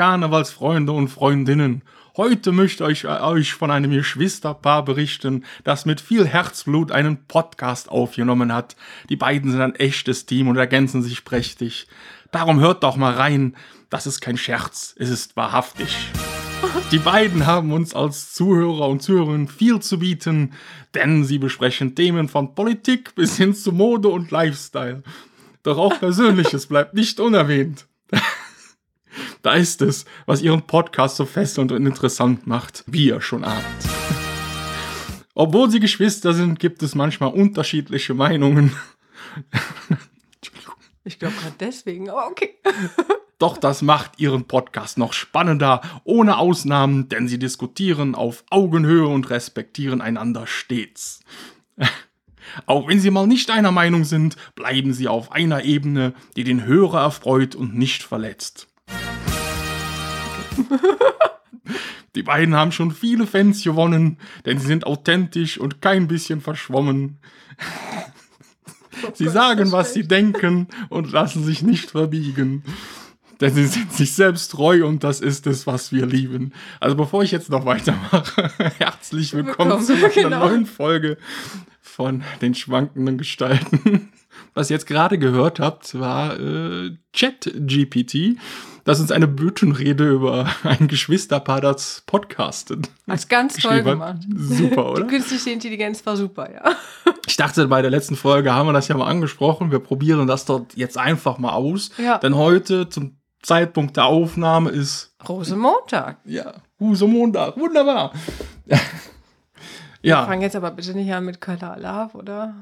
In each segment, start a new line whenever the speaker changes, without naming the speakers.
Karnevalsfreunde und Freundinnen, heute möchte ich euch von einem Geschwisterpaar berichten, das mit viel Herzblut einen Podcast aufgenommen hat. Die beiden sind ein echtes Team und ergänzen sich prächtig. Darum hört doch mal rein. Das ist kein Scherz, es ist wahrhaftig. Die beiden haben uns als Zuhörer und Zuhörerinnen viel zu bieten, denn sie besprechen Themen von Politik bis hin zu Mode und Lifestyle. Doch auch Persönliches bleibt nicht unerwähnt. Da ist es, was ihren Podcast so fesselnd und interessant macht, wie ihr schon ahnt. Obwohl sie Geschwister sind, gibt es manchmal unterschiedliche Meinungen.
Ich glaube gerade deswegen, aber okay.
Doch das macht ihren Podcast noch spannender, ohne Ausnahmen, denn sie diskutieren auf Augenhöhe und respektieren einander stets. Auch wenn sie mal nicht einer Meinung sind, bleiben sie auf einer Ebene, die den Hörer erfreut und nicht verletzt. Die beiden haben schon viele Fans gewonnen, denn sie sind authentisch und kein bisschen verschwommen. Sie sagen, was sie denken und lassen sich nicht verbiegen. Denn sie sind sich selbst treu und das ist es, was wir lieben. Also bevor ich jetzt noch weitermache, herzlich willkommen, willkommen zu einer genau. neuen Folge von den schwankenden Gestalten. Was ihr jetzt gerade gehört habt, war äh, ChatGPT. Das ist eine Büttenrede über ein Geschwisterpaar, das podcastet.
Ist ganz toll gemacht.
Super, oder?
Die künstliche Intelligenz war super, ja.
Ich dachte, bei der letzten Folge haben wir das ja mal angesprochen. Wir probieren das dort jetzt einfach mal aus. Ja. Denn heute, zum Zeitpunkt der Aufnahme, ist.
Rosemontag.
Ja, Rosemontag. Wunderbar.
Ja. Wir fangen jetzt aber bitte nicht an mit Köller Alav, oder?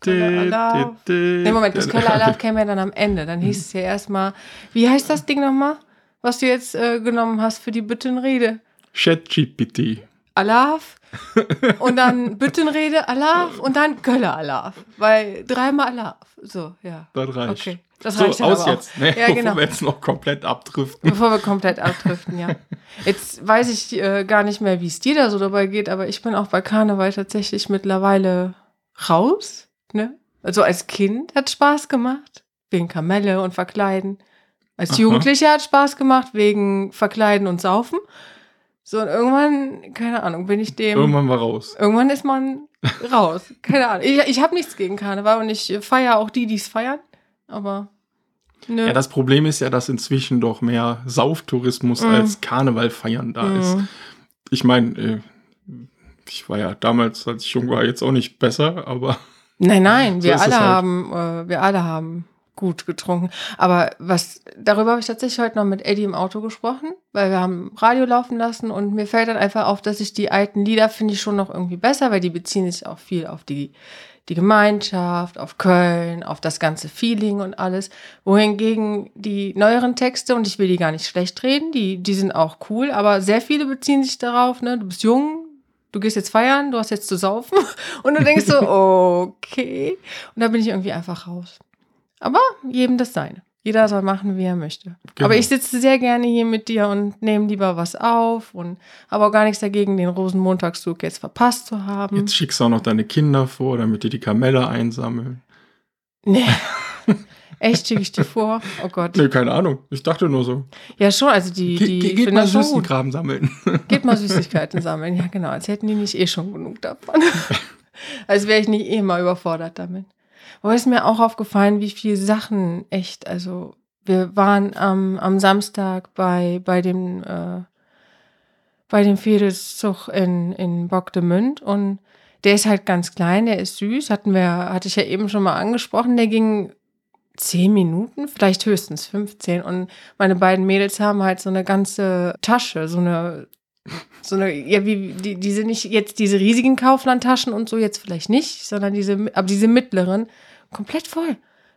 Köller Alav. Nee, Moment, das Köller Alav käme ja dann am Ende. Dann hieß es ja erstmal, wie heißt das Ding nochmal, was du jetzt äh, genommen hast für die Büttenrede?
ChatGPT.
Alav und dann Büttenrede Alav und dann Köller Alav. Weil dreimal Alav. So, ja.
Das reicht.
Okay. Das
so,
reicht
aus jetzt,
ne? ja,
bevor
genau.
wir jetzt noch komplett abdriften.
Bevor wir komplett abdriften, ja. Jetzt weiß ich äh, gar nicht mehr, wie es dir da so dabei geht, aber ich bin auch bei Karneval tatsächlich mittlerweile raus. Ne? Also als Kind hat Spaß gemacht, wegen Kamelle und Verkleiden. Als. Jugendlicher hat Spaß gemacht, wegen Verkleiden und Saufen. So, und irgendwann, keine Ahnung, bin ich dem.
Irgendwann war raus.
Irgendwann ist man raus. Keine Ahnung. Ich, ich habe nichts gegen Karneval und ich feiere auch die, die es feiern aber.
Nö. Ja, das Problem ist ja, dass inzwischen doch mehr Sauftourismus mm. als Karneval feiern da mm. ist. Ich meine, äh, ich war ja damals, als ich jung war, jetzt auch nicht besser, aber.
Nein, nein, so wir alle halt. haben, äh, wir alle haben gut getrunken. Aber was, darüber habe ich tatsächlich heute noch mit Eddie im Auto gesprochen, weil wir haben Radio laufen lassen und mir fällt dann einfach auf, dass ich die alten Lieder finde ich schon noch irgendwie besser, weil die beziehen sich auch viel auf die die Gemeinschaft, auf Köln, auf das ganze Feeling und alles. Wohingegen die neueren Texte, und ich will die gar nicht schlecht reden, die, die sind auch cool, aber sehr viele beziehen sich darauf, ne, du bist jung, du gehst jetzt feiern, du hast jetzt zu saufen und du denkst so, okay. Und da bin ich irgendwie einfach raus. Aber jedem das seine. Jeder soll machen, wie er möchte. Genau. Aber ich sitze sehr gerne hier mit dir und nehme lieber was auf und habe auch gar nichts dagegen, den Rosenmontagszug jetzt verpasst zu haben.
Jetzt schickst du auch noch deine Kinder vor, damit die die Kamelle einsammeln.
Nee. Echt schicke ich die vor? Oh Gott.
Nee, keine Ahnung. Ich dachte nur so.
Ja, schon. Also die. die
Ge geht mal Süßigkeiten sammeln.
Geht mal Süßigkeiten sammeln. Ja, genau. Als hätten die nicht eh schon genug davon. Als wäre ich nicht eh mal überfordert damit. Aber ist mir auch aufgefallen, wie viele Sachen echt, also wir waren am, am Samstag bei, bei dem, äh, bei dem Fädelszug in, in Bockdemünd und der ist halt ganz klein, der ist süß, hatten wir, hatte ich ja eben schon mal angesprochen, der ging zehn Minuten, vielleicht höchstens 15 und meine beiden Mädels haben halt so eine ganze Tasche, so eine so eine, ja, wie, die, diese nicht jetzt diese riesigen Kauflandtaschen und so jetzt vielleicht nicht, sondern diese, aber diese mittleren, komplett voll.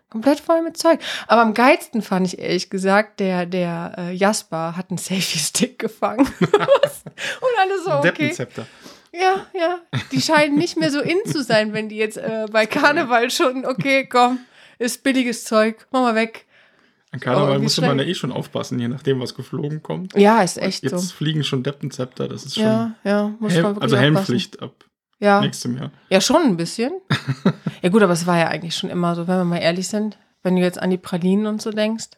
Komplett voll mit Zeug. Aber am geilsten fand ich ehrlich gesagt, der, der äh, Jasper hat einen Selfie-Stick gefangen. und alles so, okay. Deppenzepter. Ja, ja. Die scheinen nicht mehr so in zu sein, wenn die jetzt äh, bei Karneval schon, okay, komm, ist billiges Zeug, mach mal weg.
An Karneval oh, musste man ja eh schon aufpassen, je nachdem, was geflogen kommt.
Ja, ist echt
jetzt
so.
Jetzt fliegen schon Deppenzepter, das ist schon.
Ja, ja, muss
Helm, Also Helmpflicht ab
ja.
nächstem Jahr.
Ja, schon ein bisschen. ja, gut, aber es war ja eigentlich schon immer so, wenn wir mal ehrlich sind, wenn du jetzt an die Pralinen und so denkst.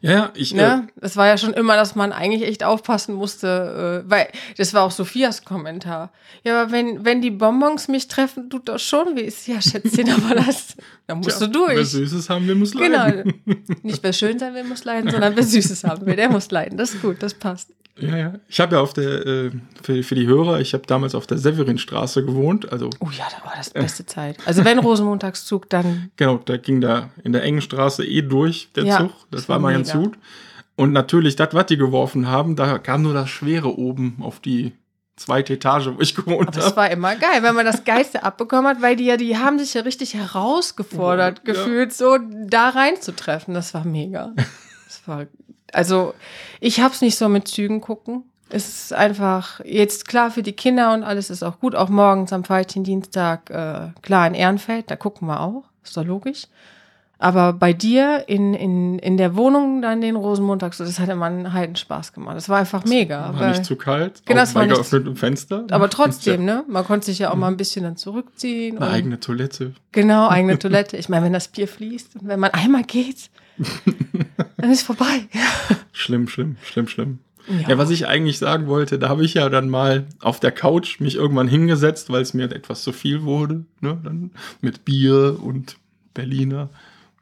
Ja, ja, ich.
Ne? Es war ja schon immer, dass man eigentlich echt aufpassen musste, äh, weil das war auch Sophias Kommentar. Ja, aber wenn, wenn die Bonbons mich treffen, tut das schon weh. Ja, Schätzchen, aber das, da musst
Tja,
du durch.
Wer Süßes haben will, muss leiden.
Genau. Nicht wer schön sein will, muss leiden, sondern wer Süßes haben will, der muss leiden. Das ist gut, das passt.
Ja, ja. Ich habe ja auf der, äh, für, für die Hörer, ich habe damals auf der Severinstraße gewohnt. Also,
Oh ja, da war das beste Zeit. Also wenn Rosenmontagszug, dann
genau, da ging da in der engen Straße eh durch der
Ja,
Zug. Das,
das
war mal ganz gut. Und natürlich, das, was die geworfen haben, da kam nur das Schwere oben auf die zweite Etage, wo ich gewohnt habe.
war immer geil, wenn man das Geiste abbekommen hat, weil die ja, die haben sich ja richtig herausgefordert
Ja.
gefühlt, so da reinzutreffen. Das war mega. Das war, also, ich hab's nicht so mit Zügen gucken. Es ist einfach jetzt klar für die Kinder und alles ist auch gut. Auch morgens am Dienstag, äh, klar in Ehrenfeld, da gucken wir auch. Ist doch logisch. Aber bei dir in, in, in der Wohnung dann den Rosenmontag, so, das hat immer einen Heidenspaß gemacht. Das war einfach mega.
War nicht zu kalt.
Genau, es war nicht-
geöffnetem Fenster.
aber trotzdem, ne? Man konnte sich ja auch mal ein bisschen dann zurückziehen.
Eine eigene Toilette.
Genau, eigene Toilette. Ich meine, wenn das Bier fließt und wenn man einmal geht, dann ist vorbei.
Schlimm, schlimm, schlimm, schlimm.
Ja.
Ja, was ich eigentlich sagen wollte, da habe ich ja dann mal auf der Couch mich irgendwann hingesetzt, weil es mir etwas zu viel wurde. Ne? Dann mit Bier und Berliner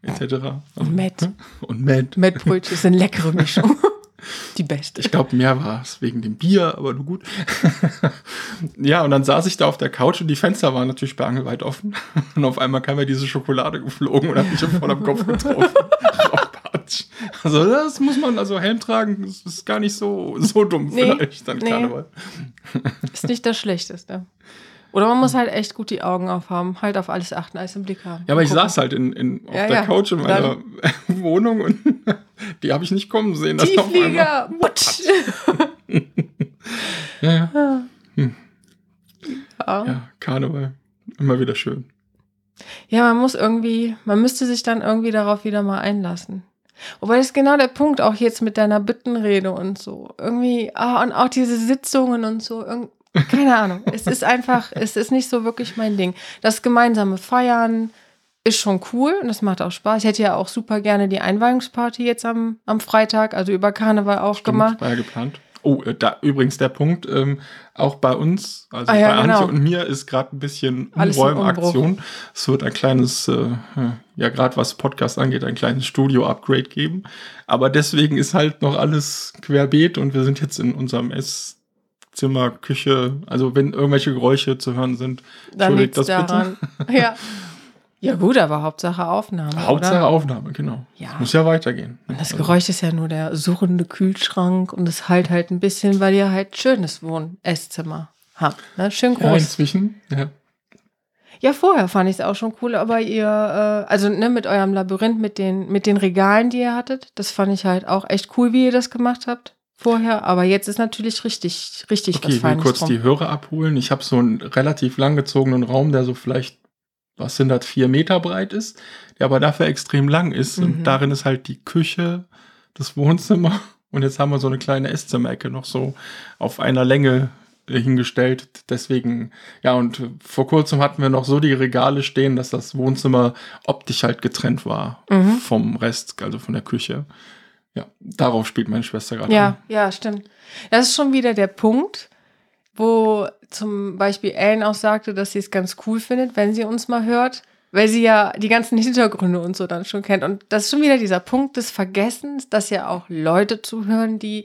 etc.
Und Met.
Und Met.
Mettbrötchen ist eine leckere Mischung. Die beste.
Ich glaube, mehr war es wegen dem Bier, aber du gut. ja, und dann saß ich da auf der Couch und die Fenster waren natürlich sperrangelweit offen. Und auf einmal kam ja diese Schokolade geflogen und hat mich voll am Kopf getroffen. Raupatsch. also das muss man, also Helm tragen, das ist gar nicht so, so dumm
Nee,
vielleicht dann
nee.
Karneval.
Ist nicht das Schlechteste. Oder man muss halt echt gut die Augen aufhaben, halt auf alles achten, alles im Blick haben.
Ja, aber ich saß halt in, in, auf
Ja,
der
ja.
Couch in meiner Wohnung und die habe ich nicht kommen sehen. dass
Tiefflieger!
Ja, ja,
Ja.
ja, Karneval. Immer wieder schön.
Ja, man muss irgendwie, man müsste sich dann irgendwie darauf wieder mal einlassen. Wobei das ist genau der Punkt, auch jetzt mit deiner Bittenrede und so. Irgendwie, ah, und auch diese Sitzungen und so. Keine Ahnung. es ist einfach, es ist nicht so wirklich mein Ding. Das gemeinsame Feiern ist schon cool und das macht auch Spaß. Ich hätte ja auch super gerne die Einweihungsparty jetzt am, am Freitag, also über Karneval auch
Stimmt,
gemacht.
War ja geplant. Oh, äh, da übrigens der Punkt, ähm, auch bei uns, also
Ah, ja,
bei
genau.
Antje und mir ist gerade ein bisschen Umräumaktion. Es wird ein kleines, äh, ja gerade was Podcast angeht, ein kleines Studio-Upgrade geben. Aber deswegen ist halt noch alles querbeet und wir sind jetzt in unserem Esszimmer, Küche. Also wenn irgendwelche Geräusche zu hören sind,
Dann
entschuldigt das
daran. Ja. ja, gut, aber Hauptsache Aufnahme.
bitte. Hauptsache
oder?
Aufnahme, genau.
Ja.
Muss ja weitergehen.
Und das Geräusch ist ja nur der surrende Kühlschrank und es halt halt ein bisschen, weil ihr halt schönes Wohn Esszimmer habt. Ne? Schön
Ja,
groß.
inzwischen, ja.
Ja, vorher fand ich es auch schon cool, aber ihr, äh, also ne, mit eurem Labyrinth, mit den, mit den Regalen, die ihr hattet, das fand ich halt auch echt cool, wie ihr das gemacht habt vorher. Aber jetzt ist natürlich richtig, richtig
Okay,
was
ich will kurz
drum.
die Hörer abholen. Ich habe so einen relativ langgezogenen Raum, der so vielleicht, was sind das, vier Meter breit ist, der aber dafür extrem lang ist.
Mhm.
Und darin ist halt die Küche, das Wohnzimmer und jetzt haben wir so eine kleine Esszimmerecke noch so auf einer Länge äh, hingestellt. Deswegen, ja, und vor kurzem hatten wir noch so die Regale stehen, dass das Wohnzimmer optisch halt getrennt war
Mhm.
vom Rest, also von der Küche. Ja, darauf spielt meine Schwester gerade.
Ja,
an.
ja, stimmt. Das ist schon wieder der Punkt, wo zum Beispiel Ellen auch sagte, dass sie es ganz cool findet, wenn sie uns mal hört, weil sie ja die ganzen Hintergründe und so dann schon kennt. Und das ist schon wieder dieser Punkt des Vergessens, dass ja auch Leute zuhören, die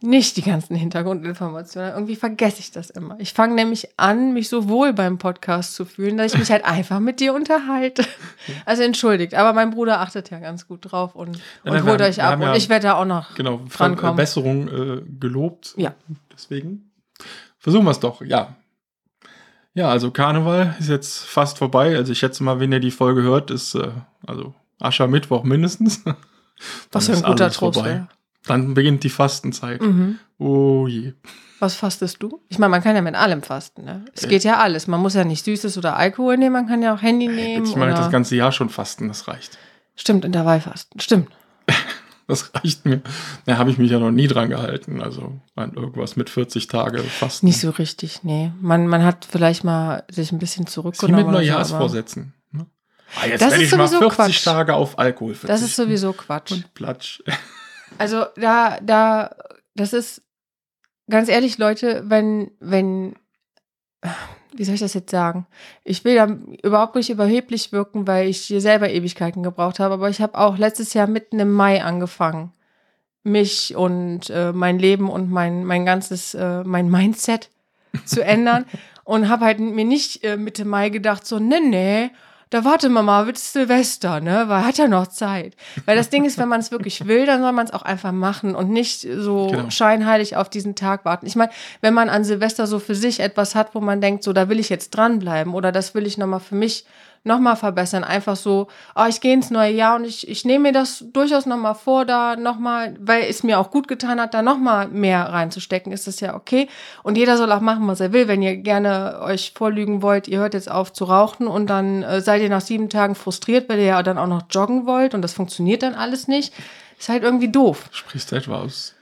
nicht die ganzen Hintergrundinformationen. Irgendwie vergesse ich das immer. Ich fange nämlich an, mich so wohl beim Podcast zu fühlen, dass ich mich halt einfach mit dir unterhalte. Also entschuldigt, aber mein Bruder achtet ja ganz gut drauf und,
Ja,
und
nein,
holt
haben-
euch ab.
haben
Und
ja-
ich werde da auch noch
Genau,
drankommen.
Verbesserung äh, gelobt.
Ja.
Deswegen versuchen wir es doch, ja. Ja, also Karneval ist jetzt fast vorbei. Also ich schätze mal, wenn ihr die Folge hört, ist äh, also Aschermittwoch mindestens.
Was für ein guter Trost wäre.
Dann beginnt die Fastenzeit.
Mhm.
Oh je.
Was fastest du? Ich meine, man kann ja mit allem fasten. Ne? Es
Ja.
geht ja alles. Man muss ja nicht Süßes oder Alkohol nehmen, man kann ja auch Handy nehmen.
Jetzt meine ich
oder
das ganze Jahr schon fasten, das reicht.
Stimmt, Intervallfasten. Stimmt.
Das reicht mir. Da habe ich mich ja noch nie dran gehalten. Also an irgendwas mit 40 Tage Fasten.
Nicht so richtig, nee. Man, man hat vielleicht mal sich ein bisschen
Das ist
zurückgenommen.
mit
so,
Neujahrsvorsätzen. ne? Ah, jetzt
Das
werde
ist
ich mal
sowieso
40
Quatsch.
Tage auf Alkohol verzichten.
Das ist sowieso Quatsch.
Und Platsch.
Also da, da, das ist ganz ehrlich, Leute, wenn, wenn, wie soll ich das jetzt sagen? Ich will da überhaupt nicht überheblich wirken, weil ich hier selber Ewigkeiten gebraucht habe, aber ich habe auch letztes Jahr mitten im Mai angefangen, mich und äh, mein Leben und mein, mein ganzes, äh, mein Mindset zu ändern und habe halt mir nicht äh, Mitte Mai gedacht, so, nee, nee, da warte mal mal, wird Silvester, ne? Weil hat ja noch Zeit. Weil das Ding ist, wenn man es wirklich will, dann soll man es auch einfach machen und nicht so
Genau.
scheinheilig auf diesen Tag warten. Ich meine, wenn man an Silvester so für sich etwas hat, wo man denkt, so, da will ich jetzt dranbleiben oder das will ich nochmal für mich nochmal verbessern. Einfach so, oh, ich gehe ins neue Jahr und ich, ich nehme mir das durchaus nochmal vor, da nochmal, weil es mir auch gut getan hat, da nochmal mehr reinzustecken, ist das ja okay. Und jeder soll auch machen, was er will. Wenn ihr gerne euch vorlügen wollt, ihr hört jetzt auf zu rauchen und dann äh, seid ihr nach sieben Tagen frustriert, weil ihr ja dann auch noch joggen wollt und das funktioniert dann alles nicht. Ist halt irgendwie doof.
Sprichst du etwa aus?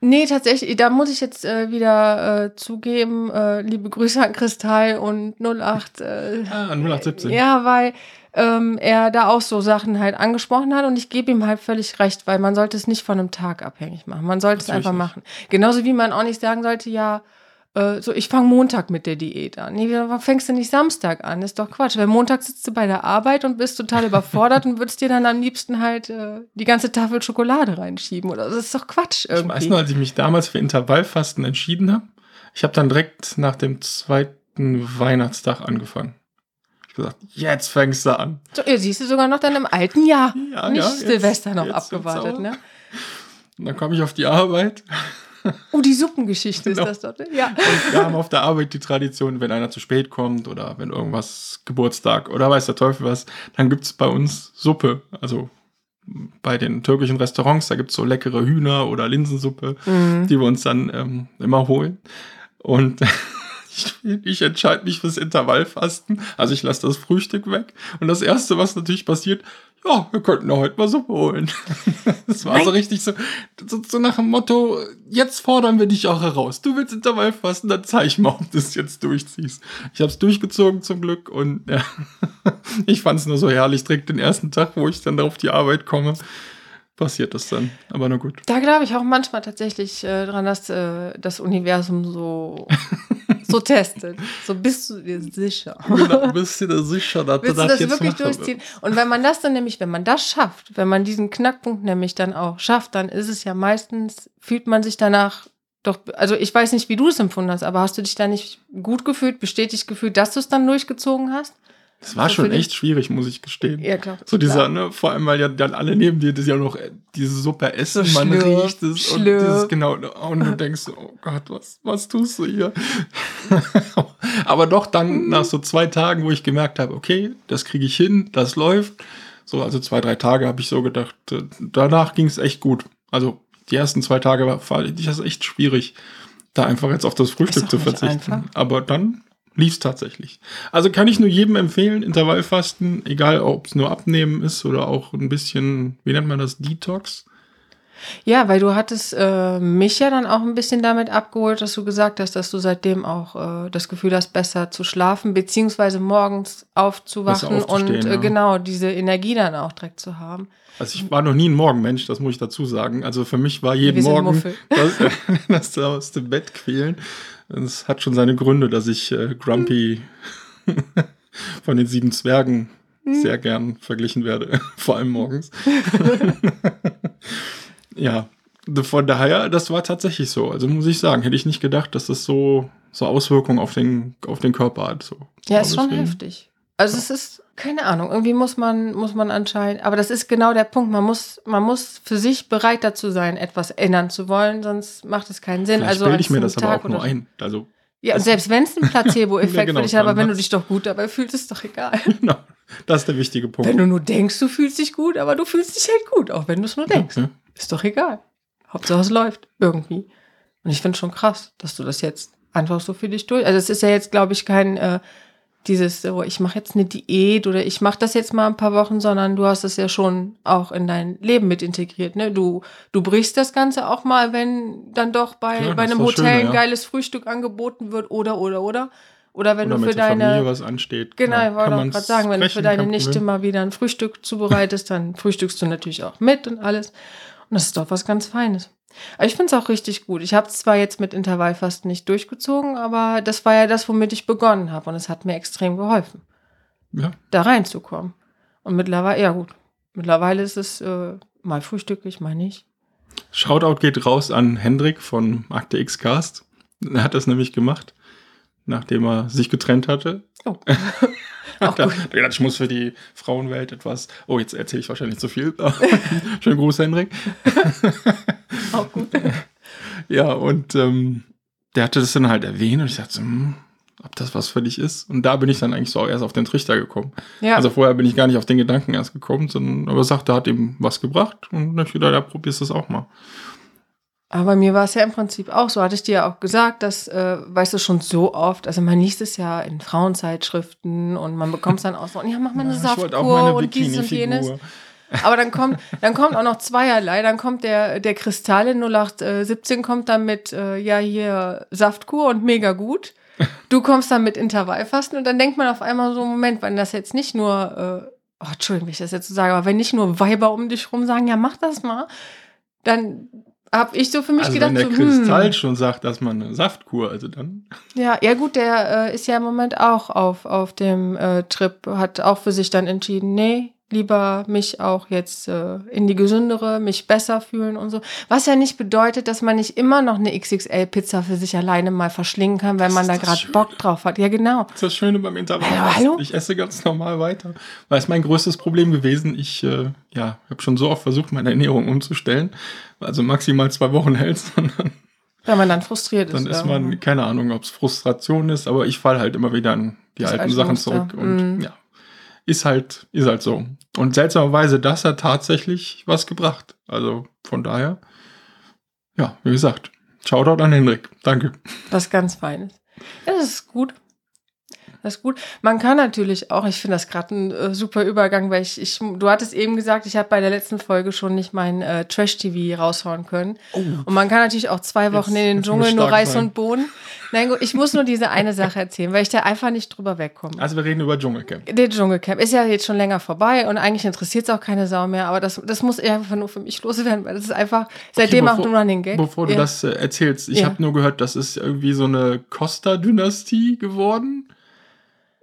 Nee, tatsächlich, da muss ich jetzt äh, wieder äh, zugeben, äh, liebe Grüße an Kristall und 08. Äh,
Ah, 0817.
ja, weil ähm, er da auch so Sachen halt angesprochen hat und ich gebe ihm halt völlig recht, weil man sollte es nicht von einem Tag abhängig machen. Man sollte es
Natürlich
einfach
nicht.
machen. Genauso wie man auch nicht sagen sollte, ja, äh, so ich fange Montag mit der Diät an. Nee, warum fängst du nicht Samstag an? ist doch Quatsch. Weil Montag sitzt du bei der Arbeit und bist total überfordert und würdest dir dann am liebsten halt äh, die ganze Tafel Schokolade reinschieben. Oder das ist doch Quatsch
Ich
irgendwie.
weiß noch, als ich mich damals für Intervallfasten entschieden habe, ich habe dann direkt nach dem zweiten Weihnachtstag angefangen. Ich hab gesagt, jetzt fängst du an.
So, ihr siehst du sogar noch dann im alten Jahr.
Ja,
nicht
ja, jetzt-
Silvester noch abgewartet, ne?
Und dann komme ich auf die Arbeit
Oh, die Suppengeschichte
Genau.
ist das doch. ne? Ja.
und wir haben auf der Arbeit die Tradition, wenn einer zu spät kommt oder wenn irgendwas Geburtstag oder weiß der Teufel was, dann gibt's bei uns Suppe. Also bei den türkischen Restaurants, da gibt's so leckere Hühner oder Linsensuppe,
Mhm.
die wir uns dann ähm, immer holen. Und ich, ich entscheide mich fürs Intervallfasten. Also ich lasse das Frühstück weg. Und das Erste, was natürlich passiert, ja, wir könnten ja heute mal Suppe holen. Das war so richtig so, so, so nach dem Motto, jetzt fordern wir dich auch heraus. Du willst Intervallfasten, dann zeig mal, ob du es jetzt durchziehst. Ich habe es durchgezogen zum Glück und ja, ich fand es nur so herrlich, direkt den ersten Tag, wo ich dann auf die Arbeit komme, passiert das dann. Aber na gut.
Da glaube ich auch manchmal tatsächlich äh, dran, dass äh, das Universum so, so testet. So bist du dir sicher.
Genau, bist du dir sicher, dass
Willst du
das
das
jetzt
wirklich durchziehen? Und wenn man das dann nämlich, wenn man das schafft, wenn man diesen Knackpunkt nämlich dann auch schafft, dann ist es ja meistens, fühlt man sich danach doch, also ich weiß nicht, wie du es empfunden hast, aber hast du dich da nicht gut gefühlt, bestätigt gefühlt, dass du es dann durchgezogen hast?
Das war schon echt schwierig, muss ich gestehen.
Ja, klar.
So dieser,
Klar.
ne, vor allem, weil ja dann alle neben dir das ja noch äh, diese Suppe essen,
So
man
schlürf,
riecht es und
schlürf.
dieses, genau, und du denkst, so, oh Gott, was, was tust du hier? Aber doch dann nach so zwei Tagen, wo ich gemerkt habe, okay, das kriege ich hin, das läuft. So, also zwei, drei Tage habe ich so gedacht, äh, danach ging es echt gut. Also die ersten zwei Tage war, ich das echt schwierig, da einfach jetzt auf das Frühstück zu verzichten.
einfach.
Aber dann lief es tatsächlich. Also kann ich nur jedem empfehlen, Intervallfasten, egal ob es nur Abnehmen ist oder auch ein bisschen, wie nennt man das, Detox.
Ja, weil du hattest äh, mich ja dann auch ein bisschen damit abgeholt, dass du gesagt hast, dass du seitdem auch äh, das Gefühl hast, besser zu schlafen, beziehungsweise morgens aufzuwachen und äh,
ja.
genau diese Energie dann auch direkt zu haben.
Also ich war noch nie ein Morgenmensch, das muss ich dazu sagen. Also für mich war jeden Morgen das, das aus dem Bett quälen. Das hat schon seine Gründe, dass ich äh, Grumpy von den sieben Zwergen
Hm.
sehr gern verglichen werde, vor allem morgens. ja, von daher, das war tatsächlich so. Also muss ich sagen, hätte ich nicht gedacht, dass das so, so Auswirkungen auf den, auf den Körper hat. So.
Ja, ist schon
deswegen-
heftig. Also es ist, keine Ahnung, irgendwie muss man, muss man anscheinend, aber das ist genau der Punkt. Man muss, man muss für sich bereit dazu sein, etwas ändern zu wollen, sonst macht es keinen Sinn.
Vielleicht
also
bilde ich mir das aber
Tag
auch nur ein. Also,
Ja, und selbst wenn es ein Placebo-Effekt
Ja, genau,
für dich hat, aber wenn du dich doch gut dabei fühlst, ist doch egal.
genau, das ist der wichtige Punkt.
Wenn du nur denkst, du fühlst dich gut, aber du fühlst dich halt gut, auch wenn du es nur denkst.
Ja.
Ist doch egal. Hauptsache es läuft irgendwie. Und ich finde schon krass, dass du das jetzt einfach so für dich durch. Also es ist ja jetzt, glaube ich, kein äh, dieses, so, ich mache jetzt eine Diät oder ich mache das jetzt mal ein paar Wochen, sondern du hast es ja schon auch in dein Leben mit integriert. Ne? Du, du brichst das Ganze auch mal, wenn dann doch bei,
Klar,
bei einem Hotel
Schöne,
ein geiles Frühstück angeboten wird oder oder oder. Oder wenn
Oder
du für deine.
Familie was ansteht.
Genau, ich wollte auch gerade sagen, wenn du für deine Nichte mal wieder ein Frühstück zubereitest, dann frühstückst du natürlich auch mit und alles. Und das ist doch was ganz Feines. Aber ich finde es auch richtig gut. Ich habe es zwar jetzt mit Intervallfasten nicht durchgezogen, aber das war ja das, womit ich begonnen habe. Und es hat mir extrem geholfen,
Ja,
da reinzukommen. Und mittlerweile, ja gut, mittlerweile ist es äh, mal frühstücklich, mal nicht.
Shoutout geht raus an Hendrik von Akte X Cast. Er hat das nämlich gemacht, nachdem er sich getrennt hatte.
Oh.
Auch da,
gut.
gedacht, ich muss für die Frauenwelt etwas. Oh, jetzt erzähle ich wahrscheinlich zu viel. Schönen Gruß, Hendrik.
Auch gut.
Ja, und ähm, der hatte das dann halt erwähnt und ich dachte, hm, ob das was für dich ist. Und da bin ich dann eigentlich so erst auf den Trichter gekommen.
Ja,
Also vorher bin ich gar nicht auf den Gedanken erst gekommen, sondern aber sagte, hat ihm was gebracht und dann hab ich gedacht, ja, probierst das auch mal.
Aber bei mir war es ja im Prinzip auch so. Hatte ich dir ja auch gesagt, dass, äh, weißt du, schon so oft, also man liest es ja in Frauenzeitschriften und man bekommt es dann auch so, ja, mach mal eine
Ja,
Saftkur und dieses und jenes. Aber dann kommt, dann kommt auch noch zweierlei. Dann kommt der, der Kristall in 0817 kommt dann mit, äh, ja, hier Saftkur und mega gut. Du kommst dann mit Intervallfasten und dann denkt man auf einmal so, Moment, wenn das jetzt nicht nur, äh, oh, Entschuldigung, wie ich das jetzt so sage, aber wenn nicht nur Weiber um dich rum sagen, ja, mach das mal, dann habe ich so für mich
Also
gedacht,
wenn der
so,
Kristall
hm,
schon sagt, dass man eine Saftkur, also dann.
ja, ja gut, der äh, ist ja im Moment auch auf, auf dem äh, Trip, hat auch für sich dann entschieden, nee, lieber mich auch jetzt äh, in die gesündere, mich besser fühlen und so. Was ja nicht bedeutet, dass man nicht immer noch eine XXL-Pizza für sich alleine mal verschlingen kann, wenn
Das
man
ist
da gerade. Bock drauf hat. Ja, genau.
Das ist das Schöne beim Intervall.
Hallo, hallo?
Ich esse ganz normal weiter. Weil es mein größtes Problem gewesen. Ich äh, ja, habe schon so oft versucht, meine Ernährung umzustellen. Also maximal zwei Wochen hält und dann,
Wenn man dann frustriert
dann
ist.
ist man, keine Ahnung, ob es Frustration ist, aber ich falle halt immer wieder an die
Das
alten
alte
Sachen
Muster.
zurück. Und
Mhm.
ja, ist halt, ist halt so. Und seltsamerweise, das hat tatsächlich was gebracht. Also von daher, ja, wie gesagt, Shoutout an Henrik. Danke.
Was ganz Feines. Ja, das ist gut. Das ist gut. Man kann natürlich auch, ich finde das gerade ein äh, super Übergang, weil ich, ich, du hattest eben gesagt, ich habe bei der letzten Folge schon nicht mein äh, Trash-TV raushauen können. Und man kann natürlich auch zwei Wochen
Jetzt-
in den Dschungel nur Reis
sein.
und Bohnen. Nein, gut, ich muss nur diese eine Sache erzählen, weil ich da einfach nicht drüber wegkomme.
Also wir reden über Dschungelcamp.
Der Dschungelcamp ist ja jetzt schon länger vorbei und eigentlich interessiert es auch keine Sau mehr, aber das, das muss einfach nur für mich loswerden, weil das ist einfach, seitdem
bevor-
macht du Running Gag.
Bevor du
Ja.
das äh, erzählst, ich
Ja.
habe nur gehört, das ist irgendwie so eine Costa-Dynastie geworden.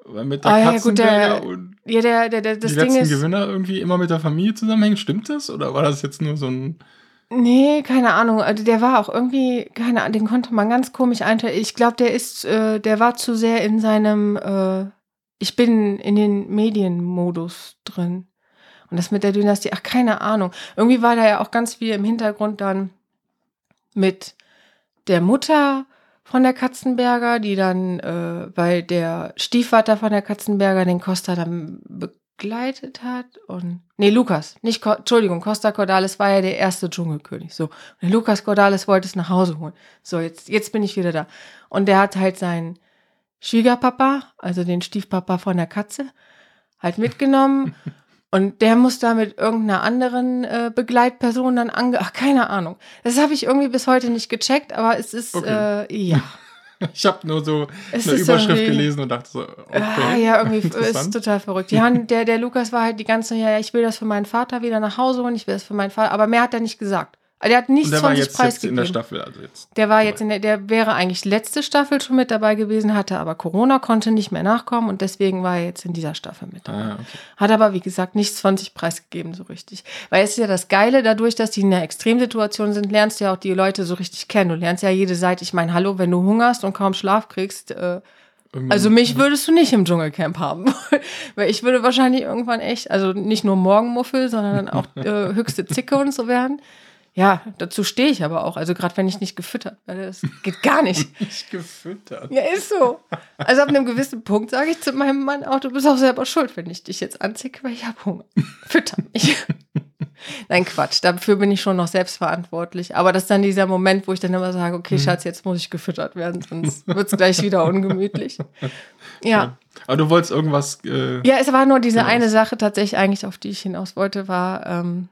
Weil mit der
Ah, ja, gut,
Katzenberger
der-
und
Ja, der, der, der, das
die
Ding
letzten
ist.
Gewinner irgendwie immer mit der Familie zusammenhängen. Stimmt das? Oder war das jetzt nur so ein.
Nee, keine Ahnung. Also der war auch irgendwie, keine Ahnung, den konnte man ganz komisch einteilen. Ich glaube, der ist, äh, der war zu sehr in seinem, äh, ich bin in den Medienmodus drin. Und das mit der Dynastie, ach, keine Ahnung. Irgendwie war da ja auch ganz viel im Hintergrund dann mit der Mutter von der Katzenberger, die dann, äh, weil der Stiefvater von der Katzenberger den Costa dann begleitet hat und nee Lukas nicht Co Entschuldigung Costa Cordalis war ja der erste Dschungelkönig so. Und Lukas Cordalis wollte es nach Hause holen. So jetzt jetzt bin ich wieder da. Und der hat halt seinen Schwiegerpapa also den Stiefpapa von der Katze halt mitgenommen und der muss da mit irgendeiner anderen äh, Begleitperson dann ange ach keine Ahnung das habe ich irgendwie bis heute nicht gecheckt aber es ist
Okay.
äh, ja
Ich habe nur so
Es
eine Überschrift gelesen und dachte so, okay.
Ah, ja, irgendwie ist total verrückt. Ja, und der, der Lukas war halt die ganze, ja, ja, ich will das für meinen Vater wieder nach Hause holen, ich will das für meinen Vater, aber mehr hat er nicht gesagt. Der hat nichts
der
von
war
sich
jetzt, jetzt in
preisgegeben.
der Staffel. Also jetzt.
Der war jetzt in der, der wäre eigentlich letzte Staffel schon mit dabei gewesen, hatte aber Corona, konnte nicht mehr nachkommen und deswegen war er jetzt in dieser Staffel mit dabei.
Ah, okay.
Hat aber, wie gesagt, nichts von sich preisgegeben so richtig. Weil es ist ja das Geile, dadurch, dass die in einer Extremsituation sind, lernst du ja auch die Leute so richtig kennen. Du lernst ja jede Seite. Ich meine, hallo, wenn du hungerst und kaum Schlaf kriegst, äh, also mich würdest du nicht im Dschungelcamp haben. Weil ich würde wahrscheinlich irgendwann echt, also nicht nur Morgenmuffel, sondern auch äh, höchste Zicke und so werden. Ja, dazu stehe ich aber auch. Also gerade wenn ich nicht gefüttert werde, das geht gar nicht.
nicht gefüttert.
Ja, ist so. Also ab einem gewissen Punkt sage ich zu meinem Mann auch, du bist auch selber schuld, wenn ich dich jetzt anzicke, weil ich habe Hunger. Fütter mich. Nein, Quatsch. Dafür bin ich schon noch selbstverantwortlich. Aber das ist dann dieser Moment, wo ich dann immer sage, okay, Schatz, jetzt muss ich gefüttert werden, sonst wird es gleich wieder ungemütlich. Ja.
Aber du wolltest irgendwas. Äh,
Ja, es war nur diese
Genau.
eine Sache tatsächlich eigentlich, auf die ich hinaus wollte, war ähm,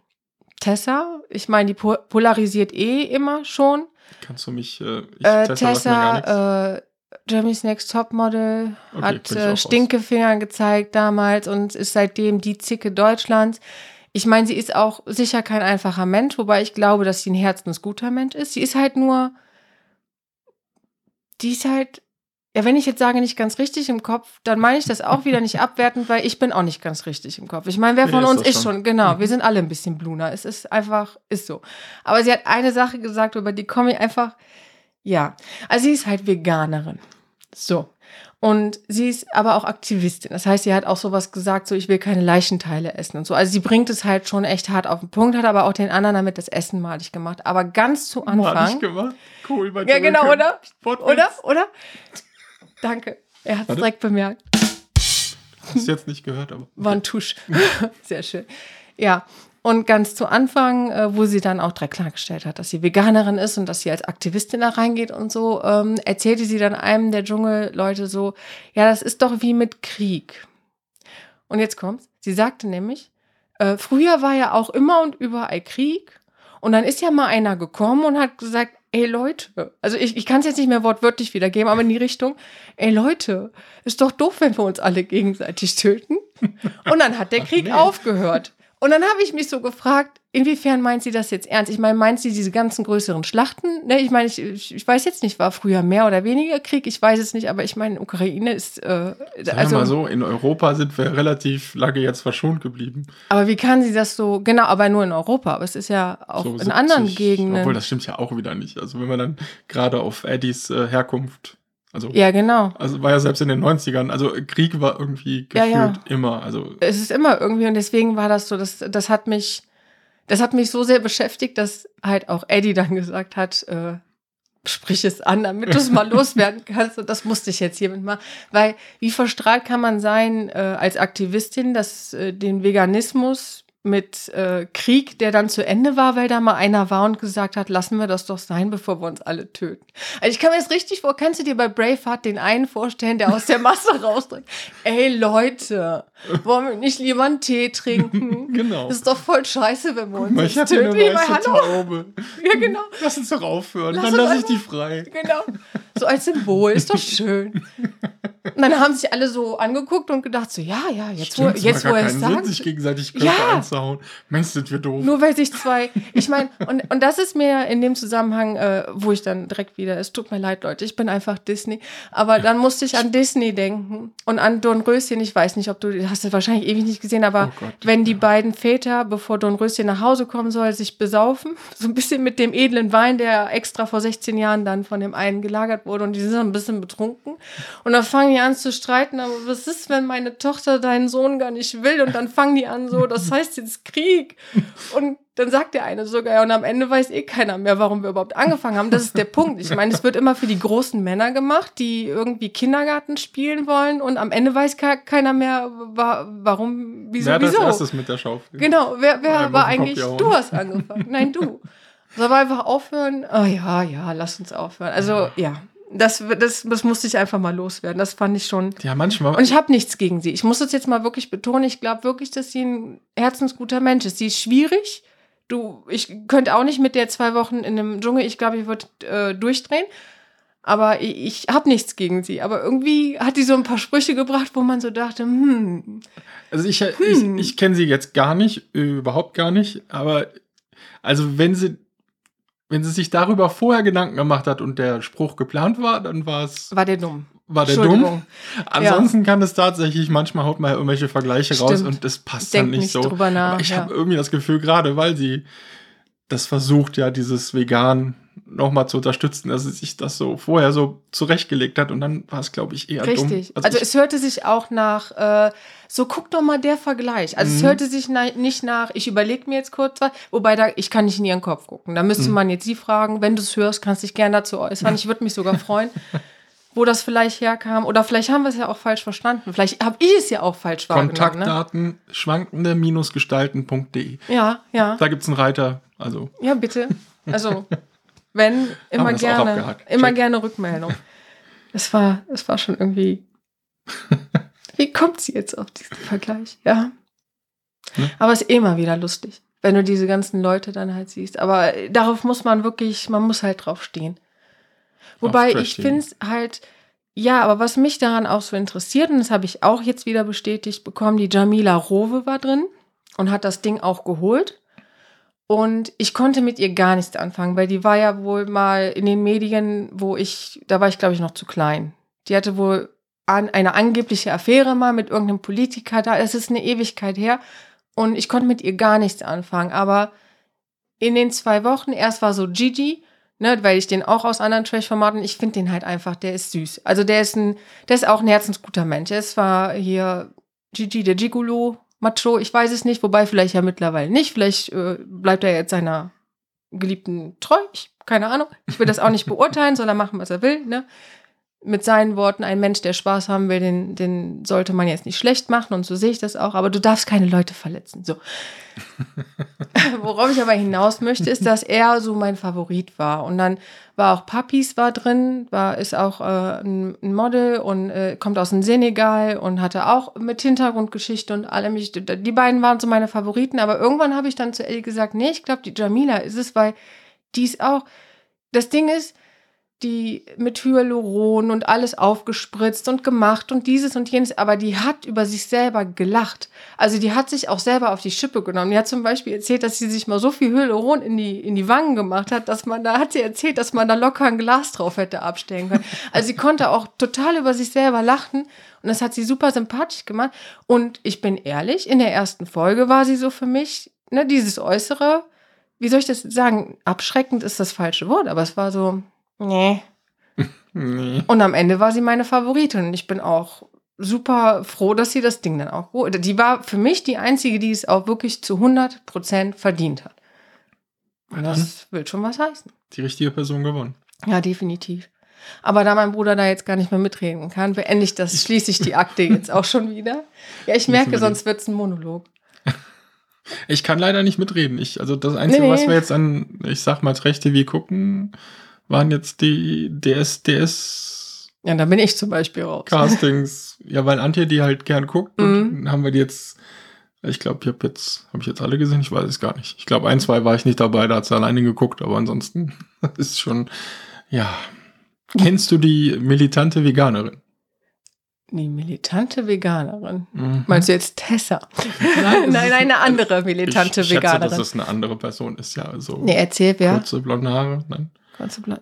Tessa. Ich meine, die po polarisiert eh immer schon.
Kannst du mich. Äh, ich
Äh,
Tessa
äh, Jeremy's Next Topmodel,
Okay,
hat äh. Stinkefinger gezeigt damals und ist seitdem die Zicke Deutschlands. Ich meine, sie ist auch sicher kein einfacher Mensch, wobei ich glaube, dass sie ein herzensguter Mensch ist. Sie ist halt nur, die ist halt, ja, wenn ich jetzt sage, nicht ganz richtig im Kopf, dann meine ich das auch wieder nicht abwertend, weil ich bin auch nicht ganz richtig im Kopf. Ich meine, wer
Nee,
von
ist
uns ist
schon.
schon, genau,
Mhm.
wir sind alle ein bisschen Bluner. Es ist einfach, ist so. Aber sie hat eine Sache gesagt, über die komme ich einfach, ja. Also sie ist halt Veganerin. So. Und sie ist aber auch Aktivistin. Das heißt, sie hat auch sowas gesagt, so ich will keine Leichenteile essen und so. Also sie bringt es halt schon echt hart auf den Punkt, hat aber auch den anderen damit das Essen malig gemacht. Aber ganz zu Anfang.
gemacht. Cool, bei
Ja, genau, oder? Oder? Oder? Danke. Er hat es direkt bemerkt.
Hast du jetzt nicht gehört, aber.
War ein Tusch. Sehr schön. Ja. Und ganz zu Anfang, äh, wo sie dann auch direkt klargestellt hat, dass sie Veganerin ist und dass sie als Aktivistin da reingeht und so, ähm, erzählte sie dann einem der Dschungelleute so, ja, das ist doch wie mit Krieg. Und jetzt kommt's. Sie sagte nämlich, äh, früher war ja auch immer und überall Krieg. Und dann ist ja mal einer gekommen und hat gesagt, ey Leute, also ich, ich kann es jetzt nicht mehr wortwörtlich wiedergeben, aber in die Richtung, ey Leute, ist doch doof, wenn wir uns alle gegenseitig töten. Und dann hat der Krieg
nee.
aufgehört. Und dann habe ich mich so gefragt, inwiefern meint sie das jetzt ernst? Ich meine, meint sie diese ganzen größeren Schlachten? Ne, ich meine, ich, ich weiß jetzt nicht, war früher mehr oder weniger Krieg? Ich weiß es nicht, aber ich meine, Ukraine ist, äh,
Sagen
also,
wir mal so, in Europa sind wir relativ lange jetzt verschont geblieben.
aber wie kann sie das so, genau, aber nur in Europa, aber es ist ja auch
So
in
70,
anderen Gegenden.
Obwohl, das stimmt ja auch wieder nicht. Also wenn man dann gerade auf Eddies äh, Herkunft, also,
ja, genau.
also war ja selbst in den 90ern, also Krieg war irgendwie
Ja,
gefühlt
ja.
immer. Also
Es ist immer irgendwie und deswegen war das so, das, das hat mich, das hat mich so sehr beschäftigt, dass halt auch Eddie dann gesagt hat, äh, sprich es an, damit du es mal loswerden kannst. Und das musste ich jetzt hiermit machen. Weil wie verstrahlt kann man sein äh, als Aktivistin, dass äh, den Veganismus mit äh, Krieg, der dann zu Ende war, weil da mal einer war und gesagt hat, lassen wir das doch sein, bevor wir uns alle töten. Also ich kann mir das richtig vor, kannst du dir bei Braveheart den einen vorstellen, der aus der Masse rausdrückt? Ey Leute, wollen wir nicht lieber einen Tee trinken?
Genau.
Das ist doch voll scheiße, wenn wir uns
ich
jetzt töten.
eine weiße? Taube.
Ja, genau.
Lass uns doch aufhören,
Lass
dann lasse ich die frei.
Genau. So als Symbol, ist doch schön. Und dann haben sich alle so angeguckt und gedacht, so, ja, ja, jetzt, wo,
Stimmt, es
jetzt wo er es
Sinn,
sagt.
sich gegenseitig Köpfe
Ja.
anzuhauen. Mensch, sind wir doof.
Nur weil sich zwei, ich meine, und, und das ist mir in dem Zusammenhang, äh, wo ich dann direkt wieder, es tut mir leid, Leute, ich bin einfach Disney, aber dann musste ich an Disney denken und an Dornröschen, ich weiß nicht, ob du, hast du wahrscheinlich ewig nicht gesehen, aber
Oh Gott,
wenn die
ja.
beiden Väter, bevor Dornröschen nach Hause kommen soll, sich besaufen, so ein bisschen mit dem edlen Wein, der extra vor 16 Jahren dann von dem einen gelagert wurde und die sind dann ein bisschen betrunken und dann fangen die an zu streiten, aber was ist, wenn meine Tochter deinen Sohn gar nicht will und dann fangen die an so, das heißt jetzt Krieg und dann sagt der eine sogar, ja, und am Ende weiß eh keiner mehr, warum wir überhaupt angefangen haben. Das ist der Punkt. Ich meine, es wird immer für die großen Männer gemacht, die irgendwie Kindergarten spielen wollen und am Ende weiß ke keiner mehr, wa warum, wieso,
Wer hat als
wieso.
erstes mit der Schaufel?
Genau, wer, wer war eigentlich, du hast angefangen, nein, du. Sollen wir einfach aufhören? Oh ja, ja, lass uns aufhören. Also, ja, das, das, das musste ich einfach mal loswerden. Das fand ich schon.
Ja, manchmal.
Und ich habe nichts gegen sie. Ich muss das jetzt mal wirklich betonen. Ich glaube wirklich, dass sie ein herzensguter Mensch ist. Sie ist schwierig. Du, ich könnte auch nicht mit der zwei Wochen in einem Dschungel, ich glaube, ich würde äh, durchdrehen. Aber ich, ich habe nichts gegen sie. Aber irgendwie hat die so ein paar Sprüche gebracht, wo man so dachte, hm,
Also ich,
Hm.
ich, ich kenne sie jetzt gar nicht, überhaupt gar nicht, aber also wenn sie, wenn sie sich darüber vorher Gedanken gemacht hat und der Spruch geplant war, dann war es,
war der dumm.
war der dumm. Ansonsten kann es tatsächlich, manchmal haut man ja irgendwelche Vergleiche raus
Stimmt.
und das passt
Denk
dann nicht,
nicht
so.
drüber nach,
aber ich
ja.
habe irgendwie das Gefühl, gerade weil sie das versucht, ja, dieses Vegan nochmal zu unterstützen, dass sie sich das so vorher so zurechtgelegt hat und dann war es, glaube ich, eher
Richtig.
dumm.
Also,
ich-
es hörte sich auch nach, äh, so guck doch mal der Vergleich. Also es
Mhm.
hörte sich na, nicht nach, ich überlege mir jetzt kurz was, wobei da, ich kann nicht in ihren Kopf gucken. Da müsste
Mhm.
man jetzt sie fragen, wenn du es hörst, kannst dich gerne dazu äußern. Ich würde mich sogar freuen, wo das vielleicht herkam. Oder vielleicht haben wir es ja auch falsch verstanden. Vielleicht habe ich es ja auch falsch wahrgenommen. Ne?
Kontaktdaten schwankende-gestalten.de.
Ja, ja.
Da gibt es einen Reiter. Also,
Ja, bitte. Also, wenn, immer gerne, immer
Check.
gerne Rückmeldung. Es war, es war schon irgendwie. Wie kommt sie jetzt auf diesen Vergleich? Ja.
Hm?
Aber es ist immer wieder lustig, wenn du diese ganzen Leute dann halt siehst. Aber darauf muss man wirklich, man muss halt drauf stehen. Wobei ich finde es halt, ja, aber was mich daran auch so interessiert, und das habe ich auch jetzt wieder bestätigt bekommen, die Jamila Rowe war drin und hat das Ding auch geholt. Und ich konnte mit ihr gar nichts anfangen, weil die war ja wohl mal in den Medien, wo ich, da war ich glaube ich noch zu klein. Die hatte wohl an, eine angebliche Affäre mal mit irgendeinem Politiker da. Es ist eine Ewigkeit her. Und ich konnte mit ihr gar nichts anfangen. Aber in den zwei Wochen, erst war so Gigi, ne, weil ich den auch aus anderen Trash-Formaten, ich finde den halt einfach, der ist süß. Also der ist ein, der ist auch ein herzensguter Mensch. Es war hier Gigi, der Gigolo, Macho, ich weiß es nicht, wobei vielleicht ja mittlerweile nicht. Vielleicht äh, bleibt er jetzt seiner Geliebten treu. Ich, keine Ahnung. Ich will das auch nicht beurteilen, soll er machen, was er will. Ne? Mit seinen Worten, ein Mensch, der Spaß haben will, den, den sollte man jetzt nicht schlecht machen und so sehe ich das auch, aber du darfst keine Leute verletzen. So. Worauf ich aber hinaus möchte, ist, dass er so mein Favorit war. Und dann war auch Papis war drin, war, ist auch äh, ein, Model und äh, kommt aus dem Senegal und hatte auch mit Hintergrundgeschichte und allem. Ich, die beiden waren so meine Favoriten, aber irgendwann habe ich dann zu Ellie gesagt, nee, ich glaube, die Jamila ist es, weil die ist auch. Das Ding ist, die mit Hyaluron und alles aufgespritzt und gemacht und dieses und jenes, aber die hat über sich selber gelacht. Also die hat sich auch selber auf die Schippe genommen. Die hat zum Beispiel erzählt, dass sie sich mal so viel Hyaluron in die, in die Wangen gemacht hat, dass man, da hat sie erzählt, dass man da locker ein Glas drauf hätte abstellen können. Also sie konnte auch total über sich selber lachen und das hat sie super sympathisch gemacht. Und ich bin ehrlich, in der ersten Folge war sie so für mich, ne, dieses Äußere, wie soll ich das sagen? Abschreckend ist das falsche Wort, aber es war so, Nee. nee. Und am Ende war sie meine Favoritin. Ich bin auch super froh, dass sie das Ding dann auch geholt Die war für mich die einzige, die es auch wirklich zu 100% verdient hat. Und das will schon was heißen.
Die richtige Person gewonnen.
Ja, definitiv. Aber da mein Bruder da jetzt gar nicht mehr mitreden kann, beende ich das, schließe ich die Akte jetzt auch schon wieder. Ja, ich merke, sonst wird es ein Monolog.
Ich kann leider nicht mitreden. Ich, also das Einzige, nee, was wir jetzt an, ich sag mal, Rechte wie gucken, waren jetzt die DS,
Ja, da bin ich zum Beispiel raus.
Castings. ja, weil Antje die halt gern guckt und mhm. haben wir die jetzt, ich glaube, ich habe jetzt, habe ich jetzt alle gesehen? Ich weiß es gar nicht. Ich glaube, ein, zwei war ich nicht dabei, da hat sie alleine geguckt, aber ansonsten ist schon, ja. Kennst du die militante Veganerin?
Die militante Veganerin. Mhm. Meinst du jetzt Tessa? Nein, Nein eine andere militante ich Veganerin.
Schätze, dass das eine andere Person ist, ja. So
nee, erzähl wer.
Kurze blonde Haare. Nein.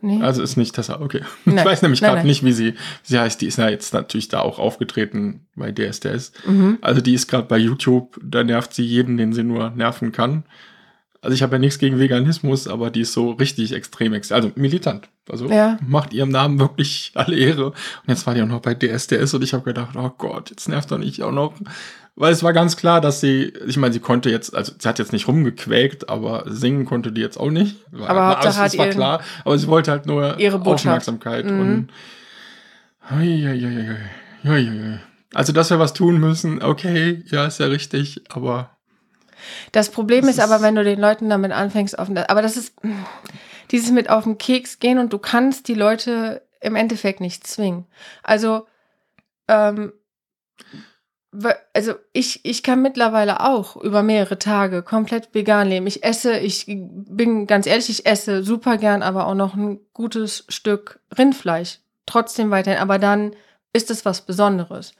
Nee.
Also ist nicht Tessa, okay. Nein. Ich weiß nämlich gerade nicht, wie sie, sie heißt. Die ist ja jetzt natürlich da auch aufgetreten bei DSDS. Mhm. Also die ist gerade bei YouTube, da nervt sie jeden, den sie nur nerven kann. Also ich habe ja nichts gegen Veganismus, aber die ist so richtig extrem, also militant. Also ja. macht ihrem Namen wirklich alle Ehre. Und jetzt war die auch noch bei DSDS und ich habe gedacht, oh Gott, jetzt nervt doch nicht auch noch weil es war ganz klar, dass sie, ich meine, sie konnte jetzt, also sie hat jetzt nicht rumgequäkt, aber singen konnte die jetzt auch nicht.
Aber war, alles,
das war klar, aber sie wollte halt nur ihre Aufmerksamkeit mhm. und also, dass wir was tun müssen, okay, ja, ist ja richtig, aber
das Problem das ist aber, wenn du den Leuten damit anfängst, auf, aber das ist dieses mit auf den Keks gehen und du kannst die Leute im Endeffekt nicht zwingen. Also ähm, also ich, ich kann mittlerweile auch über mehrere Tage komplett vegan leben. Ich esse, ich bin ganz ehrlich, ich esse super gern, aber auch noch ein gutes Stück Rindfleisch. Trotzdem weiterhin, aber dann ist es was Besonderes.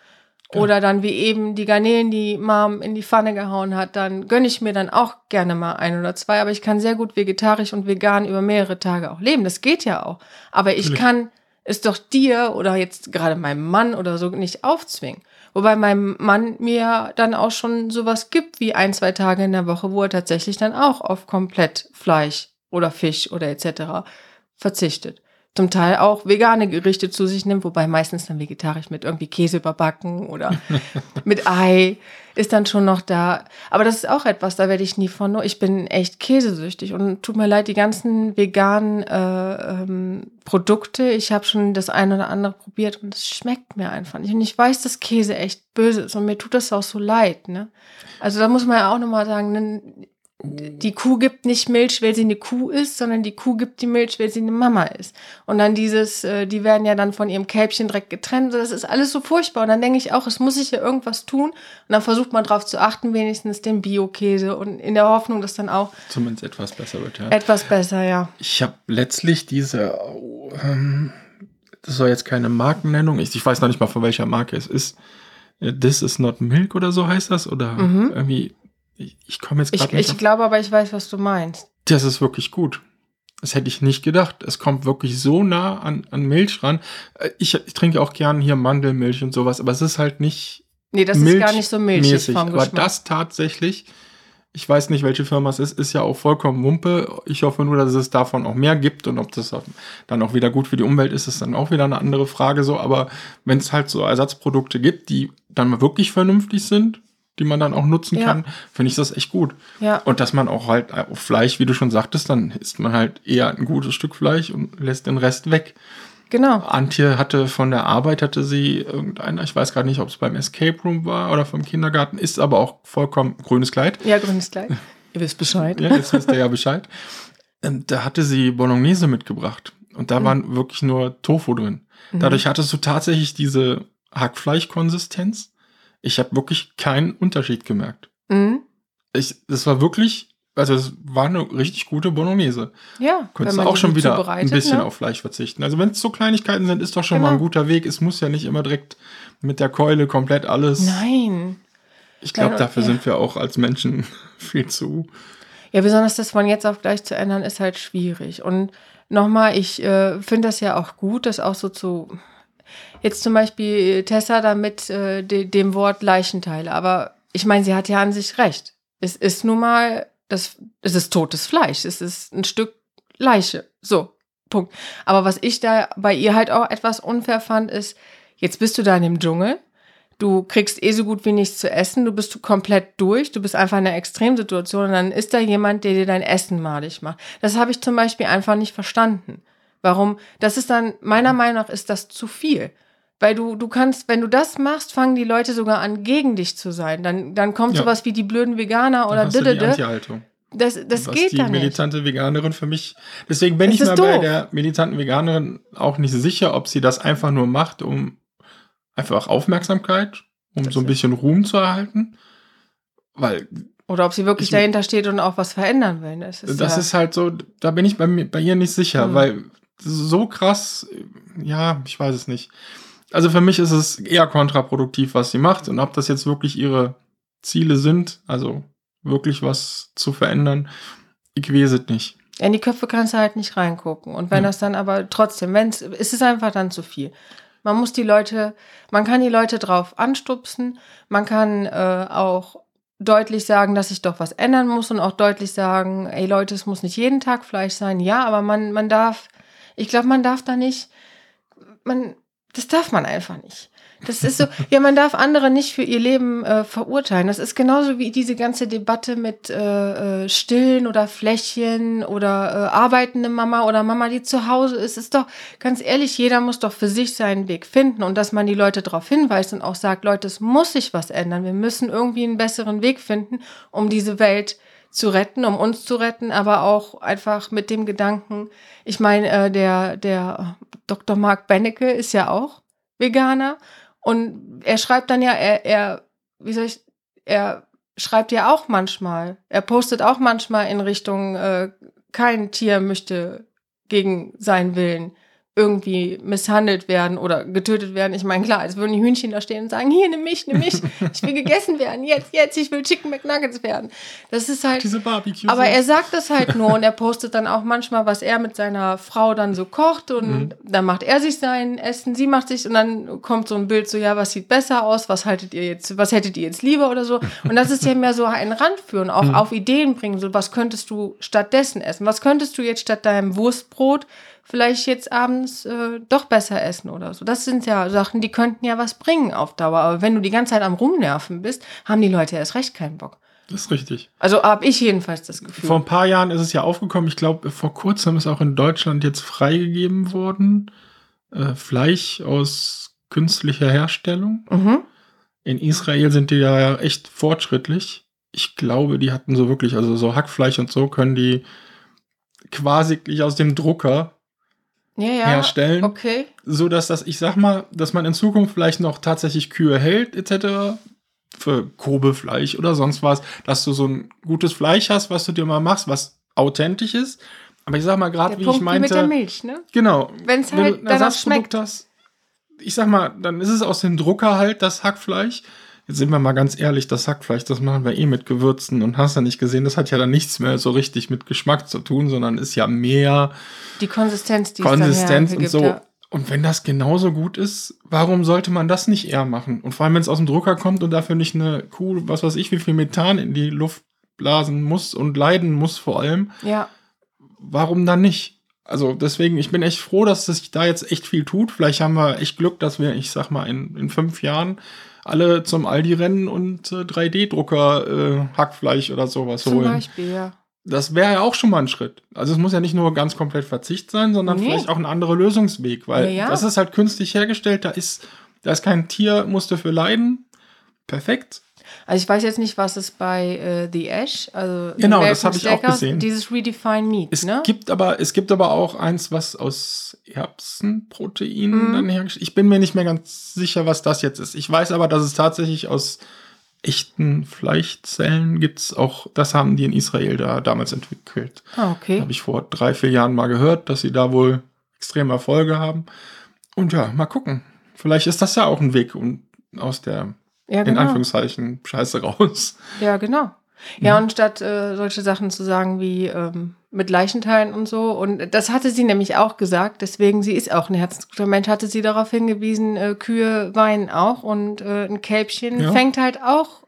Ja. Oder dann wie eben die Garnelen, die Mom in die Pfanne gehauen hat, dann gönne ich mir dann auch gerne mal ein oder zwei. Aber ich kann sehr gut vegetarisch und vegan über mehrere Tage auch leben. Das geht ja auch. Aber ich Natürlich. kann es doch dir oder jetzt gerade meinem Mann oder so nicht aufzwingen. Wobei mein Mann mir dann auch schon sowas gibt wie ein, zwei Tage in der Woche, wo er tatsächlich dann auch auf komplett Fleisch oder Fisch oder etc. verzichtet zum Teil auch vegane Gerichte zu sich nimmt, wobei meistens dann vegetarisch mit irgendwie Käse überbacken oder mit Ei ist dann schon noch da. Aber das ist auch etwas, da werde ich nie von. Ich bin echt käsesüchtig und tut mir leid, die ganzen veganen äh, ähm, Produkte. Ich habe schon das eine oder andere probiert und es schmeckt mir einfach nicht. Und ich weiß, dass Käse echt böse ist und mir tut das auch so leid. Ne? Also da muss man ja auch nochmal sagen, ne, die Kuh gibt nicht Milch, weil sie eine Kuh ist, sondern die Kuh gibt die Milch, weil sie eine Mama ist. Und dann dieses, äh, die werden ja dann von ihrem Kälbchen direkt getrennt. Das ist alles so furchtbar. Und dann denke ich auch, es muss sich ja irgendwas tun. Und dann versucht man darauf zu achten, wenigstens den Bio-Käse und in der Hoffnung, dass dann auch
zumindest etwas besser wird. Ja.
Etwas besser, ja.
Ich habe letztlich diese, ähm, das soll jetzt keine Markennennung, ich, ich weiß noch nicht mal von welcher Marke es ist. Äh, This is not milk oder so heißt das oder
Mhm.
irgendwie, ich, ich komme jetzt gerade nicht.
ich glaube aber, ich weiß, was du meinst.
das ist wirklich gut. Das hätte ich nicht gedacht. Es kommt wirklich so nah an, an Milch ran. Äh, Ich, ich trinke auch gern hier Mandelmilch und sowas, aber es ist halt nicht
Nee, das ist gar nicht so milchig
milchmäßig.
vom
Aber
Geschmack.
das tatsächlich, ich weiß nicht, welche Firma es ist, ist ja auch vollkommen Wumpe. Ich hoffe nur, dass es davon auch mehr gibt und ob das dann auch wieder gut für die Umwelt ist, ist dann auch wieder eine andere Frage so. Aber wenn es halt so Ersatzprodukte gibt, die dann wirklich vernünftig sind, die man dann auch nutzen
Ja.
kann, finde ich das echt gut.
ja.
Und dass man auch halt auf Fleisch, wie du schon sagtest, dann isst man halt eher ein gutes Stück Fleisch und lässt den Rest weg.
Genau.
Antje hatte von der Arbeit, hatte sie irgendeiner, ich weiß gar nicht, ob es beim Escape Room war oder vom Kindergarten, ist aber auch vollkommen grünes Kleid.
Ja, grünes Kleid. Ihr wisst Bescheid.
Ja, jetzt wisst ihr ja Bescheid. Ähm, Da hatte sie Bolognese mitgebracht. Und da waren wirklich nur Tofu drin. Dadurch hattest du tatsächlich diese Hackfleischkonsistenz. Ich habe wirklich keinen Unterschied gemerkt.
Mhm.
Ich, das war wirklich, also es war eine richtig gute Bolognese.
Ja,
Könntest du auch schon wieder ein bisschen
ne?
auf Fleisch verzichten. Also wenn es so Kleinigkeiten sind, ist doch schon mal
Genau.
ein guter Weg. Es muss ja nicht immer direkt mit der Keule komplett alles.
Nein.
Ich glaube, dafür
ja.
sind wir auch als Menschen viel zu.
Ja, besonders das von jetzt auf gleich zu ändern, ist halt schwierig. Und nochmal, ich äh, finde das ja auch gut, das auch so zu. Jetzt zum Beispiel Tessa da mit äh, de, dem Wort Leichenteile. Aber ich meine, sie hat ja an sich recht. Es ist nun mal, das, es ist totes Fleisch. Es ist ein Stück Leiche. So, Punkt. Aber was ich da bei ihr halt auch etwas unfair fand, ist, jetzt bist du da in dem Dschungel. Du kriegst eh so gut wie nichts zu essen, du bist komplett durch, du bist einfach in einer Extremsituation und dann ist da jemand, der dir dein Essen malig macht. Das habe ich zum Beispiel einfach nicht verstanden. Warum? Das ist dann, meiner Meinung nach, ist das zu viel. Weil du, du kannst, wenn du das machst, fangen die Leute sogar an, gegen dich zu sein. Dann, dann kommt
Ja.
sowas wie die blöden Veganer oder didede.
Anti-Haltung.
Das, das
Was
geht
die
da nicht.
militante Veganerin für mich. Deswegen bin
Es
ich mir bei der militanten Veganerin auch nicht sicher, ob sie das einfach nur macht, um einfach Aufmerksamkeit, um
Das
so ein bisschen Ruhm zu erhalten. Weil
Oder ob sie wirklich
Ich-
dahinter steht und auch was verändern will. Das ist,
das
ja,
ist halt so, da bin ich bei, mir, bei ihr nicht sicher,
Hm.
weil so krass, ja, ich weiß es nicht. Also für mich ist es eher kontraproduktiv, was sie macht. Und ob das jetzt wirklich ihre Ziele sind, also wirklich was zu verändern, ich weiß es nicht.
In die Köpfe kannst du halt nicht reingucken. Und wenn
Ja.
das dann aber trotzdem, wenn es, ist es einfach dann zu viel. Man muss die Leute, man kann die Leute drauf anstupsen, man kann äh, auch deutlich sagen, dass sich doch was ändern muss und auch deutlich sagen, ey Leute, es muss nicht jeden Tag Fleisch sein. Ja, aber man, man darf, ich glaube, man darf da nicht, man, das darf man einfach nicht. Das ist so, ja, man darf andere nicht für ihr Leben äh, verurteilen. Das ist genauso wie diese ganze Debatte mit äh, äh, Stillen oder Fläschchen oder äh, arbeitende Mama oder Mama, die zu Hause ist. Ist doch, ganz ehrlich, jeder muss doch für sich seinen Weg finden und dass man die Leute darauf hinweist und auch sagt, Leute, es muss sich was ändern. Wir müssen irgendwie einen besseren Weg finden, um diese Welt zu retten, um uns zu retten, aber auch einfach mit dem Gedanken, ich meine, äh, der, der Dr. Mark Bennecke ist ja auch Veganer und er schreibt dann ja, er, er, wie soll ich, er schreibt ja auch manchmal, er postet auch manchmal in Richtung, äh, kein Tier möchte gegen seinen Willen irgendwie misshandelt werden oder getötet werden. Ich meine, klar, als würden die Hühnchen da stehen und sagen, hier, nimm mich, nimm mich, ich will gegessen werden, jetzt, jetzt, ich will Chicken McNuggets werden. Das ist halt,
Diese Barbecue.
aber er sagt das halt nur und er postet dann auch manchmal, was er mit seiner Frau dann so kocht und
Mhm.
dann macht er sich sein Essen, sie macht sich und dann kommt so ein Bild so, ja, was sieht besser aus, was haltet ihr jetzt, was hättet ihr jetzt lieber oder so. Und das ist ja mehr so ein Randführen, auch
Mhm.
auf Ideen bringen, so was könntest du stattdessen essen? Was könntest du jetzt statt deinem Wurstbrot vielleicht jetzt abends äh, doch besser essen oder so? Das sind ja Sachen, die könnten ja was bringen auf Dauer. Aber wenn du die ganze Zeit am Rumnerven bist, haben die Leute erst recht keinen Bock.
das ist richtig.
Also habe ich jedenfalls das Gefühl.
Vor ein paar Jahren ist es ja aufgekommen. Ich glaube, vor kurzem ist auch in Deutschland jetzt freigegeben worden. Äh, Fleisch aus künstlicher Herstellung.
mhm.
In Israel sind die ja echt fortschrittlich. Ich glaube, die hatten so wirklich, also so Hackfleisch und so können die quasi aus dem Drucker
Ja, ja.
herstellen,
Okay.
so dass das, ich sag mal, dass man in Zukunft vielleicht noch tatsächlich Kühe hält etc. für Kobefleisch oder sonst was, dass du so ein gutes Fleisch hast, was du dir mal machst, was authentisch ist, Aber ich sag mal, gerade wie
Punkt
ich meinte.
mit der Milch, ne?
Genau.
Wenn's
Wenn
halt
du ein
danach
Ersatzprodukt hast, ich sag mal, dann ist es aus dem Drucker halt das Hackfleisch. Jetzt sind wir mal ganz ehrlich, das Hackfleisch, das machen wir eh mit Gewürzen und hast ja nicht gesehen, das hat ja dann nichts mehr so richtig mit Geschmack zu tun, sondern ist ja mehr
Die Konsistenz, die
Konsistenz und so.
hergibt,
Und wenn das genauso gut ist, warum sollte man das nicht eher machen? Und vor allem, wenn es aus dem Drucker kommt und dafür nicht eine Kuh, was weiß ich, wie viel Methan in die Luft blasen muss und leiden muss vor allem,
Ja. ja.
warum dann nicht? Also deswegen, ich bin echt froh, dass sich da jetzt echt viel tut. Vielleicht haben wir echt Glück, dass wir, ich sag mal, in, in fünf Jahren alle zum Aldi rennen und äh, 3D-Drucker äh, Hackfleisch oder sowas
Zum
holen.
Beispiel, ja.
Das wäre ja auch schon mal ein Schritt. Also es muss ja nicht nur ganz komplett Verzicht sein, sondern
Nee.
vielleicht auch ein anderer Lösungsweg, weil
Ja, ja.
das ist halt künstlich hergestellt, da ist, da ist kein Tier, muss dafür leiden. Perfekt.
Also ich weiß jetzt nicht, was es bei äh, The Ash, also
Genau,
American
das hab ich auch gesehen.
Dieses Redefine Meat,
Es
ne?
gibt aber, es gibt aber auch eins, was aus Erbsenproteinen
Mhm.
dann hergestellt. Ich bin mir nicht mehr ganz sicher, was das jetzt ist. Ich weiß aber, dass es tatsächlich aus echten Fleischzellen gibt's auch, das haben die in Israel da damals entwickelt.
Ah, okay.
Habe ich vor drei, vier Jahren mal gehört, dass sie da wohl extreme Erfolge haben. Und ja, mal gucken. Vielleicht ist das ja auch ein Weg um, aus der,
Ja,
in
genau.
Anführungszeichen, Scheiße raus.
Ja, genau. Ja,
Mhm.
und statt äh, solche Sachen zu sagen wie ähm, mit Leichenteilen und so, und das hatte sie nämlich auch gesagt, deswegen, sie ist auch ein herzensguter Mensch, hatte sie darauf hingewiesen, äh, Kühe weinen auch und äh, ein Kälbchen
Ja.
fängt halt auch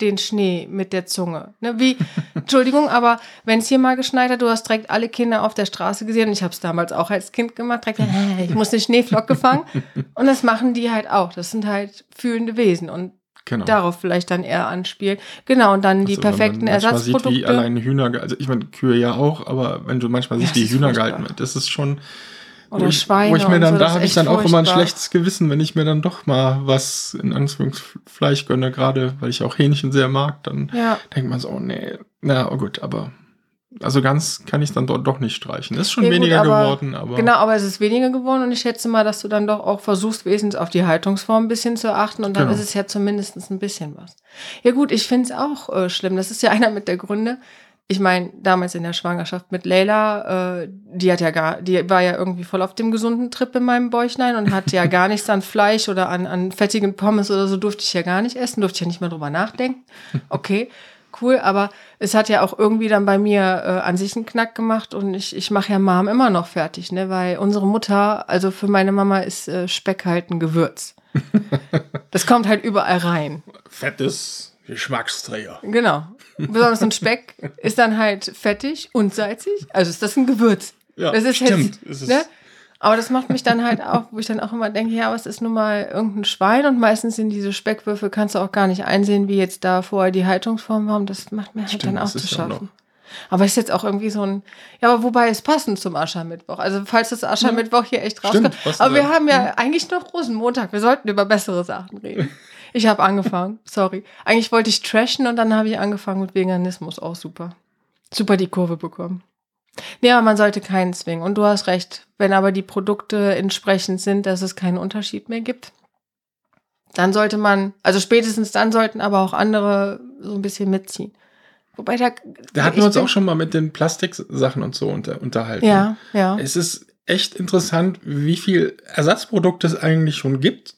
den Schnee mit der Zunge. Ne, wie, Entschuldigung, aber wenn es hier mal geschneit hat, du hast direkt alle Kinder auf der Straße gesehen, und ich habe es damals auch als Kind gemacht, direkt, ich muss eine Schneeflocke fangen. Und das machen die halt auch. Das sind halt fühlende Wesen. Und
Genau.
darauf vielleicht dann eher anspielen. Genau, und dann die
Also, wenn man
perfekten
manchmal Sieht, wie
Ersatzprodukte.
allein Hühner, also ich meine Kühe ja auch, aber wenn du manchmal siehst, wie Hühner
furchtbar.
gehalten wird, das ist schon,
Oder
wo ich,
Schweine
wo ich mir dann,
so,
da habe ich dann auch immer ein
furchtbar.
schlechtes Gewissen, wenn ich mir dann doch mal was in Anführungsfleisch gönne, gerade weil ich auch Hähnchen sehr mag, dann
Ja,
denkt man so, oh nee, na oh gut, aber also ganz kann ich dann dort doch nicht streichen. Ist schon
Ja, gut,
weniger
aber-
geworden, aber
genau, aber es ist weniger geworden und ich schätze mal, dass du dann doch auch versuchst, wenigstens auf die Haltungsform ein bisschen zu achten und dann
Genau.
ist es ja zumindest ein bisschen was. Ja gut, ich finde es auch äh, schlimm. Das ist ja einer mit der Gründe. Ich meine, damals in der Schwangerschaft mit Leila, äh, die hat ja gar, die war ja irgendwie voll auf dem gesunden Trip in meinem Bäuchlein und hat ja gar nichts an Fleisch oder an, an fettigen Pommes oder so durfte ich ja gar nicht essen, durfte ich ja nicht mehr drüber nachdenken. Okay, cool, aber es hat ja auch irgendwie dann bei mir äh, an sich einen Knack gemacht und ich, ich mache ja Mom immer noch fertig, ne? Weil unsere Mutter, also für meine Mama ist äh, Speck halt ein Gewürz. das kommt halt überall rein.
fettes Geschmacksträger.
Genau. Besonders ein Speck ist dann halt fettig und salzig. Also ist das ein Gewürz.
Ja,
das ist
stimmt.
Jetzt, ne? Aber das macht mich dann halt auch, wo ich dann auch immer denke, ja, was ist nun mal irgendein Schwein und meistens sind diese Speckwürfel, kannst du auch gar nicht einsehen, wie jetzt da vorher die Haltungsform war. Und das macht mir halt
Stimmt,
dann auch zu schaffen. Aber ist jetzt auch irgendwie so ein, ja, aber wobei es passend zum Aschermittwoch. Also falls das Aschermittwoch hier echt
Stimmt,
rauskommt.
passt
Aber wir haben ja eigentlich noch Rosenmontag. Wir sollten über bessere Sachen reden. Ich habe angefangen, sorry. Eigentlich wollte ich trashen und dann habe ich angefangen mit Veganismus. Auch super. Super die Kurve bekommen. Ja, man sollte keinen zwingen. Und du hast recht. Wenn aber die Produkte entsprechend sind, dass es keinen Unterschied mehr gibt, dann sollte man, also spätestens dann sollten aber auch andere so ein bisschen mitziehen. Wobei da.
Da hatten wir uns auch schon mal mit den Plastiksachen und so unter, unterhalten.
Ja, ja.
Es ist echt interessant, wie viel Ersatzprodukte es eigentlich schon gibt,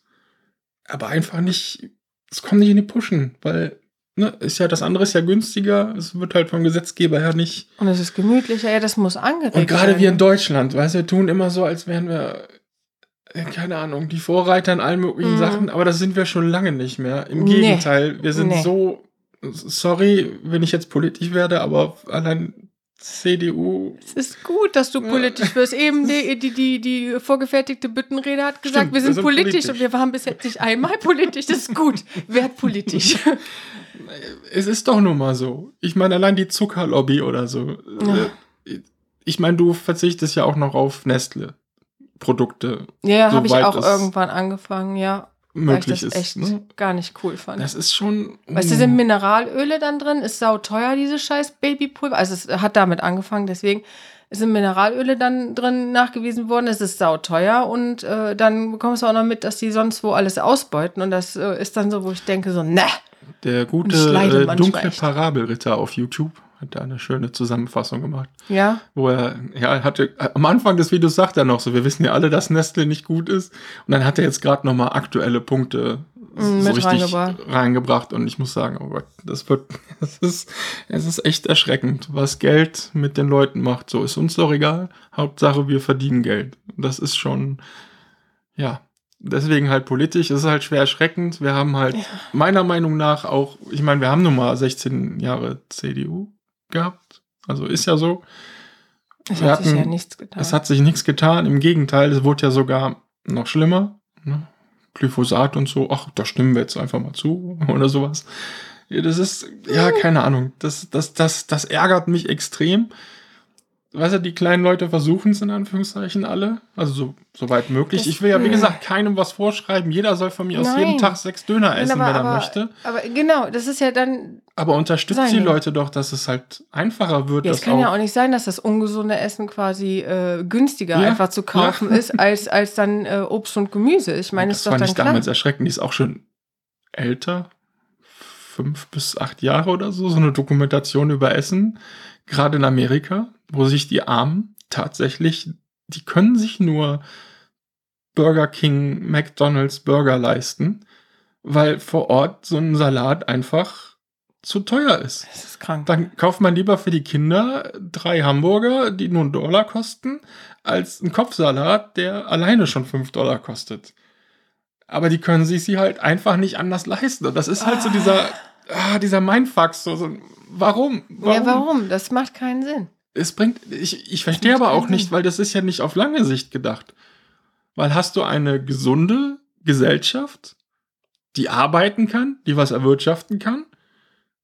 aber einfach nicht, es kommt nicht in die Pushen, weil ne, ist ja das andere ist ja günstiger, es wird halt vom Gesetzgeber her nicht.
Und es ist gemütlicher. Ja, das muss angeregt
Und gerade
werden.
wir in Deutschland, weißt du, wir tun immer so, als wären wir äh, keine Ahnung, die Vorreiter in allen möglichen
Mhm.
Sachen, aber das sind wir schon lange nicht mehr. Im
Nee.
Gegenteil, wir sind
Nee.
so, sorry, wenn ich jetzt politisch werde, aber allein CDU
Es ist gut, dass du politisch wirst. Eben die, die, die, die vorgefertigte Büttenrede hat gesagt,
Stimmt,
wir sind,
wir sind
politisch,
politisch.
und wir waren bis jetzt nicht einmal politisch. Das ist gut. Werd politisch.
es ist doch nun mal so. Ich meine, allein die Zuckerlobby oder so. Äh, Ich meine, du verzichtest ja auch noch auf Nestle-Produkte
Ja, habe ich auch irgendwann angefangen, ja. Weil ich
möglich
das
ist.
echt
Ne?
gar nicht cool fand.
Das ist schon.
Weißt du, sind Mineralöle dann drin? Ist sauteuer, dieses scheiß Babypulver. Also es hat damit angefangen, deswegen sind Mineralöle dann drin nachgewiesen worden. Es ist sauteuer und äh, dann bekommst du auch noch mit, dass die sonst wo alles ausbeuten. Und das äh, ist dann so, wo ich denke so, ne.
Der gute äh, dunkle. Parabelritter auf YouTube hat da eine schöne Zusammenfassung gemacht.
Ja.
Wo er, ja, hatte, am Anfang des Videos sagt er noch so, wir wissen ja alle, dass Nestle nicht gut ist. Und dann hat er jetzt gerade nochmal aktuelle Punkte
Mm,
so richtig
reingebracht.
reingebracht. Und ich muss sagen, oh Gott, das wird, es ist, es ist echt erschreckend, was Geld mit den Leuten macht. So ist uns doch egal. Hauptsache, wir verdienen Geld. Das ist schon, ja, deswegen halt politisch. Es ist halt schwer erschreckend. Wir haben halt meiner Meinung nach auch, ich meine, wir haben nun mal 16 Jahre CDU gehabt. Also ist ja so.
Es
Wir
hat sich ja
hatten-
nichts getan.
Es hat sich nichts getan. Im Gegenteil, es wurde ja sogar noch schlimmer. Ne? Glyphosat und so. Ach, da stimmen wir jetzt einfach mal zu oder sowas. Ja, das ist, ja, keine Ahnung. Das, das, das, das ärgert mich extrem. Weißt du, die kleinen Leute versuchen es in Anführungszeichen alle. Also so, so weit möglich.
Das-
ich will ja, wie gesagt, keinem was vorschreiben. Jeder soll von mir aus
Nein.
jeden Tag sechs Döner essen,
aber,
wenn er
aber,
möchte.
aber genau, das ist ja dann.
Aber unterstützt die. Leute doch, dass es halt einfacher wird.
Ja, es kann ja auch nicht sein, dass das ungesunde Essen quasi äh, günstiger
Ja,
einfach zu kaufen
ja.
ist, als, als dann äh, Obst und Gemüse. Ich meine,
das
ist doch
fand
dann
ich
klar.
damals erschreckend. Die ist auch schon älter, fünf bis acht Jahre oder so, so eine Dokumentation über Essen, gerade in Amerika, wo sich die Armen tatsächlich, die können sich nur Burger King, McDonald's Burger leisten, weil vor Ort so ein Salat einfach zu teuer ist.
Das ist krank.
Dann kauft man lieber für die Kinder drei Hamburger, die nur einen Dollar kosten, als einen Kopfsalat, der alleine schon fünf Dollar kostet. Aber die können sich sie halt einfach nicht anders leisten. Und das ist halt so dieser, ah, dieser Mindfuck. So, so, warum?
Ja, warum? Das macht keinen Sinn.
Es bringt, ich, ich verstehe aber auch nicht, weil das ist ja nicht auf lange Sicht gedacht. Weil hast du eine gesunde Gesellschaft, die arbeiten kann, die was erwirtschaften kann,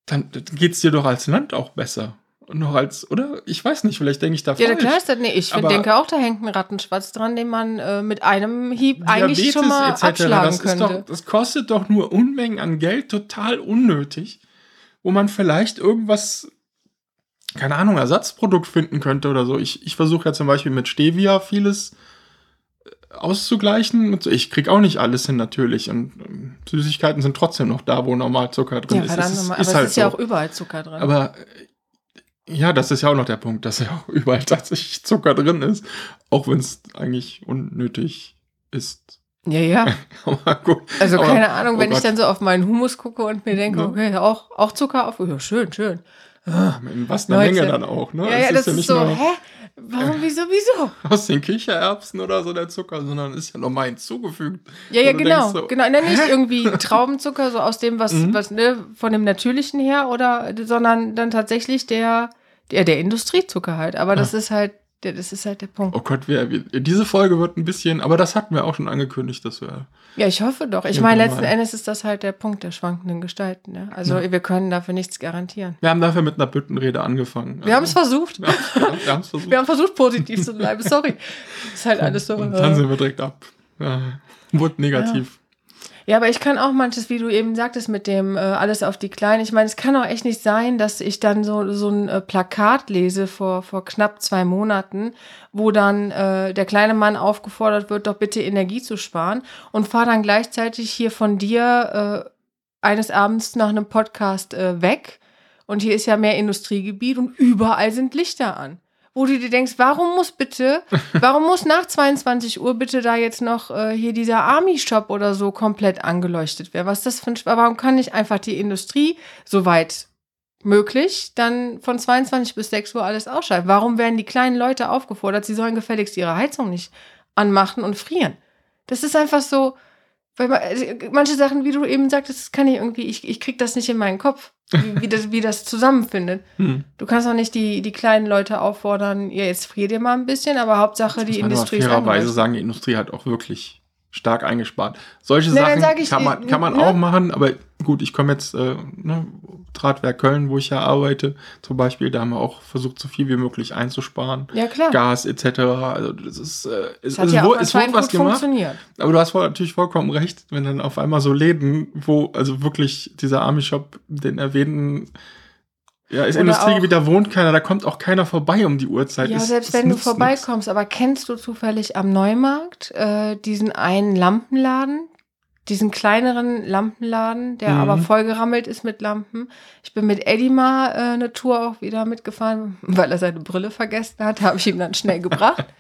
dann geht es dir doch als Land auch besser. Und noch als, oder? Ich weiß nicht, vielleicht denke ich da
Ja,
falsch.
klar ist das. Nee, ich
Aber-
denke auch, da hängt ein Rattenschwanz dran, den man äh, mit einem Hieb eigentlich schon mal
etc.,
abschlagen
das,
könnte.
doch, das kostet doch nur Unmengen an Geld, total unnötig, wo man vielleicht irgendwas, keine Ahnung, Ersatzprodukt finden könnte oder so. Ich, ich versuche ja zum Beispiel mit Stevia vieles äh, auszugleichen. Ich krieg auch nicht alles hin natürlich und ähm, Süßigkeiten sind trotzdem noch da, wo normal Zucker drin
ja,
ist.
verdammt
ist
Aber
halt
es ist ja
so.
auch überall Zucker drin.
Aber äh, ja, das ist ja auch noch der Punkt, dass ja auch überall tatsächlich Zucker drin ist, auch wenn es eigentlich unnötig ist.
ja, ja.
Aber gut.
Also
Aber-
keine Ahnung,
oh
wenn ich
Gott.
dann so auf meinen Humus gucke und mir denke, okay, auch, auch Zucker auf. Ja, schön, schön.
In was eine
Leute.
Menge dann auch, ne?
ja, ja, das
ja
ist
nicht
so,
nur
hä? Warum, wieso, wieso?
aus den Kichererbsen oder so der Zucker, sondern ist ja nochmal hinzugefügt.
Ja, ja, genau.
so,
genau. Nein, nicht irgendwie Traubenzucker, so aus dem, was,
Mhm.
was, ne, von dem Natürlichen her, oder, sondern dann tatsächlich der, der, der Industriezucker halt. Aber das ist halt, der, das ist halt der Punkt.
Oh Gott, wir, wir, diese Folge wird ein bisschen, aber das hatten wir auch schon angekündigt, dass wir.
Ja, ich hoffe doch. Ich
Ja,
meine,
normal.
letzten Endes ist das halt der Punkt der schwankenden Gestalten. Ne? Also wir können dafür nichts garantieren.
Wir haben dafür mit einer Büttenrede angefangen.
Wir haben es versucht.
Wir haben es versucht.
Wir haben versucht, positiv zu bleiben. Sorry. ist halt alles so.
Und dann sind wir direkt ab. Ja, wurde negativ.
Ja, aber ich kann auch manches, wie du eben sagtest, mit dem äh, alles auf die Kleinen. Ich meine, es kann auch echt nicht sein, dass ich dann so, so ein äh, Plakat lese vor, vor knapp zwei Monaten, wo dann äh, der kleine Mann aufgefordert wird, doch bitte Energie zu sparen und fahre dann gleichzeitig hier von dir äh, eines Abends nach einem Podcast äh, weg. Und hier ist ja mehr Industriegebiet und überall sind Lichter an. Wo du dir denkst, warum muss bitte, warum muss nach 22 Uhr bitte da jetzt noch äh, hier dieser Army-Shop oder so komplett angeleuchtet werden? Was ist das für ein, warum kann nicht einfach die Industrie, soweit möglich, dann von 22 bis 6 Uhr alles ausschalten? Warum werden die kleinen Leute aufgefordert, sie sollen gefälligst ihre Heizung nicht anmachen und frieren? Das ist einfach so, weil man, also, manche Sachen, wie du eben sagtest, das kann ich irgendwie, ich, ich krieg das nicht in meinen Kopf, wie, wie, das, wie das zusammenfindet.
Hm.
Du kannst auch nicht die, die kleinen Leute auffordern, ja, jetzt frier dir mal ein bisschen, aber Hauptsache die Industrie ist
fairerweise sagen, die Industrie hat auch wirklich stark eingespart. Solche
Na,
Sachen
ich,
kann man,
äh,
kann man
ne?
auch machen, aber gut, ich komme jetzt, äh, ne, Drahtwerk Köln, wo ich ja arbeite, zum Beispiel, da haben wir auch versucht, so viel wie möglich einzusparen.
Ja, klar.
Gas etc. Also das ist, äh, es,
hat
es,
ja
wo- es wurde was gemacht, aber du hast voll, natürlich vollkommen recht, wenn dann auf einmal so Läden, wo also wirklich dieser Army-Shop, den erwähnten, ja, ist Industriegebiet, da wohnt keiner, da kommt auch keiner vorbei um die Uhrzeit.
Ja,
Es-
selbst
es
wenn du vorbeikommst, aber kennst du zufällig am Neumarkt äh, diesen einen Lampenladen? diesen kleineren Lampenladen, der
Mhm.
aber vollgerammelt ist mit Lampen. Ich bin mit Eddie mal äh, eine Tour auch wieder mitgefahren, weil er seine Brille vergessen hat, habe ich ihm dann schnell gebracht.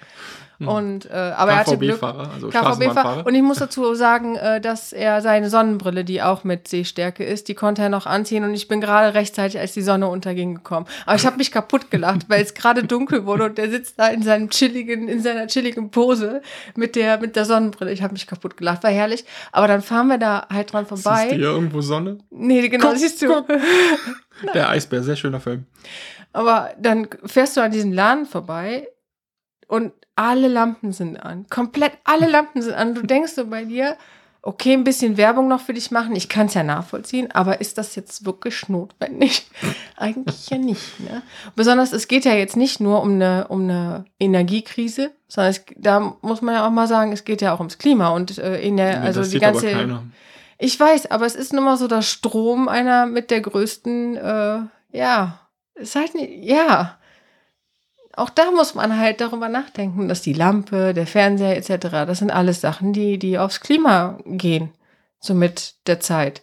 Und äh, aber er hatte Glück.
KVB-Fahrer, also
KVB-Fahrer. Und ich muss dazu sagen, äh, dass er seine Sonnenbrille, die auch mit Sehstärke ist, die konnte er noch anziehen und ich bin gerade rechtzeitig, als die Sonne unterging, gekommen. Aber ich habe mich kaputt gelacht, weil es gerade dunkel wurde und der sitzt da in seinem chilligen, in seiner chilligen Pose mit der mit der Sonnenbrille. Ich habe mich kaputt gelacht, war herrlich. Aber dann fahren wir da halt dran
Siehst
vorbei.
du hier irgendwo Sonne?
Nee, genau,
Guck,
siehst du.
guck. Der Eisbär, sehr schöner Film.
Aber dann fährst du an diesem Laden vorbei und alle Lampen sind an. Komplett alle Lampen sind an. Du denkst so bei dir, okay, ein bisschen Werbung noch für dich machen. Ich kann es ja nachvollziehen, aber ist das jetzt wirklich notwendig? Eigentlich ja nicht. Ne? Besonders, es geht ja jetzt nicht nur um eine, um eine Energiekrise, sondern es, da muss man ja auch mal sagen, es geht ja auch ums Klima und äh, in der, also
das
die ganze. Ich weiß, aber es ist nun mal so, dass Strom einer mit der größten, äh, ja, ist halt nicht, ja. Auch da muss man halt darüber nachdenken, dass die Lampe, der Fernseher etc., das sind alles Sachen, die, die aufs Klima gehen. So mit der Zeit.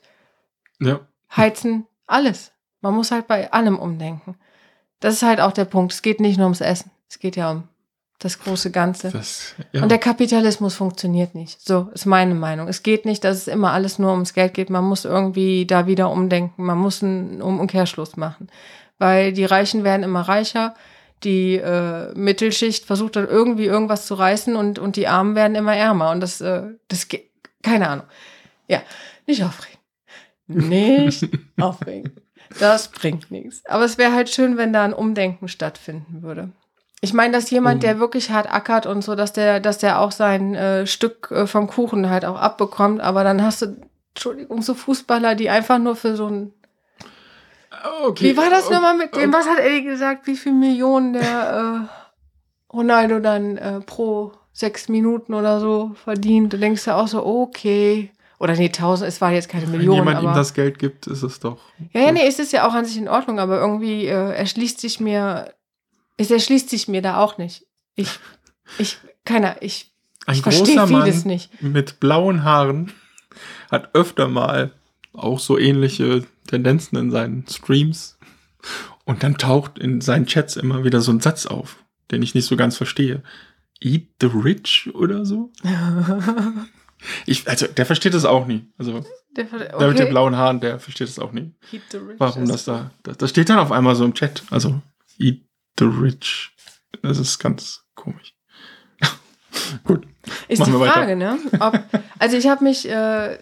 Ja.
Heizen, alles. Man muss halt bei allem umdenken. Das ist halt auch der Punkt. Es geht nicht nur ums Essen. Es geht ja um das große Ganze.
Das, ja.
Und der Kapitalismus funktioniert nicht. So ist meine Meinung. Es geht nicht, dass es immer alles nur ums Geld geht. Man muss irgendwie da wieder umdenken. Man muss einen Um- und Kehrschluss machen. Weil die Reichen werden immer reicher. Die äh, Mittelschicht versucht dann irgendwie irgendwas zu reißen und, und die Armen werden immer ärmer. Und das, äh, das geht. Keine Ahnung. Ja, nicht aufregen. Nicht aufregen. Das bringt nichts. Aber es wäre halt schön, wenn da ein Umdenken stattfinden würde. Ich meine, dass jemand,
Um-
der wirklich hart ackert und so, dass der, dass der auch sein äh, Stück äh, vom Kuchen halt auch abbekommt, aber dann hast du, Entschuldigung, so Fußballer, die einfach nur für so ein.
Okay.
Wie war das
okay.
nochmal mit dem? Was hat Eddie gesagt? Wie viel Millionen der äh, Ronaldo dann äh, pro sechs Minuten oder so verdient? Du denkst ja auch so, okay. Oder nee, tausend, es war jetzt keine
Wenn
Millionen.
jemand ihm das Geld gibt, ist es doch.
ja, ja, nee, es ist ja auch an sich in Ordnung, aber irgendwie äh, erschließt sich mir, es erschließt sich mir da auch nicht. Ich, ich, keiner, ich,
Ein
ich verstehe vieles
Mann
nicht.
mit blauen Haaren hat öfter mal auch so ähnliche Tendenzen in seinen Streams. Und dann taucht in seinen Chats immer wieder so ein Satz auf, den ich nicht so ganz verstehe. Eat the rich oder so? Ich, also, der versteht das auch nie. Also,
Der,
der mit den blauen Haaren, der versteht das auch nie.
Keep the rich
Warum das da, das, das steht dann auf einmal so im Chat. Also, eat the rich. Das ist ganz komisch. Gut.
Ist die
weiter.
Frage, ne? Ob, also ich habe mich äh,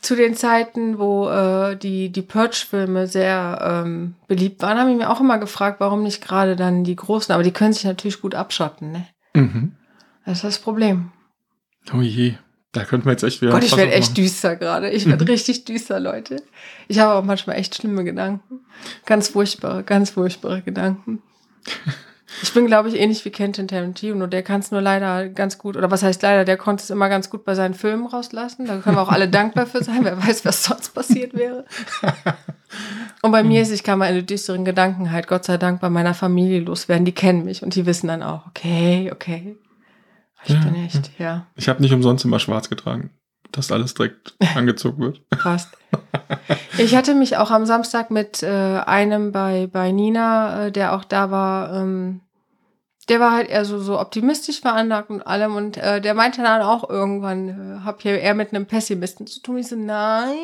zu den Zeiten, wo äh, die, die Purge-Filme sehr ähm, beliebt waren, habe ich mir auch immer gefragt, warum nicht gerade dann die Großen, aber die können sich natürlich gut abschotten, ne?
Mhm.
Das ist das Problem.
Oh je. Da könnten wir jetzt echt wieder.
Gott, ich werde echt düster gerade. Ich werde
Mhm.
richtig düster, Leute. Ich habe auch manchmal echt schlimme Gedanken. Ganz furchtbare, ganz furchtbare Gedanken. Ich bin, glaube ich, ähnlich wie Quentin Tarantino. Der kann es nur leider ganz gut, oder was heißt leider, der konnte es immer ganz gut bei seinen Filmen rauslassen. Da können wir auch alle dankbar für sein. Wer weiß, was sonst passiert wäre. Und bei mir ist, ich kann meine düsteren Gedanken halt Gott sei Dank bei meiner Familie loswerden. Die kennen mich und die wissen dann auch, okay, okay. Ich
Ja,
bin echt, ja.
Ich habe nicht umsonst immer schwarz getragen, dass alles direkt angezogen wird.
Passt. Ich hatte mich auch am Samstag mit äh, einem bei, bei Nina, äh, der auch da war, ähm, der war halt eher so, so optimistisch veranlagt und allem und äh, der meinte dann auch irgendwann, äh, hab hier eher mit einem Pessimisten zu tun. Ich so, nein,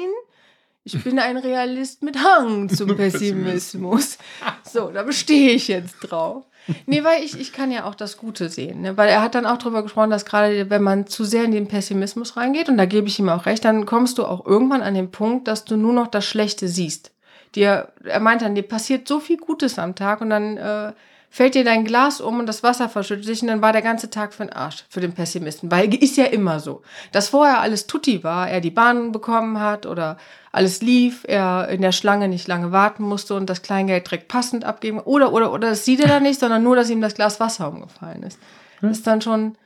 ich bin ein Realist mit Hang zum Pessimismus. So, da bestehe ich jetzt drauf. Nee, weil ich, ich kann ja auch das Gute sehen. Ne? Weil er hat dann auch darüber gesprochen, dass gerade wenn man zu sehr in den Pessimismus reingeht, und da gebe ich ihm auch recht, dann kommst du auch irgendwann an den Punkt, dass du nur noch das Schlechte siehst. Dir, er meint dann, dir passiert so viel Gutes am Tag und dann äh, fällt dir dein Glas um und das Wasser verschüttet sich und dann war der ganze Tag für den Arsch, für den Pessimisten. Weil ist ja immer so. Dass vorher alles tutti war, er die Bahn bekommen hat oder alles lief, er in der Schlange nicht lange warten musste und das Kleingeld direkt passend abgeben. Oder, oder, oder das sieht er dann nicht, sondern nur, dass ihm das Glas Wasser umgefallen ist. Das ist dann schon,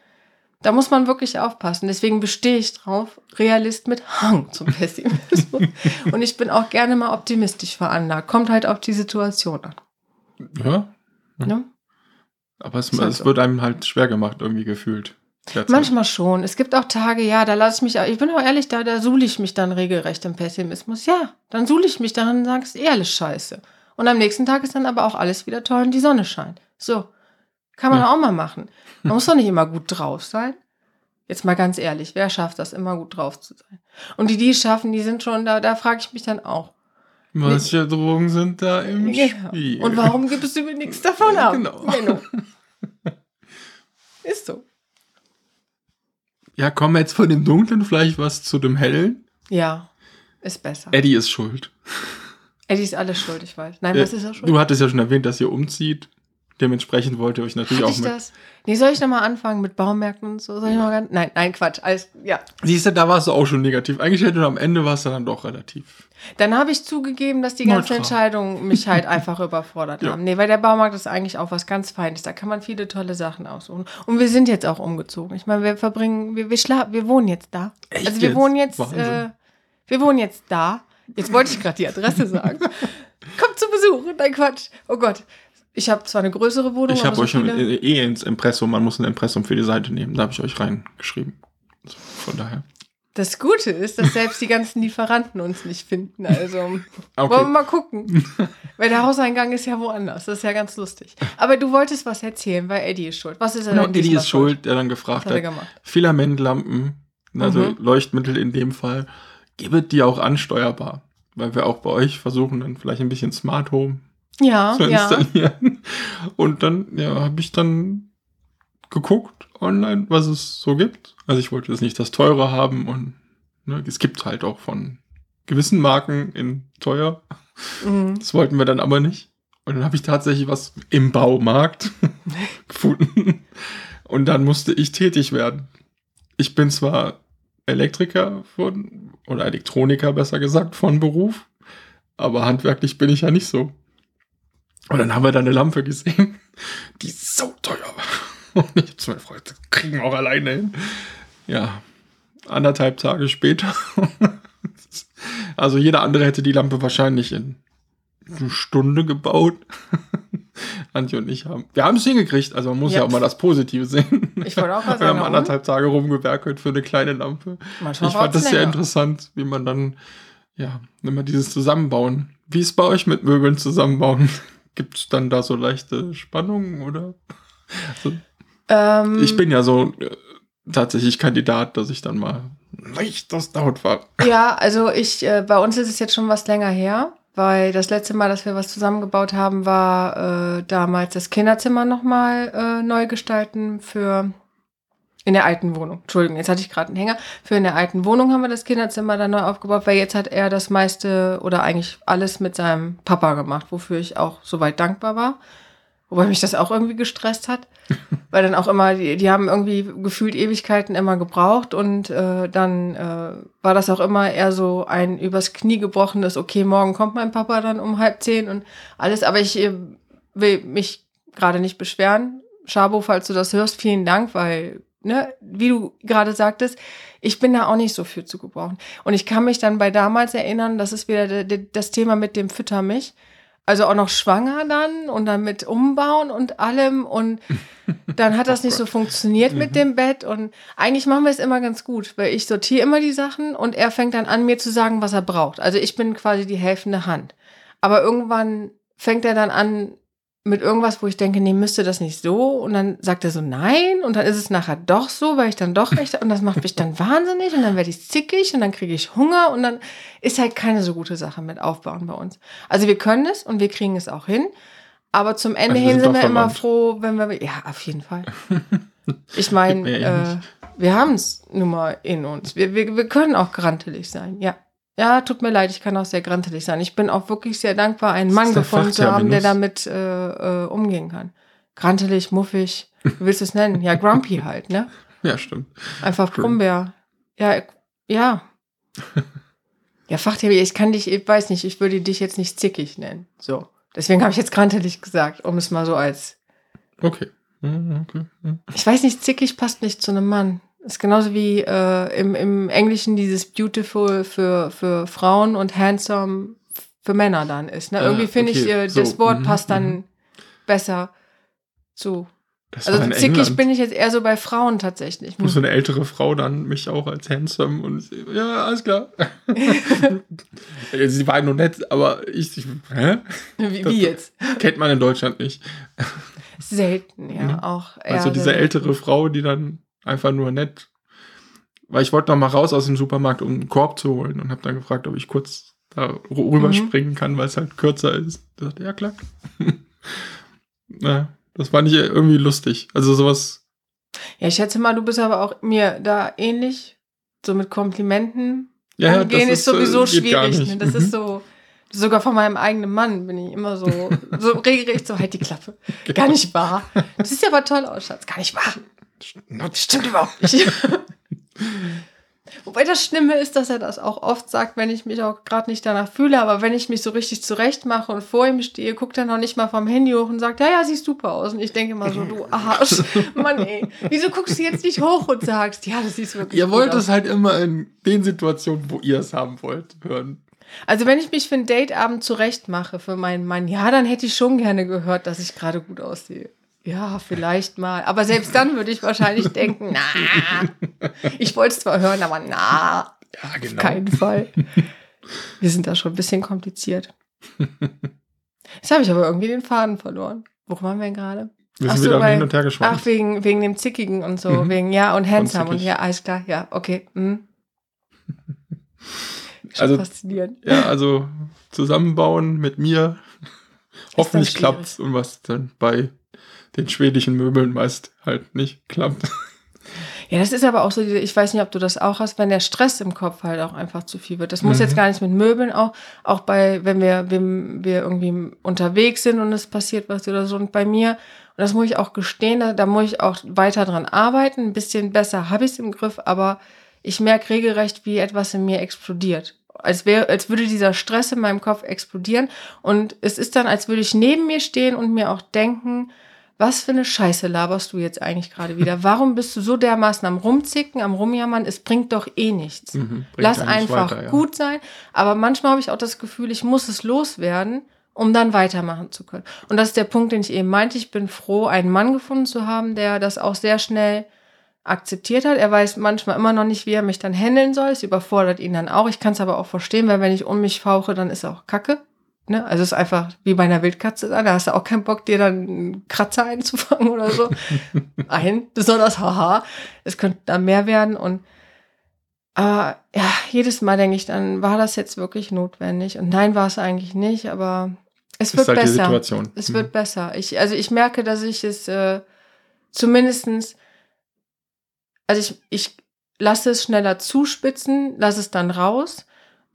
da muss man wirklich aufpassen. Deswegen bestehe ich drauf, Realist mit Hang zum Pessimismus. und ich bin auch gerne mal optimistisch veranlagt. Kommt halt auf die Situation an.
Ja,
Ne?
aber es,
halt
es wird einem halt schwer gemacht, irgendwie gefühlt.
Manchmal schon. Es gibt auch Tage, ja, da lasse ich mich, ich bin auch ehrlich, da, da suhle ich mich dann regelrecht im Pessimismus. Ja, dann suhle ich mich daran und sage, es ist eh alles scheiße. Und am nächsten Tag ist dann aber auch alles wieder toll und die Sonne scheint. So. Kann man
Ja.
auch mal machen. Man muss doch nicht immer gut drauf sein. Jetzt mal ganz ehrlich, wer schafft das, immer gut drauf zu sein? Und die, die es schaffen, die sind schon da, da frage ich mich dann auch.
Welche Drogen sind da im
Genau.
Spiel?
Und warum gibst du mir nichts davon ab?
Genau.
Menno. Ist so.
Ja, kommen wir jetzt von dem Dunklen vielleicht was zu dem Hellen?
Ja, ist besser.
Eddie ist schuld.
Eddie ist alles schuld, ich weiß. Nein,
Äh,
was ist er schuld?
Du hattest ja schon erwähnt, dass ihr umzieht. Dementsprechend wollt ihr euch natürlich
Hatte
auch
ich
mit.
das? Nee, soll ich nochmal anfangen mit Baumärkten und so? Soll ich noch ganz. Nein, nein, Quatsch. Alles, ja.
Siehst du, da warst du auch schon negativ eingestellt und am Ende warst du dann doch relativ.
Dann habe ich zugegeben, dass die ganzen
Neutral.
Entscheidungen mich halt einfach überfordert
Ja.
haben. Nee, weil der Baumarkt ist eigentlich auch was ganz Feines. Da kann man viele tolle Sachen aussuchen. Und wir sind jetzt auch umgezogen. Ich meine, wir verbringen, wir, wir schlafen, wir wohnen jetzt da.
Echt
also wir
jetzt?
wohnen jetzt, äh, wir wohnen jetzt da. Jetzt wollte ich gerade die Adresse sagen. Kommt zu Besuch. Nein, Quatsch. Oh Gott. Ich habe zwar eine größere Wohnung,
Ich habe euch
so
schon
viele,
eh ins Impressum, man muss ein Impressum für die Seite nehmen. Da habe ich euch reingeschrieben. Also Von daher.
Das Gute ist, dass selbst die ganzen Lieferanten uns nicht finden. Also wollen wir
Okay.
mal gucken. weil der Hauseingang ist ja woanders. Das ist ja ganz lustig. Aber du wolltest was erzählen, weil Eddie ist schuld. Was ist er
Genau,
denn
Eddie ist schuld, der dann gefragt
hat
hat. Filamentlampen, also
Mhm.
Leuchtmittel in dem Fall, gibt die auch ansteuerbar. Weil wir auch bei euch versuchen, dann vielleicht ein bisschen Smart Home
Ja,
zu
ja.
installieren. Und dann, ja, habe ich dann geguckt online, was es so gibt. Also ich wollte jetzt nicht das teure haben und ne, es gibt halt auch von gewissen Marken in teuer.
Mhm.
Das wollten wir dann aber nicht. Und dann habe ich tatsächlich was im Baumarkt gefunden. Und dann musste ich tätig werden. Ich bin zwar Elektriker von, oder Elektroniker besser gesagt, von Beruf, aber handwerklich bin ich ja nicht so. Und dann haben wir da eine Lampe gesehen, die so teuer war. Und ich hab zu meiner Frau gesagt, das kriegen wir auch alleine hin. Ja, anderthalb Tage später. Also jeder andere hätte die Lampe wahrscheinlich in eine Stunde gebaut. Antje und ich haben. Wir haben es hingekriegt, also man muss ja,
Ja.
auch mal das Positive sehen.
Ich wollte auch mal
Wir haben
sagen,
anderthalb Tage rumgewerkelt für eine kleine Lampe.
Manchmal
Ich fand das sehr
länger.
interessant, wie man dann, ja, immer dieses Zusammenbauen. Wie ist bei euch mit Möbeln zusammenbauen? Gibt es dann da so leichte Spannungen oder? So,
Ähm,
ich bin ja so äh, tatsächlich Kandidat, dass ich dann mal leicht aus der Haut war.
Ja, also ich, äh, bei uns ist es jetzt schon was länger her, weil das letzte Mal, dass wir was zusammengebaut haben, war äh, damals das Kinderzimmer nochmal äh, neu gestalten für in der alten Wohnung. Entschuldigung, jetzt hatte ich gerade einen Hänger. Für in der alten Wohnung haben wir das Kinderzimmer dann neu aufgebaut, weil jetzt hat er das meiste oder eigentlich alles mit seinem Papa gemacht, wofür ich auch soweit dankbar war. Wobei mich das auch irgendwie gestresst hat. Weil dann auch immer, die, die haben irgendwie gefühlt Ewigkeiten immer gebraucht und äh, dann äh, war das auch immer eher so ein übers Knie gebrochenes, okay, morgen kommt mein Papa dann um halb zehn und alles. Aber ich äh, will mich gerade nicht beschweren. Schabo, falls du das hörst, vielen Dank, weil, ne, wie du gerade sagtest, ich bin da auch nicht so für zu gebrauchen. Und ich kann mich dann bei damals erinnern, das ist wieder de, de, das Thema mit dem Fütter mich. Also auch noch schwanger dann und dann mit Umbauen und allem und dann hat das nicht so funktioniert mit dem Bett und eigentlich machen wir es immer ganz gut, weil ich sortiere immer die Sachen und er fängt dann an, mir zu sagen, was er braucht. Also ich bin quasi die helfende Hand. Aber irgendwann fängt er dann an mit irgendwas, wo ich denke, nee, müsste das nicht so? Und dann sagt er so, nein. Und dann ist es nachher doch so, weil ich dann doch recht Und das macht mich dann wahnsinnig. Und dann werde ich zickig und dann kriege ich Hunger. Und dann ist halt keine so gute Sache mit Aufbauen bei uns. Also wir können es und wir kriegen es auch hin. Aber zum Ende
Also
hin
sind
sind wir immer
verwandt.
froh, wenn wir. Ja, auf jeden Fall. Ich meine, äh, wir haben es nun mal in uns. Wir, wir, wir können auch grantelig sein, ja. Ja, tut mir leid, ich kann auch sehr grantelig sein. Ich bin auch wirklich sehr dankbar, einen Mann gefunden zu haben, der damit äh, äh, umgehen kann. Grantelig, muffig, wie willst du es nennen? Ja, grumpy halt, ne?
Ja, stimmt.
Einfach. Brummbär. Ja, ja. Ja, Fachtheorie, ich kann dich, ich weiß nicht, ich würde dich jetzt nicht zickig nennen. So. Deswegen habe ich jetzt grantelig gesagt, um es mal so als.
Okay. Okay.
Ich weiß nicht, zickig passt nicht zu einem Mann. Ist genauso wie äh, im, im Englischen dieses beautiful für, für Frauen und handsome für Männer dann ist. Ne?
Ah,
Irgendwie finde ich,
okay,
äh,
so,
das Wort
mhm,
passt dann
mhm.
besser zu.
Das
Also zickig
England.
bin ich jetzt eher so bei Frauen tatsächlich.
wo so eine ältere Frau dann mich auch als handsome und ja, alles klar. Sie war nur nett, aber ich, ich hä?
Wie, wie jetzt?
kennt man in Deutschland nicht.
Selten, ja,
Mhm.
auch.
Also diese ältere Frau, die dann einfach nur nett, weil ich wollte noch mal raus aus dem Supermarkt, um einen Korb zu holen und habe dann gefragt, ob ich kurz da rüberspringen kann, weil es halt kürzer ist. Ich sagte, ja klar. ja, das fand ich irgendwie lustig. Also sowas,
Ja, ich schätze mal, du bist aber auch mir da ähnlich. So mit Komplimenten
ja, ja,
umgehen ist
äh,
sowieso
gar
schwierig. Ne? Das
Mhm.
ist so. Sogar von meinem eigenen Mann bin ich immer so, so regelrecht so, halt die Klappe. Gar nicht wahr. Das sieht aber toll aus, Schatz. Gar nicht wahr. Das stimmt überhaupt nicht. Wobei das Schlimme ist, dass er das auch oft sagt, wenn ich mich auch gerade nicht danach fühle, aber wenn ich mich so richtig zurecht mache und vor ihm stehe, guckt er noch nicht mal vom Handy hoch und sagt, ja, ja, siehst super aus. Und ich denke immer so, du Arsch, Mann ey, wieso guckst du jetzt nicht hoch und sagst, ja, das siehst wirklich
Ihr
gut
wollt
aus.
es halt immer in den Situationen, wo ihr es haben wollt, hören.
Also wenn ich mich für einen Dateabend zurecht mache für meinen Mann, ja, dann hätte ich schon gerne gehört, dass ich gerade gut aussehe. Ja, vielleicht mal. Aber selbst dann würde ich wahrscheinlich denken, na, ich wollte es zwar hören, aber na,
Ja, genau.
auf keinen Fall. Wir sind da schon ein bisschen kompliziert. Jetzt habe ich aber irgendwie den Faden verloren. Worum waren wir denn gerade?
Wir
Ach
sind
so,
wieder
weil-
hin und her geschwankt.
Ach, wegen, wegen dem Zickigen und so,
Mhm.
wegen ja und handsome und
zickig.
ja, alles klar, ja, okay. Mhm.
Also-
faszinierend.
Ja, also zusammenbauen mit mir. Hoffentlich
schwierig.
klappt's und was dann bei den schwedischen Möbeln meist halt nicht klappt.
Ja, das ist aber auch so, ich weiß nicht, ob du das auch hast, wenn der Stress im Kopf halt auch einfach zu viel wird. Das muss
Mhm.
jetzt gar nicht mit Möbeln auch, auch bei, wenn wir, wenn wir irgendwie unterwegs sind und es passiert was oder so. Und bei mir, und das muss ich auch gestehen, da, da muss ich auch weiter dran arbeiten. Ein bisschen besser habe ich es im Griff, aber ich merke regelrecht, wie etwas in mir explodiert. Als, wäre, als würde dieser Stress in meinem Kopf explodieren. Und es ist dann, als würde ich neben mir stehen und mir auch denken, was für eine Scheiße laberst du jetzt eigentlich gerade wieder? Warum bist du so dermaßen am Rumzicken, am Rumjammern? Es bringt doch eh nichts.
Mhm,
Lass einfach
weiter, ja.
gut sein. Aber manchmal habe ich auch das Gefühl, ich muss es loswerden, um dann weitermachen zu können. Und das ist der Punkt, den ich eben meinte. Ich bin froh, einen Mann gefunden zu haben, der das auch sehr schnell akzeptiert hat. Er weiß manchmal immer noch nicht, wie er mich dann handeln soll. Es überfordert ihn dann auch. Ich kann es aber auch verstehen, weil wenn ich um mich fauche, dann ist er auch Kacke. Ne? Also es ist einfach wie bei einer Wildkatze da. Da hast du auch keinen Bock, dir dann einen Kratzer einzufangen oder so. Ein, besonders haha. Es könnte da mehr werden und aber ja, jedes Mal denke ich dann, war das jetzt wirklich notwendig? Und nein, war es eigentlich nicht, aber es
Ist
wird
halt
besser. Es
Mhm.
wird besser. Ich, also ich merke, dass ich es äh, zumindestens, also ich, ich lasse es schneller zuspitzen, lasse es dann raus.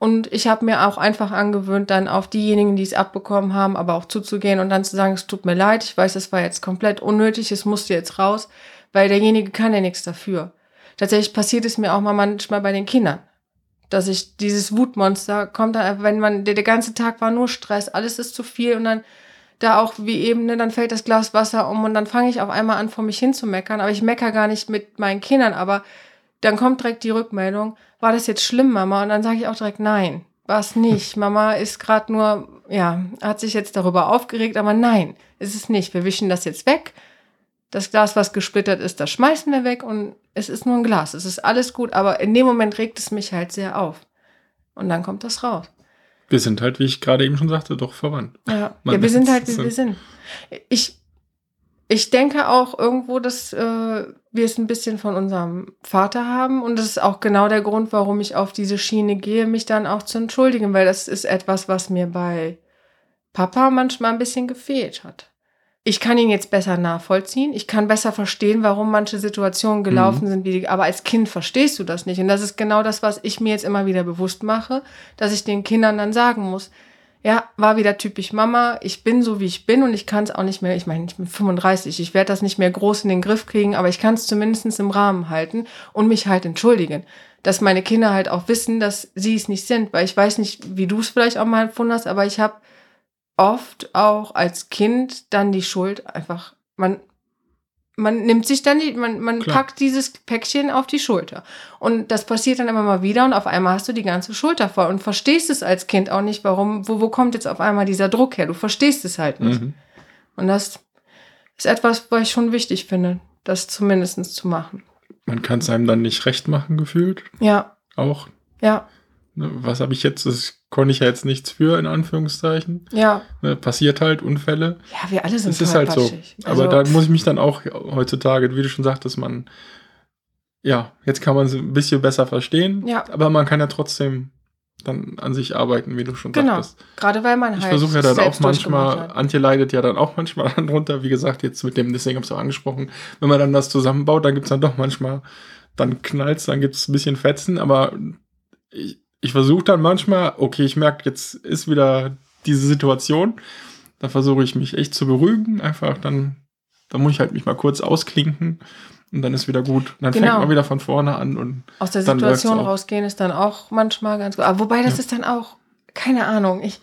Und ich habe mir auch einfach angewöhnt, dann auf diejenigen, die es abbekommen haben, aber auch zuzugehen und dann zu sagen, es tut mir leid, ich weiß, es war jetzt komplett unnötig, es musste jetzt raus, weil derjenige kann ja nichts dafür. Tatsächlich passiert es mir auch mal manchmal bei den Kindern, dass ich dieses Wutmonster kommt dann, wenn man, der, der ganze Tag war nur Stress, alles ist zu viel und dann da auch wie eben, ne, dann fällt das Glas Wasser um und dann fange ich auf einmal an, vor mich hin zu meckern. Aber ich meckere gar nicht mit meinen Kindern, aber dann kommt direkt die Rückmeldung, war das jetzt schlimm, Mama? Und dann sage ich auch direkt, nein, war es nicht. Mama ist gerade nur, ja, hat sich jetzt darüber aufgeregt, aber nein, ist es nicht. Wir wischen das jetzt weg. Das Glas, was gesplittert ist, das schmeißen wir weg und es ist nur ein Glas. Es ist alles gut, aber in dem Moment regt es mich halt sehr auf. Und dann kommt das raus.
Wir sind halt, wie ich gerade eben schon sagte, doch verwandt.
Ja, ja wir sind halt, wie wir sind. Ich, ich denke auch irgendwo, dass äh, wir es ein bisschen von unserem Vater haben. Und das ist auch genau der Grund, warum ich auf diese Schiene gehe, mich dann auch zu entschuldigen, weil das ist etwas, was mir bei Papa manchmal ein bisschen gefehlt hat. Ich kann ihn jetzt besser nachvollziehen. Ich kann besser verstehen, warum manche Situationen gelaufen sind, wie die, aber als Kind verstehst du das nicht. Und das ist genau das, was ich mir jetzt immer wieder bewusst mache, dass ich den Kindern dann sagen muss, ja, war wieder typisch Mama. Ich bin so, wie ich bin und ich kann es auch nicht mehr. Ich meine, ich bin 35. Ich werde das nicht mehr groß in den Griff kriegen, aber ich kann es zumindest im Rahmen halten und mich halt entschuldigen. Dass meine Kinder halt auch wissen, dass sie es nicht sind. Weil ich weiß nicht, wie du es vielleicht auch mal empfunden hast, aber ich habe oft auch als Kind dann die Schuld einfach, man, man nimmt sich dann die, man, man
Klar.
packt dieses Päckchen auf die Schulter. Und das passiert dann immer mal wieder und auf einmal hast du die ganze Schulter voll und verstehst es als Kind auch nicht, warum, wo, wo kommt jetzt auf einmal dieser Druck her? Du verstehst es halt nicht.
Mhm.
Und das ist etwas, was ich schon wichtig finde, das zumindest zu machen.
Man kann es einem dann nicht recht machen, gefühlt.
Ja,
Auch.
ja,
Ne, Was habe ich jetzt? Das konnte ich ja jetzt nichts für, in Anführungszeichen.
ja.
Ne, passiert halt, Unfälle.
Ja, wir alle sind
Es ist halt so.
tollpatschig.
Aber
Also,
da muss ich mich dann auch heutzutage, wie du schon sagtest, man, ja, jetzt kann man es ein bisschen besser verstehen.
Ja.
Aber man kann ja trotzdem dann an sich arbeiten, wie du schon
Genau.
sagtest.
Gerade weil man
Ich
halt
versuche ja dann auch manchmal. Antje leidet ja dann auch manchmal darunter, wie gesagt, jetzt mit dem, deswegen habe ich es auch angesprochen, wenn man dann das zusammenbaut, dann gibt es dann doch manchmal, dann knallt dann gibt es ein bisschen Fetzen, aber ich, ich versuche dann manchmal, okay, ich merke, jetzt ist wieder diese Situation, da versuche ich mich echt zu beruhigen, einfach dann, dann muss ich halt mich mal kurz ausklinken und dann ist wieder gut. Und dann
Genau.
fängt man wieder von vorne an und
Aus der Situation rausgehen ist dann auch manchmal ganz gut. Aber wobei, das
Ja.
ist dann auch, keine Ahnung, ich,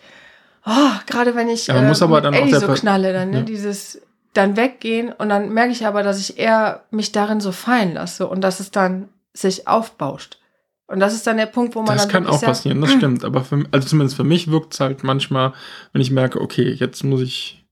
oh, gerade wenn ich
Ja, man muss aber
mit
dann auch
Eddie so knalle, dann, ne,
Ja.
dieses dann weggehen und dann merke ich aber, dass ich eher mich darin so fallen lasse und dass es dann sich aufbauscht. Und das ist dann der Punkt, wo man
Das
dann
kann
wirklich
auch passieren, das stimmt. Aber für, also zumindest für mich wirkt es halt manchmal, wenn ich merke, okay, jetzt muss ich.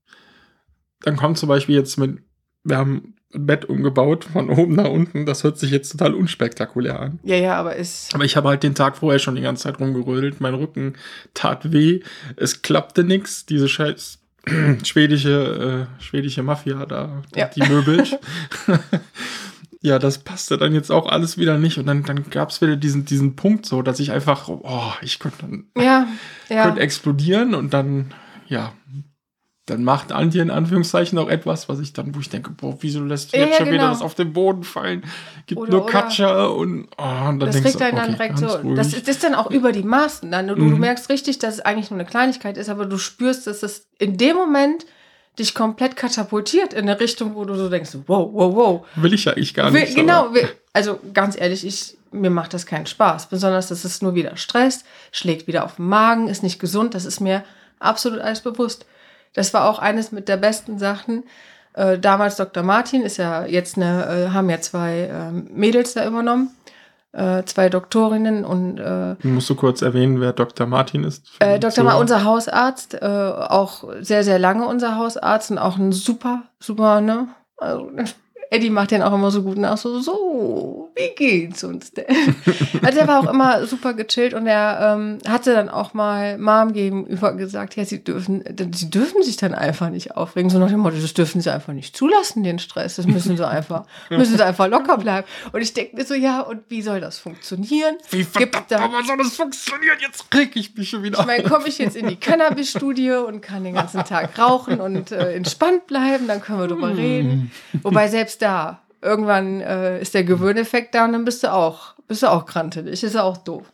Dann kommt zum Beispiel jetzt mit, wir haben ein Bett umgebaut von oben nach unten. Das hört sich jetzt total unspektakulär an.
Ja, ja, aber ist,
Aber ich habe halt den Tag vorher schon die ganze Zeit rumgerödelt. Mein Rücken tat weh. Es klappte nix. Diese scheiß schwedische, äh, schwedische Mafia da,
Ja.
die möbelt. ja, das passte dann jetzt auch alles wieder nicht. Und dann, dann gab es wieder diesen, diesen Punkt so, dass ich einfach, oh, ich könnte dann
ja, ja.
könnte explodieren und dann, ja, dann macht Antje in Anführungszeichen auch etwas, was ich dann, wo ich denke, boah, wieso lässt du jetzt
ja,
schon wieder
genau.
das auf den Boden fallen? Gibt
Oder-
nur Katscher und, oh, und dann
das
denkst
kriegt
du,
einen dann
okay,
direkt so.
ruhig.
Das ist, dann auch über die Maßen. Dann. Du, du
Mhm.
merkst richtig, dass es eigentlich nur eine Kleinigkeit ist, aber du spürst, dass es in dem Moment dich komplett katapultiert in eine Richtung, wo du so denkst, wow, wow, wow.
Will ich ja eigentlich gar
Will-
nicht.
genau, will- also ganz ehrlich, ich, mir macht das keinen Spaß. Besonders, das ist nur wieder Stress, schlägt wieder auf den Magen, ist nicht gesund, das ist mir absolut alles bewusst. Das war auch eines mit der besten Sachen. Äh, damals Dr. Martin ist ja jetzt eine, äh, haben ja zwei ähm, Mädels da übernommen, äh, zwei Doktorinnen und äh,
Musst du kurz erwähnen, wer Dr. Martin ist?
Äh, Dr. Ma,
Zuhörer?
unser Hausarzt, äh, auch sehr, sehr lange unser Hausarzt und auch ein super, super, ne? Also, Eddie macht den auch immer so gut nach, so, so, wie geht's uns denn? also er war auch immer super gechillt und er ähm, hatte dann auch mal Mom gegenüber gesagt, ja, sie dürfen, sie dürfen sich dann einfach nicht aufregen, so nach dem Motto, das dürfen sie einfach nicht zulassen, den Stress, das müssen sie einfach, müssen sie einfach locker bleiben. Und ich denke mir so, ja, und wie soll das funktionieren?
Wie verdammt
da-
aber soll das funktionieren? Jetzt reg ich mich schon wieder.
Ich meine, komme ich jetzt in die Cannabis-Studie und kann den ganzen Tag rauchen und äh, entspannt bleiben, dann können wir drüber reden. Wobei selbst da, irgendwann äh, ist der Gewöhneffekt da und dann bist du auch, bist du auch krantelig. Ist ja auch doof.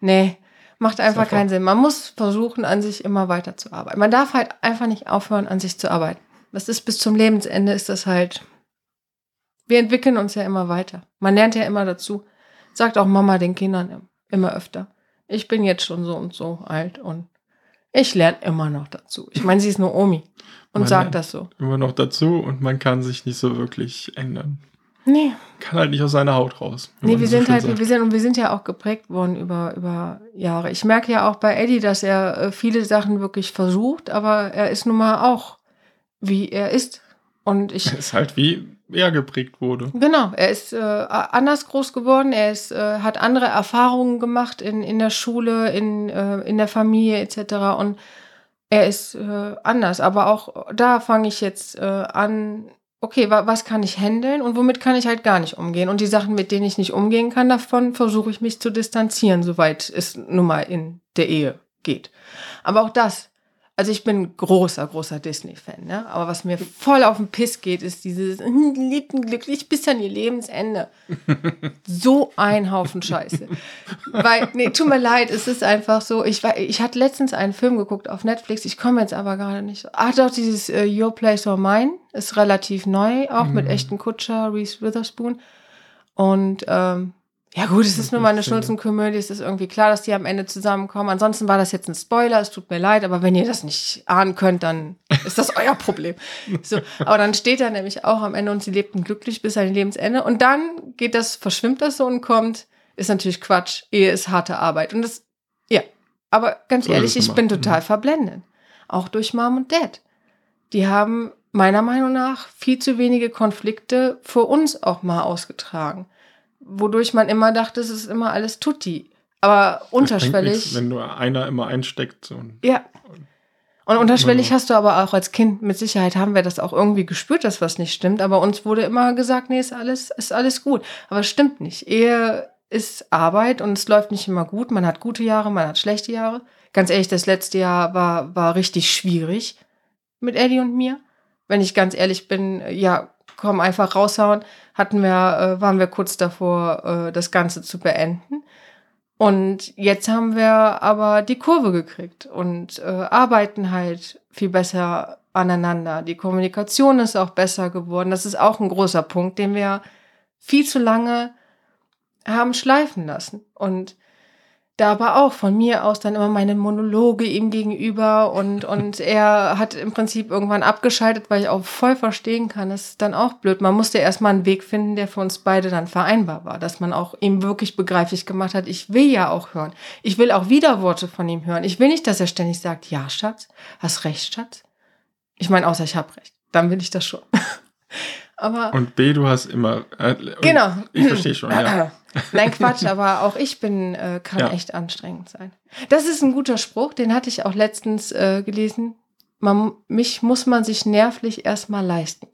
Nee, macht einfach keinen Sinn. Man muss versuchen, an sich immer weiter zu arbeiten. Man darf halt einfach nicht aufhören, an sich zu arbeiten. Das ist bis zum Lebensende ist das halt. Wir entwickeln uns ja immer weiter. Man lernt ja immer dazu. Sagt auch Mama den Kindern immer öfter. Ich bin jetzt schon so und so alt und ich lerne immer noch dazu. Ich meine, sie ist nur Omi und sagt das so.
Immer noch dazu und man kann sich nicht so wirklich ändern.
Nee,
Kann halt nicht aus seiner Haut raus.
nee wir
so
sind halt,
sagt.
wir sind, und wir sind ja auch geprägt worden über, über Jahre. Ich merke ja auch bei Eddie, dass er äh, viele Sachen wirklich versucht, aber er ist nun mal auch, wie er ist. Und ich,
ist halt wie er geprägt wurde.
Genau, er ist äh, anders groß geworden, er ist, äh, hat andere Erfahrungen gemacht in, in der Schule, in, äh, in der Familie etc. Und er ist äh, anders. Aber auch da fange ich jetzt äh, an, okay, wa was kann ich handeln und womit kann ich halt gar nicht umgehen? Und die Sachen, mit denen ich nicht umgehen kann, davon versuche ich mich zu distanzieren, soweit es nun mal in der Ehe geht. Aber auch das. Also ich bin großer, großer Disney-Fan, ne? Aber was mir voll auf den Piss geht, ist dieses "Hm, die lebten glücklich bis an ihr Lebensende. so ein Haufen Scheiße. Weil, nee, tut mir leid, es ist einfach so. Ich, war- ich hatte letztens einen Film geguckt auf Netflix, ich komme jetzt aber gerade nicht so. Ach doch, dieses äh, Your Place or Mine ist relativ neu, auch mit
Mhm.
echten Kutscher, Reese Witherspoon. Und ähm, ja gut, es ist nur mal eine Schnulzenkomödie, es ist irgendwie klar, dass die am Ende zusammenkommen. Ansonsten war das jetzt ein Spoiler, es tut mir leid, aber wenn ihr das nicht ahnen könnt, dann ist das euer Problem. So, aber dann steht da nämlich auch am Ende und sie lebten glücklich bis an ihr Lebensende. Und dann geht das, verschwimmt das so und kommt, ist natürlich Quatsch. Ehe ist harte Arbeit. Und das, ja. Aber ganz
So
ehrlich, ich bin total verblendet. Auch durch Mom und Dad. Die haben meiner Meinung nach viel zu wenige Konflikte für uns auch mal ausgetragen. Wodurch man immer dachte, es ist immer alles tutti. Aber unterschwellig.
Nichts, wenn nur einer immer einsteckt. So.
Ja. Und unterschwellig hast du aber auch als Kind, mit Sicherheit haben wir das auch irgendwie gespürt, dass was nicht stimmt. Aber uns wurde immer gesagt, nee, ist alles, ist alles gut. Aber es stimmt nicht. Ehe ist Arbeit und es läuft nicht immer gut. Man hat gute Jahre, man hat schlechte Jahre. Ganz ehrlich, das letzte Jahr war, war richtig schwierig mit Eddie und mir. Wenn ich ganz ehrlich bin, ja, komm, einfach raushauen, hatten wir, äh, waren wir kurz davor, äh, das Ganze zu beenden. Und jetzt haben wir aber die Kurve gekriegt und äh, arbeiten halt viel besser aneinander. Die Kommunikation ist auch besser geworden. Das ist auch ein großer Punkt, den wir viel zu lange haben schleifen lassen. Und da aber auch von mir aus dann immer meine Monologe ihm gegenüber und, und er hat im Prinzip irgendwann abgeschaltet, weil ich auch voll verstehen kann, das ist dann auch blöd. Man musste erstmal einen Weg finden, der für uns beide dann vereinbar war, dass man auch ihm wirklich begreiflich gemacht hat, ich will ja auch hören. Ich will auch Widerworte von ihm hören. Ich will nicht, dass er ständig sagt, ja, Schatz, hast recht, Schatz. Ich meine, außer ich habe recht. Dann will ich das schon. aber
und B, du hast immer. Äh,
genau.
Ich verstehe schon, ja.
Nein, Quatsch, aber auch ich bin, äh, kann ja. echt anstrengend sein. Das ist ein guter Spruch, den hatte ich auch letztens äh, gelesen. Man, mich muss man sich nervlich erstmal leisten.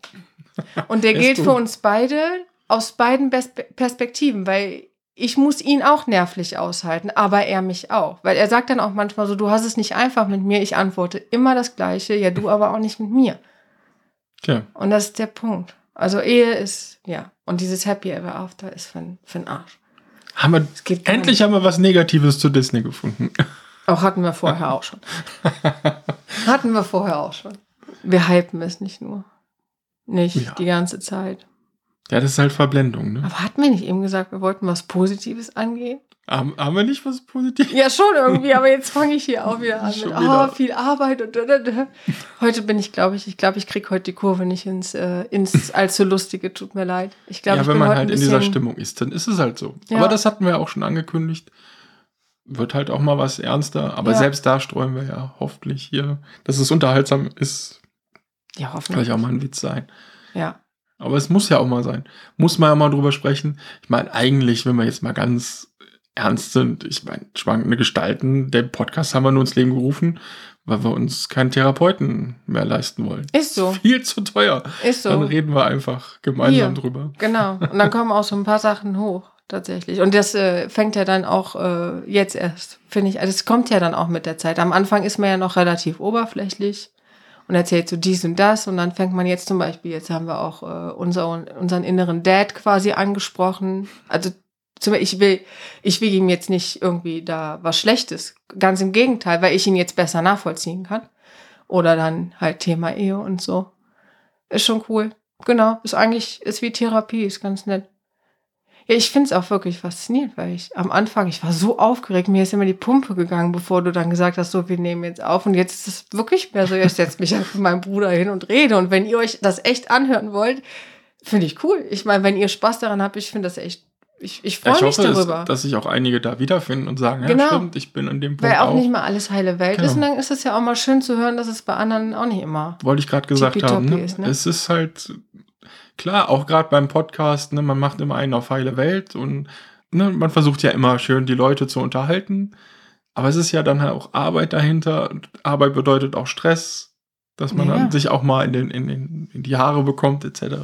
Und der gilt für uns beide aus beiden Perspektiven, weil ich muss ihn auch nervlich aushalten, aber er mich auch. Weil er sagt dann auch manchmal so, du hast es nicht einfach mit mir, ich antworte immer das Gleiche, ja, du aber auch nicht mit mir.
Ja.
Und das ist der Punkt. Also Ehe ist, ja. Und dieses Happy Ever After ist für, für den Arsch.
Haben wir, endlich haben wir was Negatives zu Disney gefunden.
Auch hatten wir vorher auch schon. hatten wir vorher auch schon. Wir hypen es nicht nur. Nicht ja. die ganze Zeit.
Ja, das ist halt Verblendung, ne?
Aber hatten wir nicht eben gesagt, wir wollten was Positives angehen?
Haben, haben wir nicht was Positives?
Ja, schon irgendwie, aber jetzt fange ich hier auch wieder an mit, oh, viel Arbeit und da, da, da. Heute bin ich, glaube ich, ich glaube, ich kriege heute die Kurve nicht ins, äh, ins allzu Lustige, tut mir leid. Ich glaube,
ja,
ich
wenn man halt in dieser Stimmung ist, dann ist es halt so. Ja. Aber das hatten wir auch schon angekündigt. Wird halt auch mal was ernster, aber ja. selbst da streuen wir ja hoffentlich hier, dass es unterhaltsam ist.
Ja, hoffentlich.
Vielleicht auch mal ein Witz sein.
Ja.
Aber es muss ja auch mal sein. Muss man ja mal drüber sprechen. Ich meine, eigentlich, wenn wir jetzt mal ganz ernst sind. Ich meine, schwankende Gestalten, der Podcast haben wir nur ins Leben gerufen, weil wir uns keinen Therapeuten mehr leisten wollen.
Ist so.
Viel zu teuer.
Ist so.
Dann reden wir einfach gemeinsam Hier. drüber.
Genau. Und dann kommen auch so ein paar Sachen hoch, tatsächlich. Und das äh, fängt ja dann auch äh, jetzt erst, finde ich. Also es kommt ja dann auch mit der Zeit. Am Anfang ist man ja noch relativ oberflächlich und erzählt so dies und das und dann fängt man jetzt zum Beispiel, jetzt haben wir auch äh, unser, unseren inneren Dad quasi angesprochen. Also ich will, ich will ihm jetzt nicht irgendwie da was Schlechtes. Ganz im Gegenteil, weil ich ihn jetzt besser nachvollziehen kann. Oder dann halt Thema Ehe und so. Ist schon cool. Genau. Ist eigentlich, ist wie Therapie, ist ganz nett. Ja, ich finde es auch wirklich faszinierend, weil ich am Anfang, ich war so aufgeregt, mir ist immer die Pumpe gegangen, bevor du dann gesagt hast, so, wir nehmen jetzt auf. Und jetzt ist es wirklich mehr so, ich setze mich einfach mit meinem Bruder hin und rede. Und wenn ihr euch das echt anhören wollt, finde ich cool. Ich meine, wenn ihr Spaß daran habt, ich finde das echt ich, ich freue mich hoffe, darüber.
Dass, dass sich auch einige da wiederfinden und sagen, genau. ja stimmt, ich bin an dem Punkt
Weil auch, auch, nicht mal alles heile Welt genau. ist. Und dann ist es ja auch mal schön zu hören, dass es bei anderen auch nicht immer
Wollte ich gerade gesagt haben. Ne? Ist, ne? Es ist halt, klar, auch gerade beim Podcast, ne, man macht immer einen auf heile Welt und ne, man versucht ja immer schön die Leute zu unterhalten. Aber es ist ja dann halt auch Arbeit dahinter. Arbeit bedeutet auch Stress dass man ja. dann sich auch mal in, den, in, den, in die Haare bekommt, etc.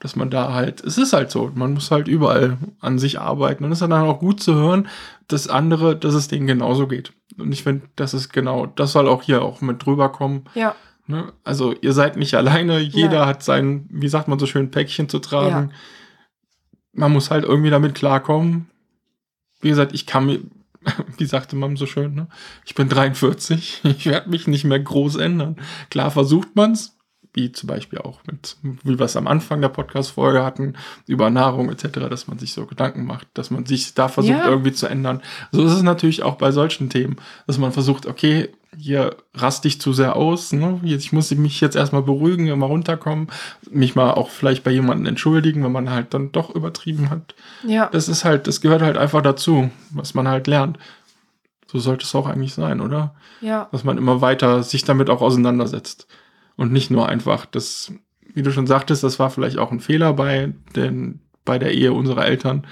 Dass man da halt, es ist halt so, man muss halt überall an sich arbeiten. Und es ist dann auch gut zu hören, dass andere, dass es denen genauso geht. Und ich finde, das ist genau, das soll auch hier auch mit drüber kommen.
Ja.
Ne? Also ihr seid nicht alleine, jeder ja. hat sein, wie sagt man so schön, Päckchen zu tragen. Ja. Man muss halt irgendwie damit klarkommen. Wie gesagt, ich kann mir, wie sagte man so schön, ne? ich bin 43, ich werde mich nicht mehr groß ändern. Klar versucht man es, wie zum Beispiel auch mit, wie wir es am Anfang der Podcast-Folge hatten, über Nahrung etc., dass man sich so Gedanken macht, dass man sich da versucht ja. irgendwie zu ändern. So ist es natürlich auch bei solchen Themen, dass man versucht, okay, hier raste ich zu sehr aus, ne? ich muss mich jetzt erstmal beruhigen, immer runterkommen, mich mal auch vielleicht bei jemandem entschuldigen, wenn man halt dann doch übertrieben hat.
Ja.
Das ist halt, das gehört halt einfach dazu, was man halt lernt. So sollte es auch eigentlich sein, oder?
Ja.
Dass man immer weiter sich damit auch auseinandersetzt. Und nicht nur einfach das, wie du schon sagtest, das war vielleicht auch ein Fehler bei, den, bei der Ehe unserer Eltern,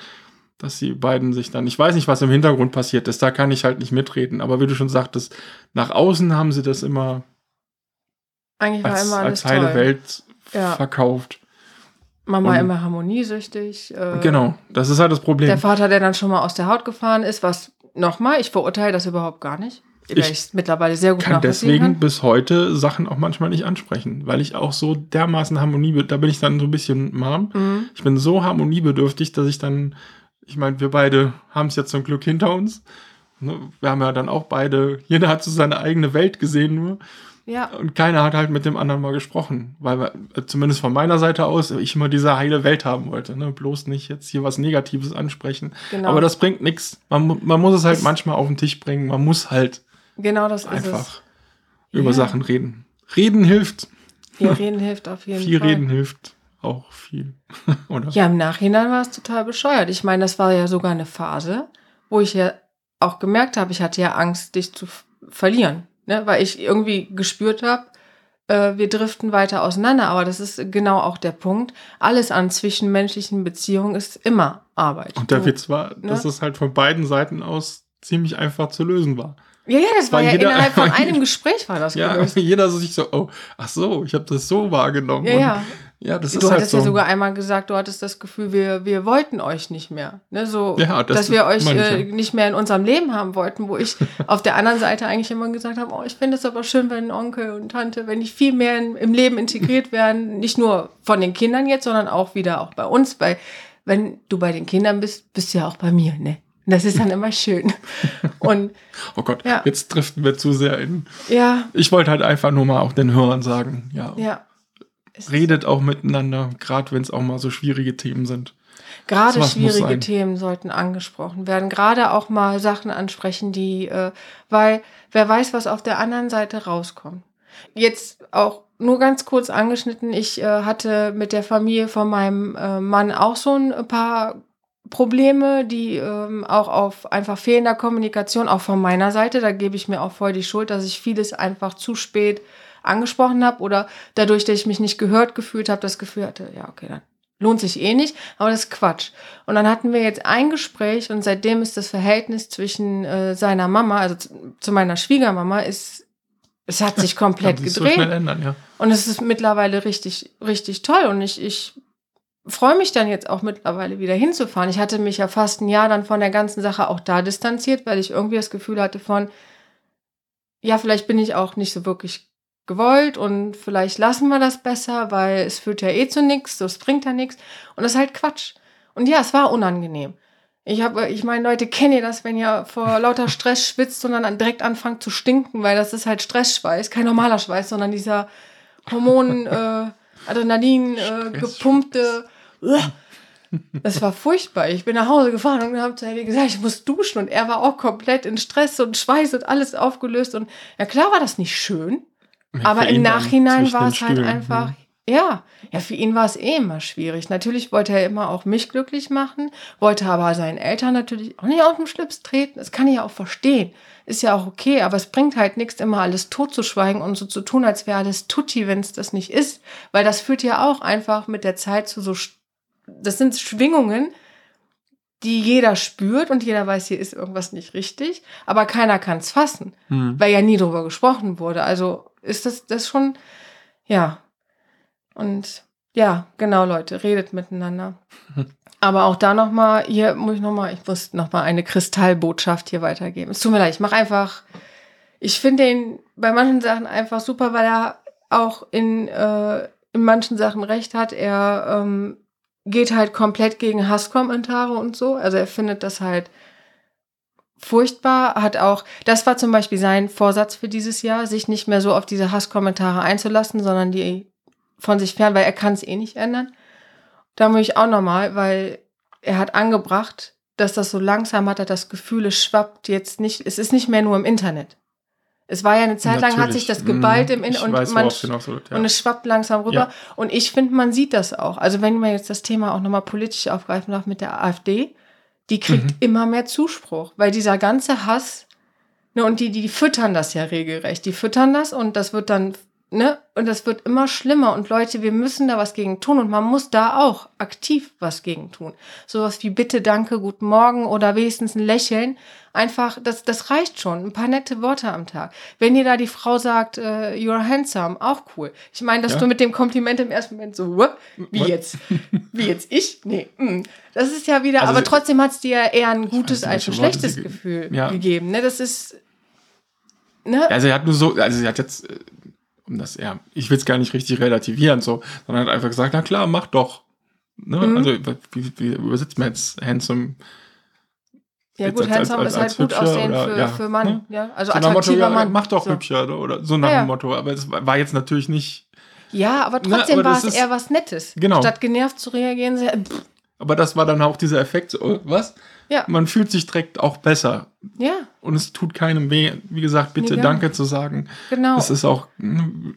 dass die beiden sich dann, ich weiß nicht, was im Hintergrund passiert ist, da kann ich halt nicht mitreden, aber wie du schon sagtest, nach außen haben sie das immer
Eigentlich war
als,
immer alles
als heile
toll.
Welt
Ja.
verkauft.
Mama
Und-
immer harmoniesüchtig. Äh,
Genau, das ist halt das Problem.
Der Vater, der dann schon mal aus der Haut gefahren ist, was nochmal, ich verurteile das überhaupt gar nicht. Weil
Ich
mittlerweile sehr gut
kann deswegen bis heute Sachen auch manchmal nicht ansprechen, weil ich auch so dermaßen Harmonie, da bin ich dann so ein bisschen Mom.
Mhm.
Ich bin so harmoniebedürftig, dass ich dann, ich meine, wir beide haben es jetzt zum Glück hinter uns. Ne, Wir haben ja dann auch beide, jeder hat so seine eigene Welt gesehen nur
Ja,
und keiner hat halt mit dem anderen mal gesprochen, weil wir, äh, zumindest von meiner Seite aus ich immer diese heile Welt haben wollte, ne? bloß nicht jetzt hier was Negatives ansprechen.
Genau.
Aber das bringt nichts. Man, man muss es halt
Es-
manchmal auf den Tisch bringen. Man muss halt
genau das ist
einfach
es.
über
Ja.
Sachen reden. Reden hilft.
Viel reden hilft auf jeden
Viel
Fall.
reden hilft auch viel. Oder?
Ja, im Nachhinein war es total bescheuert. Ich meine, das war ja sogar eine Phase, wo ich ja auch gemerkt habe, ich hatte ja Angst, dich zu verlieren. Ne? Weil ich irgendwie gespürt habe, äh, wir driften weiter auseinander. Aber das ist genau auch der Punkt. Alles an zwischenmenschlichen Beziehungen ist immer Arbeit.
Und der
Du-
Witz war,
ne?
dass es halt von beiden Seiten aus ziemlich einfach zu lösen war.
Ja, ja, das war
Weil
ja
jeder-
innerhalb von einem Gespräch war das
Ja,
gelöst.
jeder so sich so, oh, ach so, ich habe das so wahrgenommen.
Ja, ja.
ja, das
Du
ist halt
hattest
so.
ja sogar einmal gesagt, du hattest das Gefühl, wir, wir wollten euch nicht mehr. Ne? So,
Ja, das
dass wir euch äh,
ja.
nicht mehr in unserem Leben haben wollten, wo ich auf der anderen Seite eigentlich immer gesagt habe, oh, ich finde es aber schön, wenn Onkel und Tante, wenn die viel mehr in, im Leben integriert werden, nicht nur von den Kindern jetzt, sondern auch wieder auch bei uns, weil wenn du bei den Kindern bist, bist du ja auch bei mir, ne? Das ist dann immer schön. Und
oh Gott,
Ja.
jetzt driften wir zu sehr in.
ja,
Ich wollte halt einfach nur mal auch den Hörern sagen, ja,
ja.
Redet auch miteinander, gerade wenn es auch mal so schwierige Themen sind.
Gerade schwierige. Themen sollten angesprochen werden. Gerade auch mal Sachen ansprechen, die, äh, weil wer weiß, was auf der anderen Seite rauskommt. Jetzt auch nur ganz kurz angeschnitten. Ich äh, hatte mit der Familie von meinem äh, Mann auch so ein paar Probleme, die ähm, auch auf einfach fehlender Kommunikation, auch von meiner Seite, da gebe ich mir auch voll die Schuld, dass ich vieles einfach zu spät angesprochen habe oder dadurch, dass ich mich nicht gehört gefühlt habe, das Gefühl hatte, ja, okay, dann lohnt sich eh nicht, aber das ist Quatsch. Und dann hatten wir jetzt ein Gespräch und seitdem ist das Verhältnis zwischen äh, seiner Mama, also zu, zu meiner Schwiegermama, ist, es hat sich komplett
so
gedreht.
schnell ändern, ja.
Und es ist mittlerweile richtig, richtig toll. Und ich, ich freue mich dann jetzt auch mittlerweile wieder hinzufahren. Ich hatte mich ja fast ein Jahr dann von der ganzen Sache auch da distanziert, weil ich irgendwie das Gefühl hatte von, ja, vielleicht bin ich auch nicht so wirklich gewollt und vielleicht lassen wir das besser, weil es führt ja eh zu nichts, so es bringt ja nichts. Und das ist halt Quatsch. Und ja, es war unangenehm. Ich habe, ich meine, Leute, kennt ihr das, wenn ihr vor lauter Stress schwitzt und dann direkt anfangt zu stinken, weil das ist halt Stressschweiß, kein normaler Schweiß, sondern dieser Hormon, äh, Adrenalin, äh, gepumpte. Das war furchtbar. Ich bin nach Hause gefahren und habe zu Eddie gesagt, ich muss duschen. Und er war auch komplett in Stress und Schweiß und alles aufgelöst. Und ja, klar war das nicht schön.
Ja,
Aber im Nachhinein war es halt
Stühlen,
einfach,
hm.
ja, ja, für ihn war es eh immer schwierig. Natürlich wollte er immer auch mich glücklich machen, wollte aber seinen Eltern natürlich auch nicht auf den Schlips treten. Das kann ich ja auch verstehen. Ist ja auch okay, aber es bringt halt nichts, immer alles totzuschweigen und so zu tun, als wäre alles tutti, wenn es das nicht ist. Weil das führt ja auch einfach mit der Zeit zu so, das sind Schwingungen, die jeder spürt und jeder weiß, hier ist irgendwas nicht richtig, aber keiner kann es fassen
Hm.
weil ja nie drüber gesprochen wurde. Also ist das, das schon, ja. Und ja, genau, Leute, redet miteinander. Aber auch da nochmal, hier muss ich nochmal, ich muss nochmal eine Kristallbotschaft hier weitergeben. Es tut mir leid, ich mache einfach, ich finde den bei manchen Sachen einfach super, weil er auch in, äh, in manchen Sachen recht hat. Er ähm, geht halt komplett gegen Hasskommentare und so. Also er findet das halt furchtbar, hat auch, das war zum Beispiel sein Vorsatz für dieses Jahr, sich nicht mehr so auf diese Hasskommentare einzulassen, sondern die von sich fern, weil er kann es eh nicht ändern. Da muss ich auch nochmal, weil er hat angebracht, dass das so langsam hat er das Gefühl, es schwappt jetzt nicht, es ist nicht mehr nur im Internet. Es war ja eine Zeit lang, hat
Natürlich.
sich das geballt
Hm,
im
ich
und
weiß,
man
willst, ja.
und es schwappt langsam rüber.
Ja.
Und ich finde, man sieht das auch. Also wenn man jetzt das Thema auch nochmal politisch aufgreifen darf mit der AfD, die kriegt
Mhm.
immer mehr Zuspruch, weil dieser ganze Hass, ne, und die, die, die füttern das ja regelrecht. Die füttern das und das wird dann ne? Und das wird immer schlimmer. Und Leute, wir müssen da was gegen tun. Und man muss da auch aktiv was gegen tun. Sowas wie Bitte, Danke, Guten Morgen oder wenigstens ein Lächeln. Einfach, das, das reicht schon. Ein paar nette Worte am Tag. Wenn ihr da die Frau sagt, äh, you're handsome, auch cool. Ich meine, dass
Ja.
du mit dem Kompliment im ersten Moment so, wie
What?
jetzt? Wie jetzt ich? Nee. mm. Das ist ja wieder,
Also
aber trotzdem hat es dir eher ein gutes
nicht,
als ein
Worte
schlechtes
ge-
Gefühl
Ja.
gegeben. Ne? Das ist. Ne?
Also er hat nur so, also sie hat jetzt, äh, um das, ja, ich will es gar nicht richtig relativieren, so, sondern hat einfach gesagt, na klar, mach doch. Ne?
Mhm.
Also wie, wie übersetzt man jetzt handsome?
Ja gut,
als- als-
handsome
als-
ist halt gut aussehen
oder-
für,
ja,
für Mann.
ne?
Ja, also
so dem Motto,
attraktiver
ja,
Mann.
mach doch
so.
hübscher oder, so nach
Ja,
dem Motto. Aber es war jetzt natürlich nicht,
Ja, aber
Ne,
trotzdem
aber
war es eher was Nettes.
Genau.
Statt genervt zu reagieren, pff,
aber das war dann auch dieser Effekt, so, oh, was?
ja,
Man fühlt sich direkt auch besser.
ja,
Und es tut keinem weh, wie gesagt, bitte
Nee,
Danke zu sagen.
genau.
Das ist auch,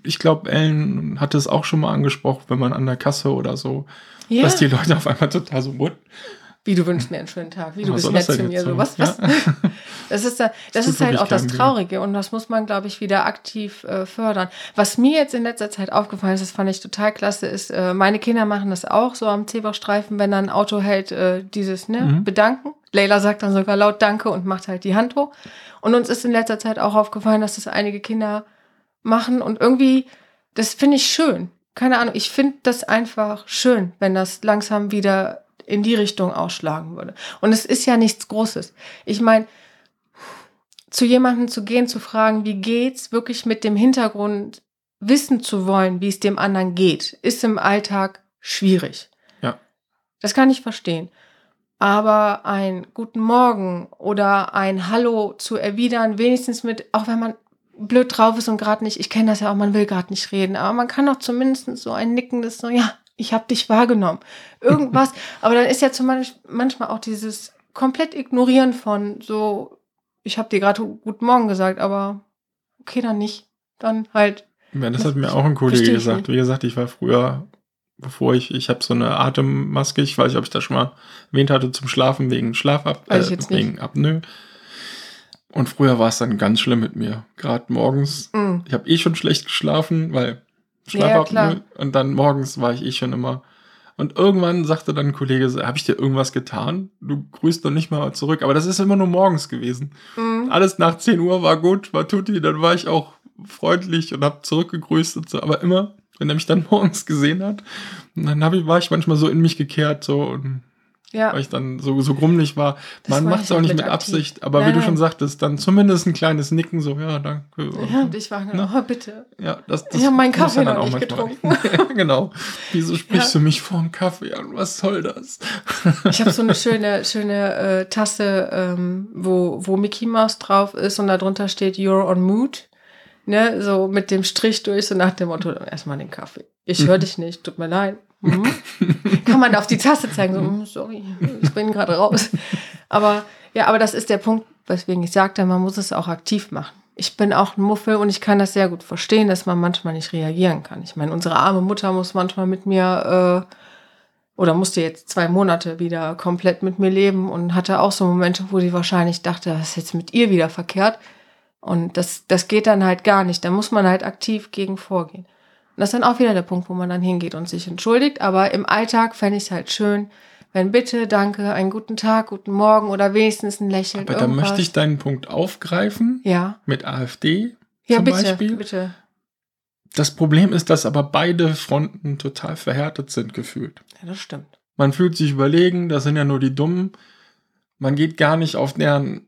ich glaube, Ellen hatte es auch schon mal angesprochen, wenn man an der Kasse oder so,
ja.
dass die Leute auf einmal total so, what?
Wie du wünschst mir einen schönen Tag, wie du
Was
bist nett zu mir. So, was, was?
Ja.
Das ist, da- das ist halt auch das. Traurige und das muss man, glaube ich, wieder aktiv äh, fördern. Was mir jetzt in letzter Zeit aufgefallen ist, das fand ich total klasse, ist, äh, meine Kinder machen das auch so am Zebrastreifen, wenn dann ein Auto hält, äh, dieses ne,
Mhm.
Bedanken. Leila sagt dann sogar laut Danke und macht halt die Hand hoch. Und uns ist in letzter Zeit auch aufgefallen, dass das einige Kinder machen und irgendwie, das finde ich schön. Keine Ahnung, ich finde das einfach schön, wenn das langsam wieder in die Richtung ausschlagen würde. Und es ist ja nichts Großes. Ich meine, zu jemandem zu gehen, zu fragen, wie geht's, wirklich mit dem Hintergrund wissen zu wollen, wie es dem anderen geht, ist im Alltag schwierig.
Ja.
Das kann ich verstehen. Aber ein Guten Morgen oder ein Hallo zu erwidern, wenigstens mit, auch wenn man blöd drauf ist und gerade nicht, ich kenne das ja auch, man will gerade nicht reden, aber man kann doch zumindest so ein nickendes, so, ja, ich habe dich wahrgenommen. Irgendwas. aber dann ist ja zum Beispiel manchmal auch dieses komplett Ignorieren von so, ich habe dir gerade Guten Morgen gesagt, aber okay, dann nicht. Dann halt,
Ja, das hat mir auch ein Kollege gesagt. Wie gesagt, ich war früher, bevor ich, ich habe so eine Atemmaske, ich weiß nicht, ob ich das schon mal erwähnt hatte, zum Schlafen wegen Schlafab,
ich jetzt nicht.
wegen Apnoe. Und früher war es dann ganz schlimm mit mir. Gerade morgens.
mh,
Ich habe eh schon schlecht geschlafen, weil
Ja, ja,
und dann morgens war ich eh schon immer. Und irgendwann sagte dann ein Kollege, so, habe ich dir irgendwas getan? Du grüßt doch nicht mal zurück. Aber das ist immer nur morgens gewesen.
mh.
Alles nach 10 Uhr war gut, war tutti, dann war ich auch freundlich und habe zurückgegrüßt und so. Aber immer, wenn er mich dann morgens gesehen hat, dann ich, war ich manchmal so in mich gekehrt, so, und
ja.
weil ich dann so, so grummelig war.
Das
Man macht es auch
auch
nicht
mit
mit. Absicht, aber wie
Nein,
du schon sagtest, dann zumindest ein kleines Nicken, so, ja, danke.
Ja, und ich war genau,
Ne?
oh, bitte.
Ja, das, das
Ich hab meinen Kaffee
ja
noch
dann
nicht
manchmal- ja, genau. Wieso sprichst
Ja.
du mich vor dem Kaffee an? Was soll das?
Ich habe so eine schöne, schöne äh, Tasse, ähm, wo, wo Mickey Mouse drauf ist und darunter steht You're on Mood. Ne, so mit dem Strich durch, so nach dem Motto, erstmal den Kaffee. Ich höre dich nicht, tut mir leid. Mhm. Kann man da auf die Tasse zeigen, so, "Mm, sorry, ich bin gerade raus. Aber ja, aber das ist der Punkt, weswegen ich sagte, man muss es auch aktiv machen. Ich bin auch ein Muffel und ich kann das sehr gut verstehen, dass man manchmal nicht reagieren kann. Ich meine, unsere arme Mutter muss manchmal mit mir äh, oder musste jetzt zwei Monate wieder komplett mit mir leben und hatte auch so Momente, wo sie wahrscheinlich dachte, was ist jetzt mit ihr wieder verkehrt? Und das, das geht dann halt gar nicht. Da muss man halt aktiv gegen vorgehen. Das ist dann auch wieder der Punkt, wo man dann hingeht und sich entschuldigt. Aber im Alltag fände ich es halt schön, wenn bitte, danke, einen guten Tag, guten Morgen oder wenigstens ein Lächeln.
Aber da
irgendwas.
möchte ich deinen Punkt aufgreifen
Ja,
mit AfD.
ja
zum
bitte,
Beispiel.
bitte.
Das Problem ist, dass aber beide Fronten total verhärtet sind gefühlt.
Ja, das stimmt.
Man fühlt sich überlegen, das sind ja nur die Dummen. Man geht gar nicht auf deren.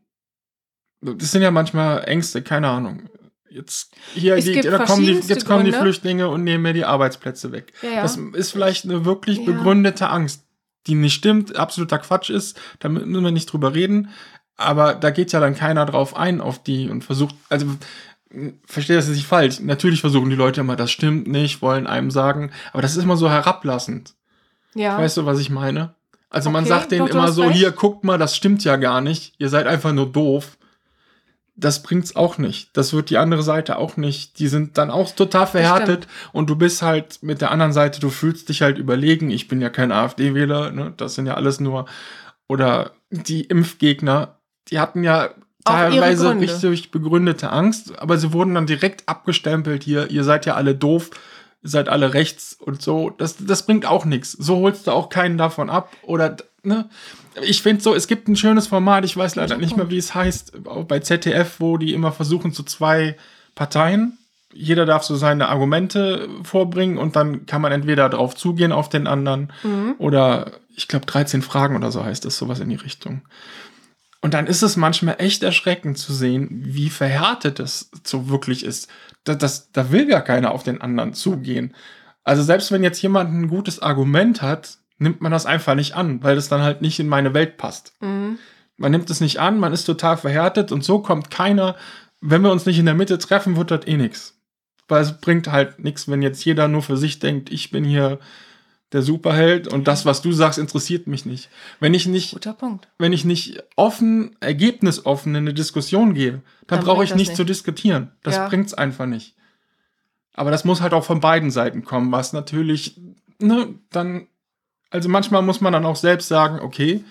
Das sind ja manchmal Ängste, keine Ahnung. Jetzt hier,
Es
die, da kommen die, jetzt kommen die. Flüchtlinge und nehmen mir die Arbeitsplätze weg.
Ja, ja.
Das ist vielleicht eine wirklich begründete Angst, die nicht stimmt, absoluter Quatsch ist. Da müssen wir nicht drüber reden. Aber da geht ja dann keiner drauf ein auf die und versucht, also verstehe das nicht falsch. Natürlich versuchen die Leute immer, das stimmt nicht, wollen einem sagen, aber das ist immer so herablassend.
ja.
Weißt du, was ich meine? Also man
Okay,
sagt denen
doch,
immer so,
recht.
hier, guckt mal, das stimmt ja gar nicht. Ihr seid einfach nur doof. Das bringt's auch nicht. Das wird die andere Seite auch nicht. Die sind dann auch total verhärtet und du bist halt mit der anderen Seite, du fühlst dich halt überlegen. Ich bin ja kein AfD-Wähler, ne? Das sind ja alles nur oder die Impfgegner, die hatten ja teilweise richtig begründete Angst, aber sie wurden dann direkt abgestempelt hier, ihr seid ja alle doof, ihr seid alle rechts und so. Das, das bringt auch nichts. So holst du auch keinen davon ab. Oder, ne? Ich finde so, es gibt ein schönes Format, ich weiß leider nicht mehr, wie es heißt, bei ZDF, wo die immer versuchen, zu zwei Parteien. Jeder darf so seine Argumente vorbringen und dann kann man entweder drauf zugehen auf den anderen oder ich glaube 13 Fragen oder so heißt es, sowas in die Richtung. Und dann ist es manchmal echt erschreckend zu sehen, wie verhärtet es so wirklich ist. Da, das, da will ja keiner auf den anderen zugehen. Also selbst wenn jetzt jemand ein gutes Argument hat, nimmt man das einfach nicht an, weil das dann halt nicht in meine Welt passt.
Mhm.
Man nimmt es nicht an, man ist total verhärtet und so kommt keiner. Wenn wir uns nicht in der Mitte treffen, wird das eh nix. Weil es bringt halt nichts, wenn jetzt jeder nur für sich denkt, ich bin hier der Superheld und das, was du sagst, interessiert mich nicht. Wenn ich nicht
Guter Punkt.
wenn ich nicht offen, ergebnisoffen in eine Diskussion gehe, dann,
Dann
brauche ich nicht,
nicht.
zu diskutieren. Das
Ja.
bringt's einfach nicht. Aber das muss halt auch von beiden Seiten kommen, was natürlich, ne, dann, also manchmal muss man dann auch selbst sagen, okay,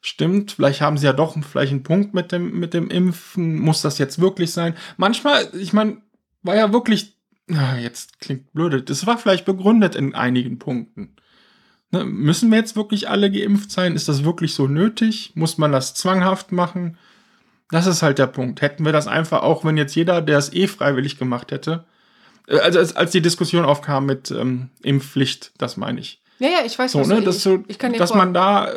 stimmt, vielleicht haben sie ja doch vielleicht einen Punkt mit dem, mit dem Impfen, muss das jetzt wirklich sein? Manchmal, ich meine, war ja wirklich, na, jetzt klingt blöde, das war vielleicht begründet in einigen Punkten. Ne, müssen wir jetzt wirklich alle geimpft sein? Ist das wirklich so nötig? Muss man das zwanghaft machen? Das ist halt der Punkt. Hätten wir das einfach auch, wenn jetzt jeder, der es eh freiwillig gemacht hätte, äh, also als, als die Diskussion aufkam mit ähm, Impfpflicht, das meine ich.
Ja, ja, ich weiß,
So, ne, dass,
ich,
so,
ich dir
dass man da,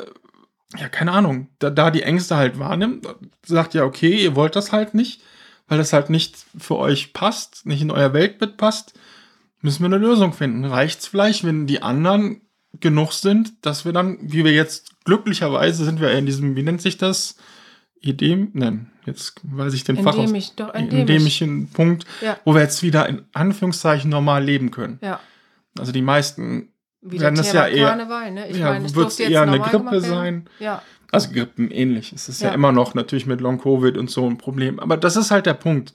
ja, keine Ahnung, da, da die Ängste halt wahrnimmt, sagt ja, okay, ihr wollt das halt nicht, weil das halt nicht für euch passt, nicht in euer Weltbild passt, müssen wir eine Lösung finden. Reicht's vielleicht, wenn die anderen genug sind, dass wir dann, wie wir jetzt glücklicherweise sind wir in diesem, wie nennt sich das? Idee, nein, jetzt weiß ich den Fach aus,
endemisch, doch, endemisch.
endemischen Punkt,
Ja.
wo wir jetzt wieder in Anführungszeichen normal leben können.
Ja,
Also die meisten
wieder
werden das
Thema
ja eher-
Karneval, ne? Ich
ja,
meine, es durfte jetzt
eher eine Grippe sein?
Ja,
Also Grippen ähnlich. Es ist ja.
Ja.
immer noch natürlich mit Long Covid und so ein Problem. Aber das ist halt der Punkt.